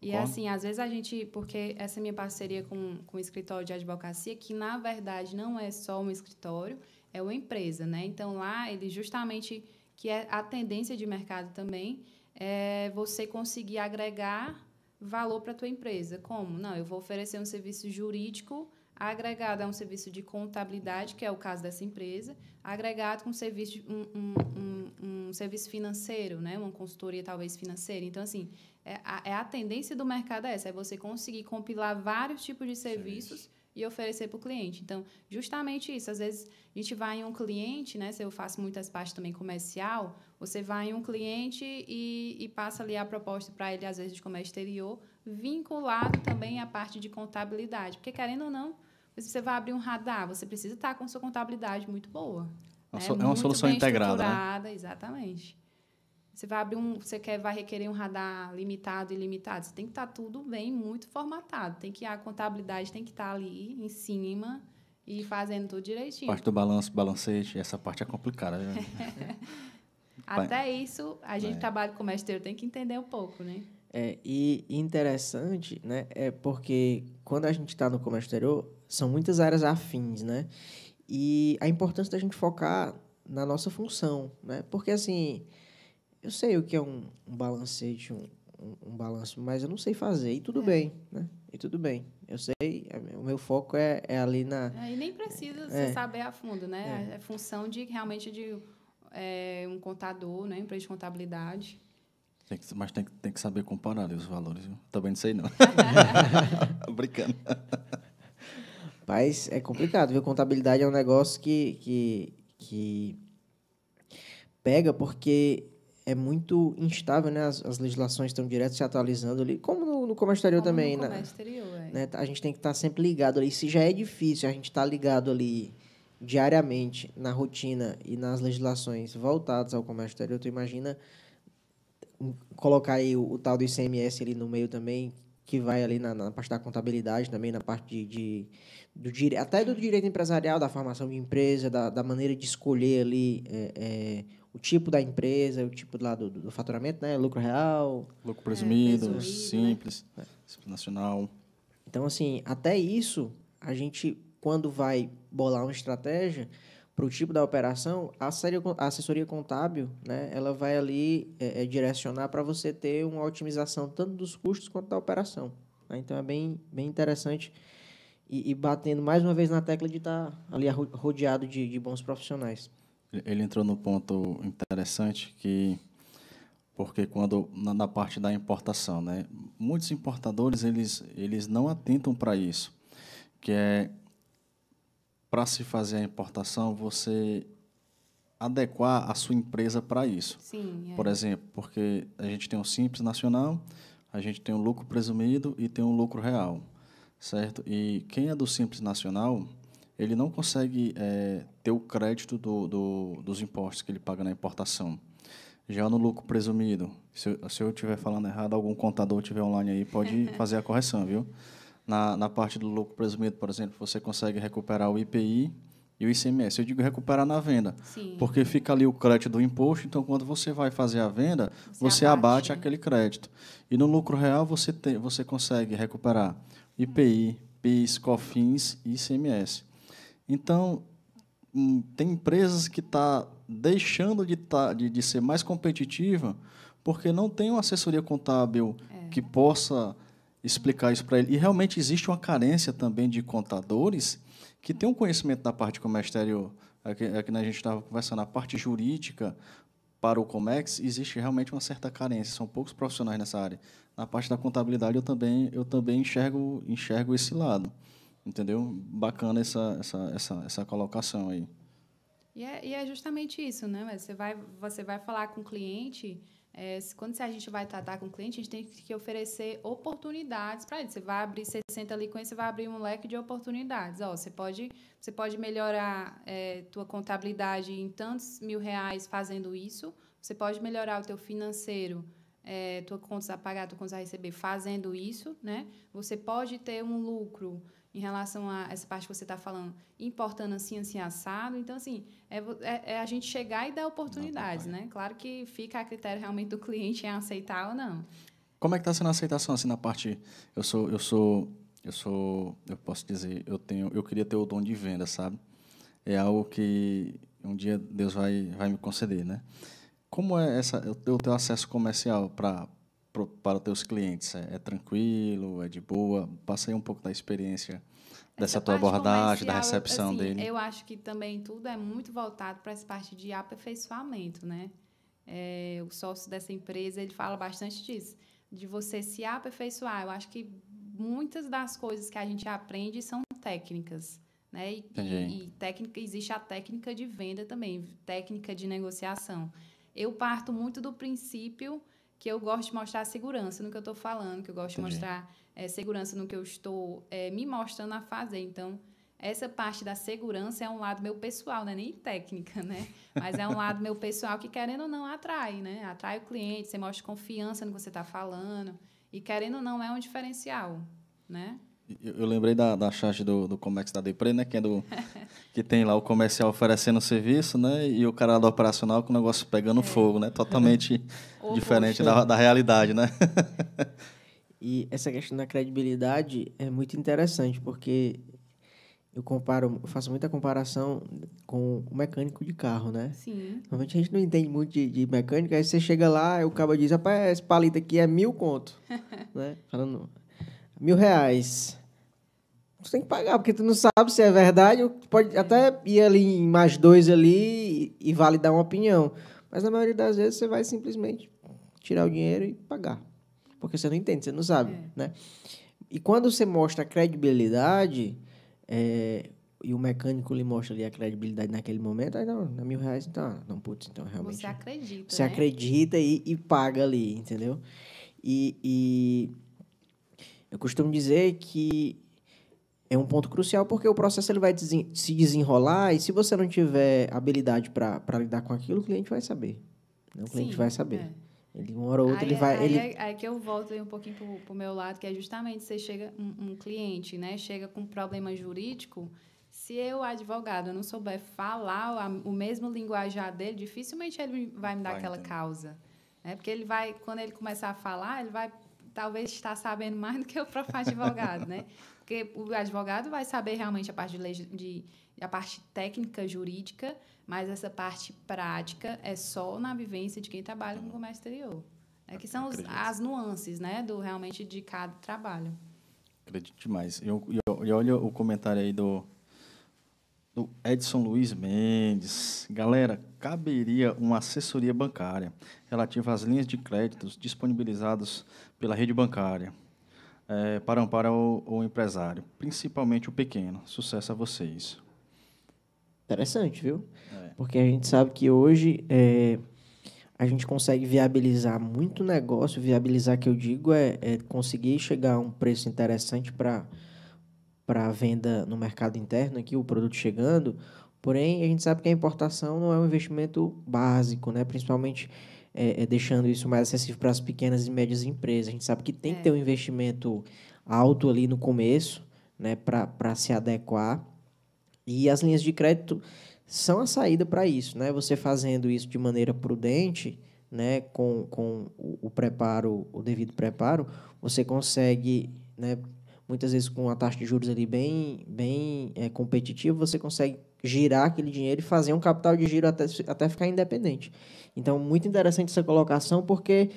[SPEAKER 3] E
[SPEAKER 2] Concordo.
[SPEAKER 3] assim, às vezes a gente, porque essa minha parceria com, com o escritório de advocacia, que na verdade não é só um escritório, é uma empresa, né? Então lá ele justamente, que é a tendência de mercado também, é você conseguir agregar valor para a tua empresa. Como? Não, eu vou oferecer um serviço jurídico agregado a um serviço de contabilidade, que é o caso dessa empresa, agregado com um serviço, um, um, um, um serviço financeiro, né? uma consultoria talvez financeira. Então, assim, é a, é a tendência do mercado é essa, é você conseguir compilar vários tipos de serviços e oferecer para o cliente. Então, justamente isso. Às vezes, a gente vai em um cliente, né? Se eu faço muitas partes também comercial, você vai em um cliente e, e passa ali a proposta para ele, às vezes, de comércio exterior, vinculado também à parte de contabilidade. Porque, querendo ou não, se você vai abrir um radar, você precisa estar com sua contabilidade muito boa.
[SPEAKER 2] É uma
[SPEAKER 3] né?
[SPEAKER 2] é uma
[SPEAKER 3] Muito
[SPEAKER 2] solução integrada, né?
[SPEAKER 3] Exatamente. Você vai abrir um, você quer vai requerer um radar limitado e ilimitado, você tem que estar tudo bem, muito formatado. Tem que a contabilidade tem que estar ali em cima e fazendo tudo direitinho.
[SPEAKER 2] Parte do balanço, balancete, essa parte é complicada. né? [laughs]
[SPEAKER 3] Até isso, a gente
[SPEAKER 2] É.
[SPEAKER 3] trabalha com mestre, tem que entender um pouco, né?
[SPEAKER 1] É, e interessante, né, é porque quando a gente está no comércio exterior, são muitas áreas afins, né? E a importância da gente focar na nossa função, né? Porque, assim, eu sei o que é um, um balancete, um, um, um balanço, mas eu não sei fazer, e tudo bem, né? E tudo bem. Eu sei, é, o meu foco é, é ali na...
[SPEAKER 3] É, E nem precisa
[SPEAKER 1] É.
[SPEAKER 3] você saber a fundo, né? É, função de realmente de é, um contador, né? Empresa de contabilidade.
[SPEAKER 2] Tem que- mas tem, que- tem que saber comparar ali os valores. Viu? Também não sei, não. [laughs] Brincando.
[SPEAKER 1] Mas é complicado, viu? Contabilidade é um negócio que, que, que pega porque é muito instável, né? As, as legislações estão direto se atualizando ali, como no, no comércio exterior
[SPEAKER 3] Como
[SPEAKER 1] também,
[SPEAKER 3] no
[SPEAKER 1] né?
[SPEAKER 3] comércio exterior, é.
[SPEAKER 1] né? A gente tem que estar sempre ligado ali. Se já é difícil a gente estar ligado ali diariamente na rotina e nas legislações voltadas ao comércio exterior, tu imagina colocar aí o, o tal do ICMS ali no meio também, que vai ali na, na parte da contabilidade também, na parte de, de do até do direito empresarial, da formação de empresa, da, da maneira de escolher ali é, é, o tipo da empresa, o tipo lá do, do faturamento, né? Lucro real,
[SPEAKER 2] Lucro presumido,
[SPEAKER 3] presumido, né?
[SPEAKER 2] simples, simples nacional.
[SPEAKER 1] Então, assim, até isso, a gente, quando vai bolar uma estratégia para o tipo da operação, a, assessoria, a assessoria contábil, né, ela vai ali é, é, direcionar para você ter uma otimização tanto dos custos quanto da operação. né? Então, é bem, bem interessante e, e batendo mais uma vez na tecla de estar ali arro- rodeado de, de bons profissionais.
[SPEAKER 2] Ele entrou no ponto interessante que porque quando na, na parte da importação, né, muitos importadores eles eles não atentam para isso, que é para se fazer a importação você adequar a sua empresa para isso.
[SPEAKER 3] Sim, é.
[SPEAKER 2] Por exemplo, porque a gente tem um simples nacional, a gente tem um lucro presumido e tem um lucro real, certo? E quem é do simples nacional, ele não consegue eh, ter o crédito do, do, dos impostos que ele paga na importação. Já no lucro presumido, se, eu- se eu estiver falando errado, algum contador estiver online aí pode [laughs] fazer a correção, viu? Na, na parte do lucro presumido, por exemplo, você consegue recuperar o IPI e e o ICMS. Eu digo recuperar na venda,
[SPEAKER 3] Sim.
[SPEAKER 2] porque fica ali o crédito do imposto, então quando você vai fazer a venda,
[SPEAKER 3] Você
[SPEAKER 2] você,
[SPEAKER 3] abate,
[SPEAKER 2] abate
[SPEAKER 3] né?
[SPEAKER 2] aquele crédito. E no lucro real você, tem, você consegue recuperar IPI, PIS, COFINS e ICMS. Então, hum, tem empresas que estão deixando de, tá, de, de ser mais competitiva porque não tem uma assessoria contábil que possa explicar isso para ele. E realmente existe uma carência também de contadores que têm um conhecimento da parte exterior. Aqui, aqui né, a gente estava conversando, a parte jurídica para o Comex existe realmente uma certa carência. São poucos profissionais nessa área. Na parte da contabilidade eu também eu também enxergo enxergo esse lado, entendeu? Bacana essa essa essa, essa colocação aí.
[SPEAKER 3] E é, e é justamente isso, né? Você vai, você vai falar com o cliente, é, quando a gente vai tratar com o cliente, a gente tem que oferecer oportunidades para ele. Você vai abrir, você senta ali com ele, você vai abrir um leque de oportunidades. Ó, você pode, você pode melhorar é, tua contabilidade em tantos mil reais fazendo isso. Você pode melhorar o teu financeiro, é, tua contas a pagar, tua contas a receber fazendo isso, né? Você pode ter um lucro em relação a essa parte que você está falando, importando assim, assim, assado. Então, assim, é, é- é a gente chegar e dar oportunidades, né? Claro que fica a critério realmente do cliente em aceitar ou não.
[SPEAKER 2] Como é que está sendo a aceitação assim na parte? Eu sou, eu sou, eu sou, eu posso dizer, eu tenho, eu queria ter o dom de venda, sabe? É algo que um dia Deus vai, vai me conceder, né? Como é essa, o teu acesso comercial para para os teus clientes? É, é tranquilo? É de boa? Passa aí um pouco da experiência dessa
[SPEAKER 3] Essa
[SPEAKER 2] tua abordagem, da recepção
[SPEAKER 3] assim,
[SPEAKER 2] dele.
[SPEAKER 3] Eu acho que também tudo é muito voltado para essa parte de aperfeiçoamento, né? É, o sócio dessa empresa, ele fala bastante disso, de você se aperfeiçoar. Eu acho que muitas das coisas que a gente aprende são técnicas, né? E, e, e técnica, existe a técnica de venda também, técnica de negociação. Eu parto muito do princípio que eu gosto de mostrar segurança no que eu estou falando, que eu gosto
[SPEAKER 2] Entendi.
[SPEAKER 3] de mostrar é, segurança no que eu estou é, me mostrando a fazer. Então, essa parte da segurança é um lado meu pessoal, não é nem técnica, né? [laughs] Mas é um lado meu pessoal que, querendo ou não, atrai, né? Atrai o cliente, você mostra confiança no que você está falando. E, querendo ou não, é um diferencial, né?
[SPEAKER 2] Eu, eu lembrei da, da charge do, do Comex da Depre, né? Que, é do, [laughs] que tem lá o comercial oferecendo serviço, né? E o cara do operacional com o negócio pegando fogo, né? Totalmente [laughs]
[SPEAKER 3] Oposto.
[SPEAKER 2] diferente da, da realidade, né?
[SPEAKER 1] E essa questão da credibilidade é muito interessante, porque eu comparo, eu faço muita comparação com o mecânico de carro, né?
[SPEAKER 3] Sim.
[SPEAKER 1] Normalmente a gente não entende muito de, de mecânica, aí você chega lá e o cara diz, rapaz, esse palito aqui é mil conto, [laughs] né? Falando, mil reais. Você tem que pagar, porque tu não sabe se é verdade, ou tu pode até ir ali em mais dois ali e, e validar uma opinião. Mas na maioria das vezes você vai simplesmente tirar o dinheiro e pagar. Porque você não entende, você não sabe,
[SPEAKER 3] É.
[SPEAKER 1] né? E quando você mostra a credibilidade, é, e o mecânico lhe mostra ali a credibilidade naquele momento, aí não, é mil reais, então, não, putz, então realmente...
[SPEAKER 3] Você acredita,
[SPEAKER 1] Você
[SPEAKER 3] né?
[SPEAKER 1] acredita e, e paga ali, entendeu? E, e eu costumo dizer que é um ponto crucial porque o processo ele vai desen- se desenrolar e se você não tiver habilidade para lidar com aquilo, o cliente vai saber. né? O cliente
[SPEAKER 3] Sim,
[SPEAKER 1] vai saber.
[SPEAKER 3] é.
[SPEAKER 1] Ele, uma hora ou outra,
[SPEAKER 3] aí,
[SPEAKER 1] ele vai...
[SPEAKER 3] Aí,
[SPEAKER 1] ele...
[SPEAKER 3] é, aí que eu volto aí um pouquinho pro, pro meu lado, que é justamente você chega, um, um cliente, né, chega com um problema jurídico, se eu, advogado, não souber falar o, a- o mesmo linguajar dele, dificilmente ele vai me dar
[SPEAKER 2] Vai
[SPEAKER 3] aquela
[SPEAKER 2] entender.
[SPEAKER 3] causa. Né? Porque ele vai, quando ele começar a falar, ele vai talvez estar sabendo mais do que o próprio advogado, né? Porque o advogado vai saber realmente a parte de, de a parte técnica jurídica, mas essa parte prática é só na vivência de quem trabalha com comércio exterior. É que são os- as nuances, né, do realmente de cada trabalho.
[SPEAKER 2] Acredito demais. E olha o comentário aí do, do Edson Luiz Mendes. Galera, caberia uma assessoria bancária relativa às linhas de créditos disponibilizadas pela rede bancária eh, para amparar o, o empresário, principalmente o pequeno. Sucesso a vocês.
[SPEAKER 1] Interessante, viu?
[SPEAKER 2] É.
[SPEAKER 1] Porque a gente sabe que hoje é, a gente consegue viabilizar muito negócio. Viabilizar, que eu digo, é, é conseguir chegar a um preço interessante para a venda no mercado interno, aqui o produto chegando. Porém, a gente sabe que a importação não é um investimento básico, né? principalmente é, é deixando isso mais acessível para as pequenas e médias empresas. A gente sabe que tem que ter um investimento alto ali no começo né? para se adequar. E as linhas de crédito são a saída para isso, né? Você fazendo isso de maneira prudente, né, com, com o, o preparo, o devido preparo, você consegue, né, muitas vezes com a taxa de juros ali bem, bem é, competitiva, você consegue girar aquele dinheiro e fazer um capital de giro até, até ficar independente. Então, muito interessante essa colocação, porque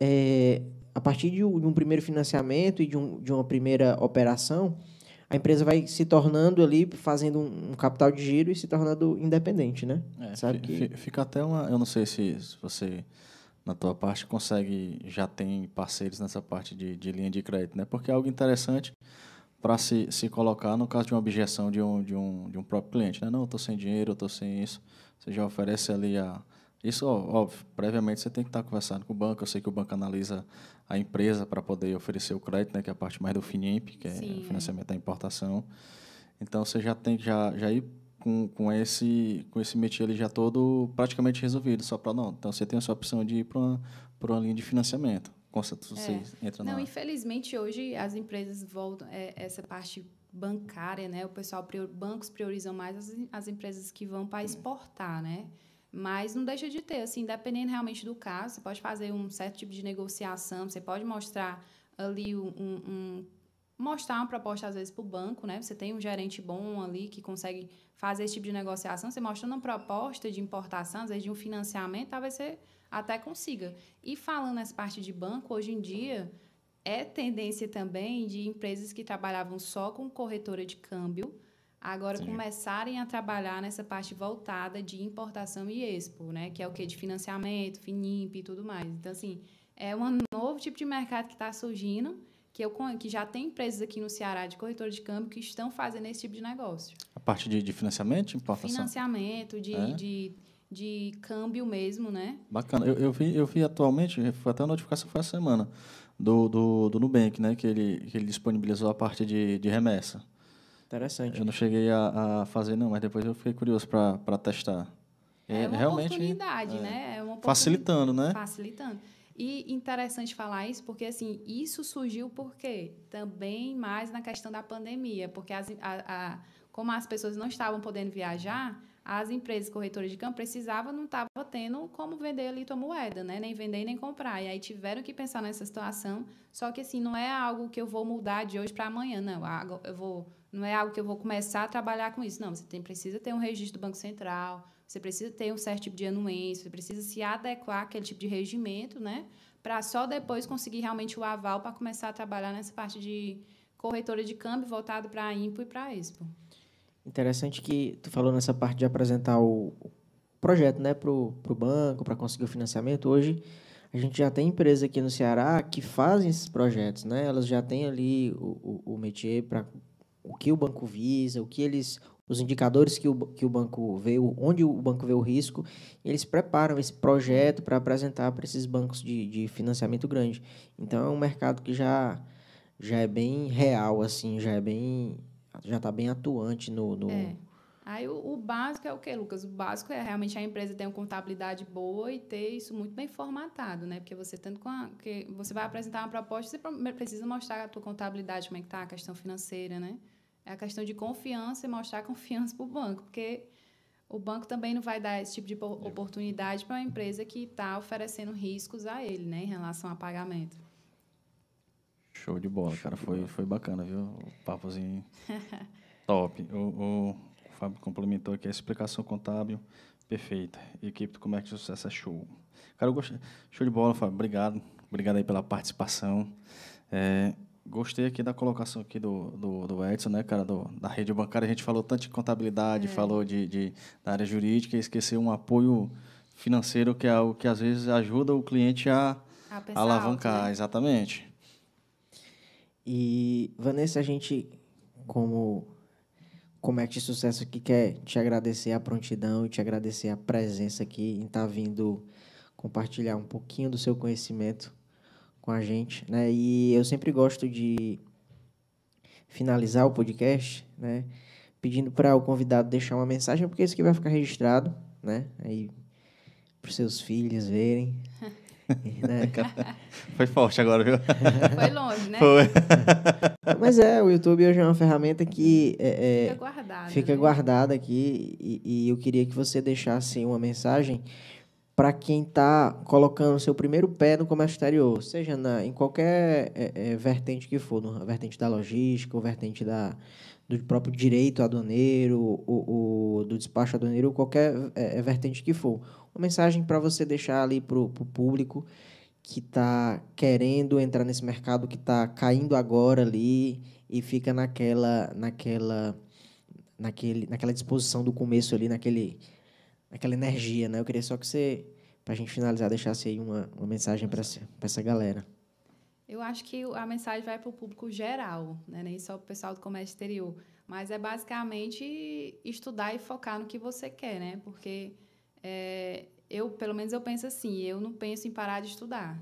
[SPEAKER 1] é, a partir de um, primeiro financiamento e de, um, de uma primeira operação, a empresa vai se tornando ali, fazendo um, um capital de giro e se tornando independente, né?
[SPEAKER 2] É, Sabe que... Fica até uma... Eu não sei se, se você, na tua parte, consegue... Já tem parceiros nessa parte de, de linha de crédito, né? Porque é algo interessante para se, se colocar no caso de uma objeção de um, de um, de um próprio cliente, né? Não, eu estou sem dinheiro, estou sem isso. Você já oferece ali a isso, óbvio, previamente você tem que estar conversando com o banco. Eu sei que o banco analisa a empresa para poder oferecer o crédito, né, que é a parte mais do FINIMP, que é Sim, o financiamento é. da importação. Então, você já tem que já, já ir com, com esse com esse métier ali já todo praticamente resolvido, só para não. Então, você tem a sua opção de ir para uma, uma linha de financiamento. Você
[SPEAKER 3] é. entra não, infelizmente, hoje as empresas voltam... É, essa parte bancária, né? O pessoal, prior, bancos priorizam mais as, as empresas que vão para exportar, né? Mas não deixa de ter, assim, dependendo realmente do caso, você pode fazer um certo tipo de negociação, você pode mostrar ali um, um mostrar uma proposta às vezes para o banco, né? Você tem um gerente bom ali que consegue fazer esse tipo de negociação, você mostrando uma proposta de importação, às vezes de um financiamento, talvez você até consiga. E falando nessa parte de banco, hoje em dia é tendência também de empresas que trabalhavam só com corretora de câmbio agora Sim. começarem a trabalhar nessa parte voltada de importação e expo, né? Que é o que de financiamento, Finimp e tudo mais. Então assim, é um novo tipo de mercado que está surgindo, que eu que já tem empresas aqui no Ceará de corretora de câmbio que estão fazendo esse tipo de negócio.
[SPEAKER 2] A parte de, de financiamento, importação.
[SPEAKER 3] Financiamento, de, é? de, de câmbio mesmo, né?
[SPEAKER 2] Bacana. Eu, eu vi eu vi atualmente, foi até a notificação foi essa semana do, do, do Nubank, né? Que ele que ele disponibilizou a parte de, de remessa.
[SPEAKER 1] Interessante.
[SPEAKER 2] Eu não cheguei a, a fazer, não, mas depois eu fiquei curioso para testar.
[SPEAKER 3] É, é uma realmente, oportunidade,
[SPEAKER 2] é,
[SPEAKER 3] né? É uma oportunidade,
[SPEAKER 2] facilitando, né?
[SPEAKER 3] Facilitando. E interessante falar isso, porque assim, isso surgiu porque também mais na questão da pandemia, porque as, a, a, como as pessoas não estavam podendo viajar, as empresas corretoras de campo precisavam, não estavam tendo como vender ali tua moeda, né? Nem vender nem comprar. E aí tiveram que pensar nessa situação. Só que assim, não é algo que eu vou mudar de hoje para amanhã, não. Eu vou, não é algo que eu vou começar a trabalhar com isso. Não, você tem, precisa ter um registro do Banco Central, você precisa ter um certo tipo de anuência, você precisa se adequar àquele tipo de regimento, né? Para só depois conseguir realmente o aval para começar a trabalhar nessa parte de corretora de câmbio voltado para a IMPO e para a Expo.
[SPEAKER 1] Interessante que tu falou nessa parte de apresentar o projeto né, para o banco, para conseguir o financiamento. Hoje, a gente já tem empresas aqui no Ceará que fazem esses projetos. Né? Elas já têm ali o, o, o métier para o que o banco visa, o que eles os indicadores que o, que o banco vê, onde o banco vê o risco, eles preparam esse projeto para apresentar para esses bancos de, de financiamento grande. Então, é um mercado que já, já é bem real, assim, já é bem já está bem atuante no. no...
[SPEAKER 3] É. Aí o, o, básico é o quê, Lucas? O básico é realmente a empresa ter uma contabilidade boa e ter isso muito bem formatado, né? Porque você tanto com a, que você vai apresentar uma proposta, você precisa mostrar a tua contabilidade, como é que está a questão financeira, né? É a questão de confiança e mostrar [laughs] confiança para o banco, porque o banco também não vai dar esse tipo de oportunidade para uma empresa que está oferecendo riscos a ele, né, em relação a pagamento.
[SPEAKER 2] Show de bola, cara. Foi, foi bacana, viu? O papozinho [laughs] top. O, o, o Fábio complementou aqui a explicação contábil perfeita. Equipe do Comércio de Sucesso é show. Cara, eu gostei. Show de bola, Fábio. Obrigado. Obrigado aí pela participação. É, gostei aqui da colocação aqui do, do, do, Edson, né, cara, do, da rede bancária. A gente falou tanto de contabilidade, é. falou de, de, da área jurídica, e esqueceu um apoio financeiro que é algo que às vezes ajuda o cliente a, a alavancar. Alto, né? Exatamente.
[SPEAKER 1] E, Vanessa, a gente, como Comete de Sucesso aqui, quer te agradecer a prontidão e te agradecer a presença aqui em estar tá vindo compartilhar um pouquinho do seu conhecimento com a gente, né? E eu sempre gosto de finalizar o podcast, né? Pedindo para o convidado deixar uma mensagem, porque isso aqui vai ficar registrado, né? Aí para os seus filhos verem. [laughs] né?
[SPEAKER 2] Foi forte agora, viu?
[SPEAKER 3] Foi longe, né?
[SPEAKER 2] Foi. [laughs]
[SPEAKER 1] Mas é, o YouTube hoje é uma ferramenta que é, é,
[SPEAKER 3] Fica guardado.
[SPEAKER 1] fica
[SPEAKER 3] né?
[SPEAKER 1] guardada aqui e, e eu queria que você deixasse uma mensagem para quem está colocando seu primeiro pé no comércio exterior, seja na, em qualquer é, é, vertente que for, no, vertente da logística, ou vertente da, do próprio direito aduaneiro, ou, ou do despacho aduaneiro, ou qualquer é, é, vertente que for. Uma mensagem para você deixar ali para o público que está querendo entrar nesse mercado, que está caindo agora ali e fica naquela, naquela, naquele, naquela disposição do começo ali, naquele aquela energia, né? Eu queria só que você, para a gente finalizar, deixasse aí uma, uma mensagem para essa galera.
[SPEAKER 3] Eu acho que a mensagem vai para o público geral, né? nem só para o pessoal do comércio exterior. Mas é basicamente estudar e focar no que você quer, né? Porque é, eu, pelo menos, eu penso assim, eu não penso em parar de estudar.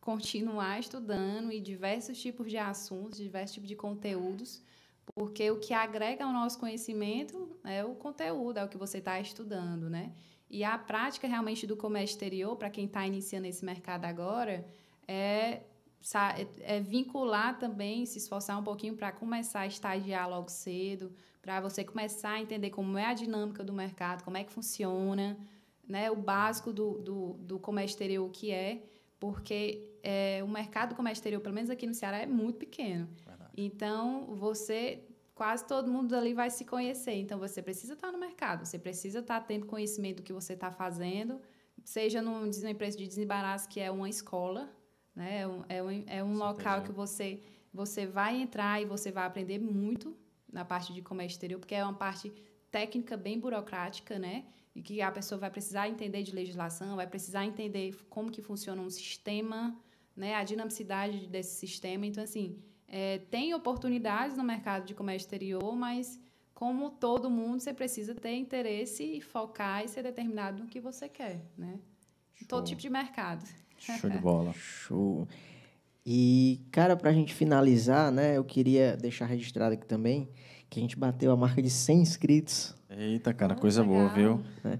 [SPEAKER 3] Continuar estudando e diversos tipos de assuntos, diversos tipos de conteúdos, porque o que agrega ao nosso conhecimento é o conteúdo, é o que você está estudando, né? E a prática realmente do comércio exterior, para quem está iniciando esse mercado agora, é, é vincular também, se esforçar um pouquinho para começar a estagiar logo cedo, para você começar a entender como é a dinâmica do mercado, como é que funciona, né? O básico do, do, do comércio exterior, o que é, porque é, o mercado do comércio exterior, pelo menos aqui no Ceará, é muito pequeno. Então, você, quase todo mundo ali vai se conhecer. Então, você precisa estar no mercado, você precisa estar tendo conhecimento do que você está fazendo, seja numa empresa de desembaraço, que é uma escola, né? é um, é um, é um local que você, você vai entrar e você vai aprender muito na parte de comércio exterior, porque é uma parte técnica bem burocrática, né? E que a pessoa vai precisar entender de legislação, vai precisar entender como que funciona um sistema, né? A dinamicidade desse sistema. Então, assim, é, tem oportunidades no mercado de comércio exterior, mas como todo mundo, você precisa ter interesse e focar e ser determinado no que você quer, né? Show. Todo tipo de mercado.
[SPEAKER 2] Show de [laughs] bola.
[SPEAKER 1] Show. E, cara, para a gente finalizar, né, eu queria deixar registrado aqui também que a gente bateu a marca de 100 inscritos.
[SPEAKER 2] Eita, cara, coisa legal. boa, viu?
[SPEAKER 1] É.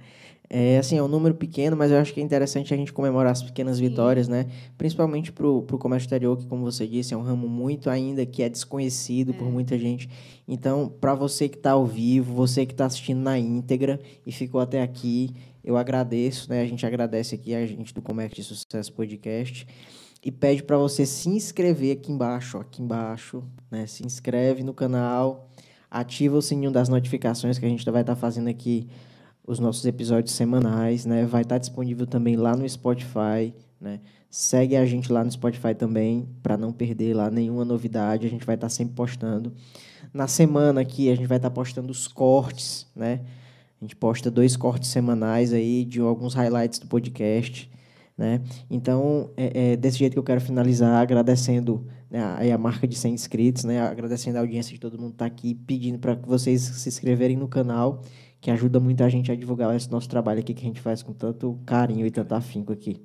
[SPEAKER 1] É, assim, é um número pequeno, mas eu acho que é interessante a gente comemorar as pequenas Sim. vitórias, né? Principalmente para o comércio exterior, que, como você disse, é um ramo muito ainda que é desconhecido é. por muita gente. Então, para você que está ao vivo, você que está assistindo na íntegra e ficou até aqui, eu agradeço, né? A gente agradece aqui a gente do Comércio de Sucesso Podcast e pede para você se inscrever aqui embaixo, ó, aqui embaixo, né? Se inscreve no canal, ativa o sininho das notificações que a gente vai estar tá fazendo aqui os nossos episódios semanais, né? Vai estar disponível também lá no Spotify, né? Segue a gente lá no Spotify também, para não perder lá nenhuma novidade. A gente vai estar sempre postando. Na semana aqui, a gente vai estar postando os cortes, né? A gente posta dois cortes semanais aí de alguns highlights do podcast, né? Então, é, é desse jeito que eu quero finalizar, agradecendo né, a, a marca de 100 inscritos, né? Agradecendo a audiência de todo mundo que está aqui, pedindo para que vocês se inscreverem no canal que ajuda muita gente a divulgar esse nosso trabalho aqui que a gente faz com tanto carinho e tanto afinco aqui.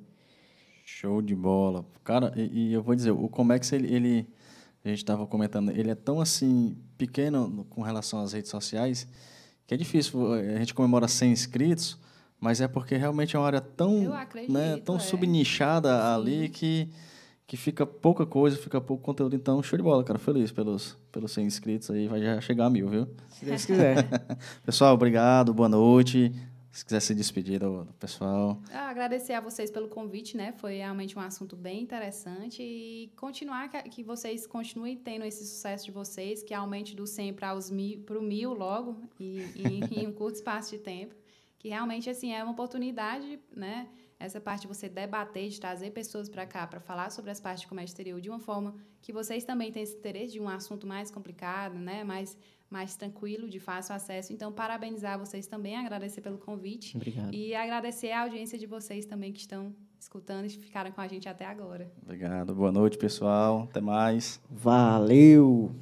[SPEAKER 2] Show de bola. Cara, e, e eu vou dizer, o Comex, ele, ele a gente estava comentando, ele é tão assim, pequeno com relação às redes sociais, que é difícil. A gente comemora 100 inscritos, mas é porque realmente é uma área tão,
[SPEAKER 3] acredito,
[SPEAKER 2] né, tão
[SPEAKER 3] é.
[SPEAKER 2] subnichada Sim. ali que que fica pouca coisa, fica pouco conteúdo. Então, show de bola, cara. Feliz pelos, pelos 100 inscritos aí. Vai já chegar a mil, viu?
[SPEAKER 1] Se Deus quiser. [laughs]
[SPEAKER 2] pessoal, obrigado. Boa noite. Se quiser se despedir do, do pessoal.
[SPEAKER 3] Ah, agradecer a vocês pelo convite, né? Foi realmente um assunto bem interessante. E continuar que, que vocês continuem tendo esse sucesso de vocês, que aumente do 100 para os mil, para o mil logo, e, e em um curto espaço de tempo. Que realmente, assim, é uma oportunidade, né? Essa parte de você debater, de trazer pessoas para cá para falar sobre as partes de comércio exterior de uma forma que vocês também têm esse interesse de um assunto mais complicado, né? mais, mais tranquilo, de fácil acesso. Então, parabenizar vocês também, agradecer pelo convite.
[SPEAKER 1] Obrigado.
[SPEAKER 3] E agradecer a audiência de vocês também que estão escutando e ficaram com a gente até agora.
[SPEAKER 2] Obrigado. Boa noite, pessoal. Até mais.
[SPEAKER 1] Valeu!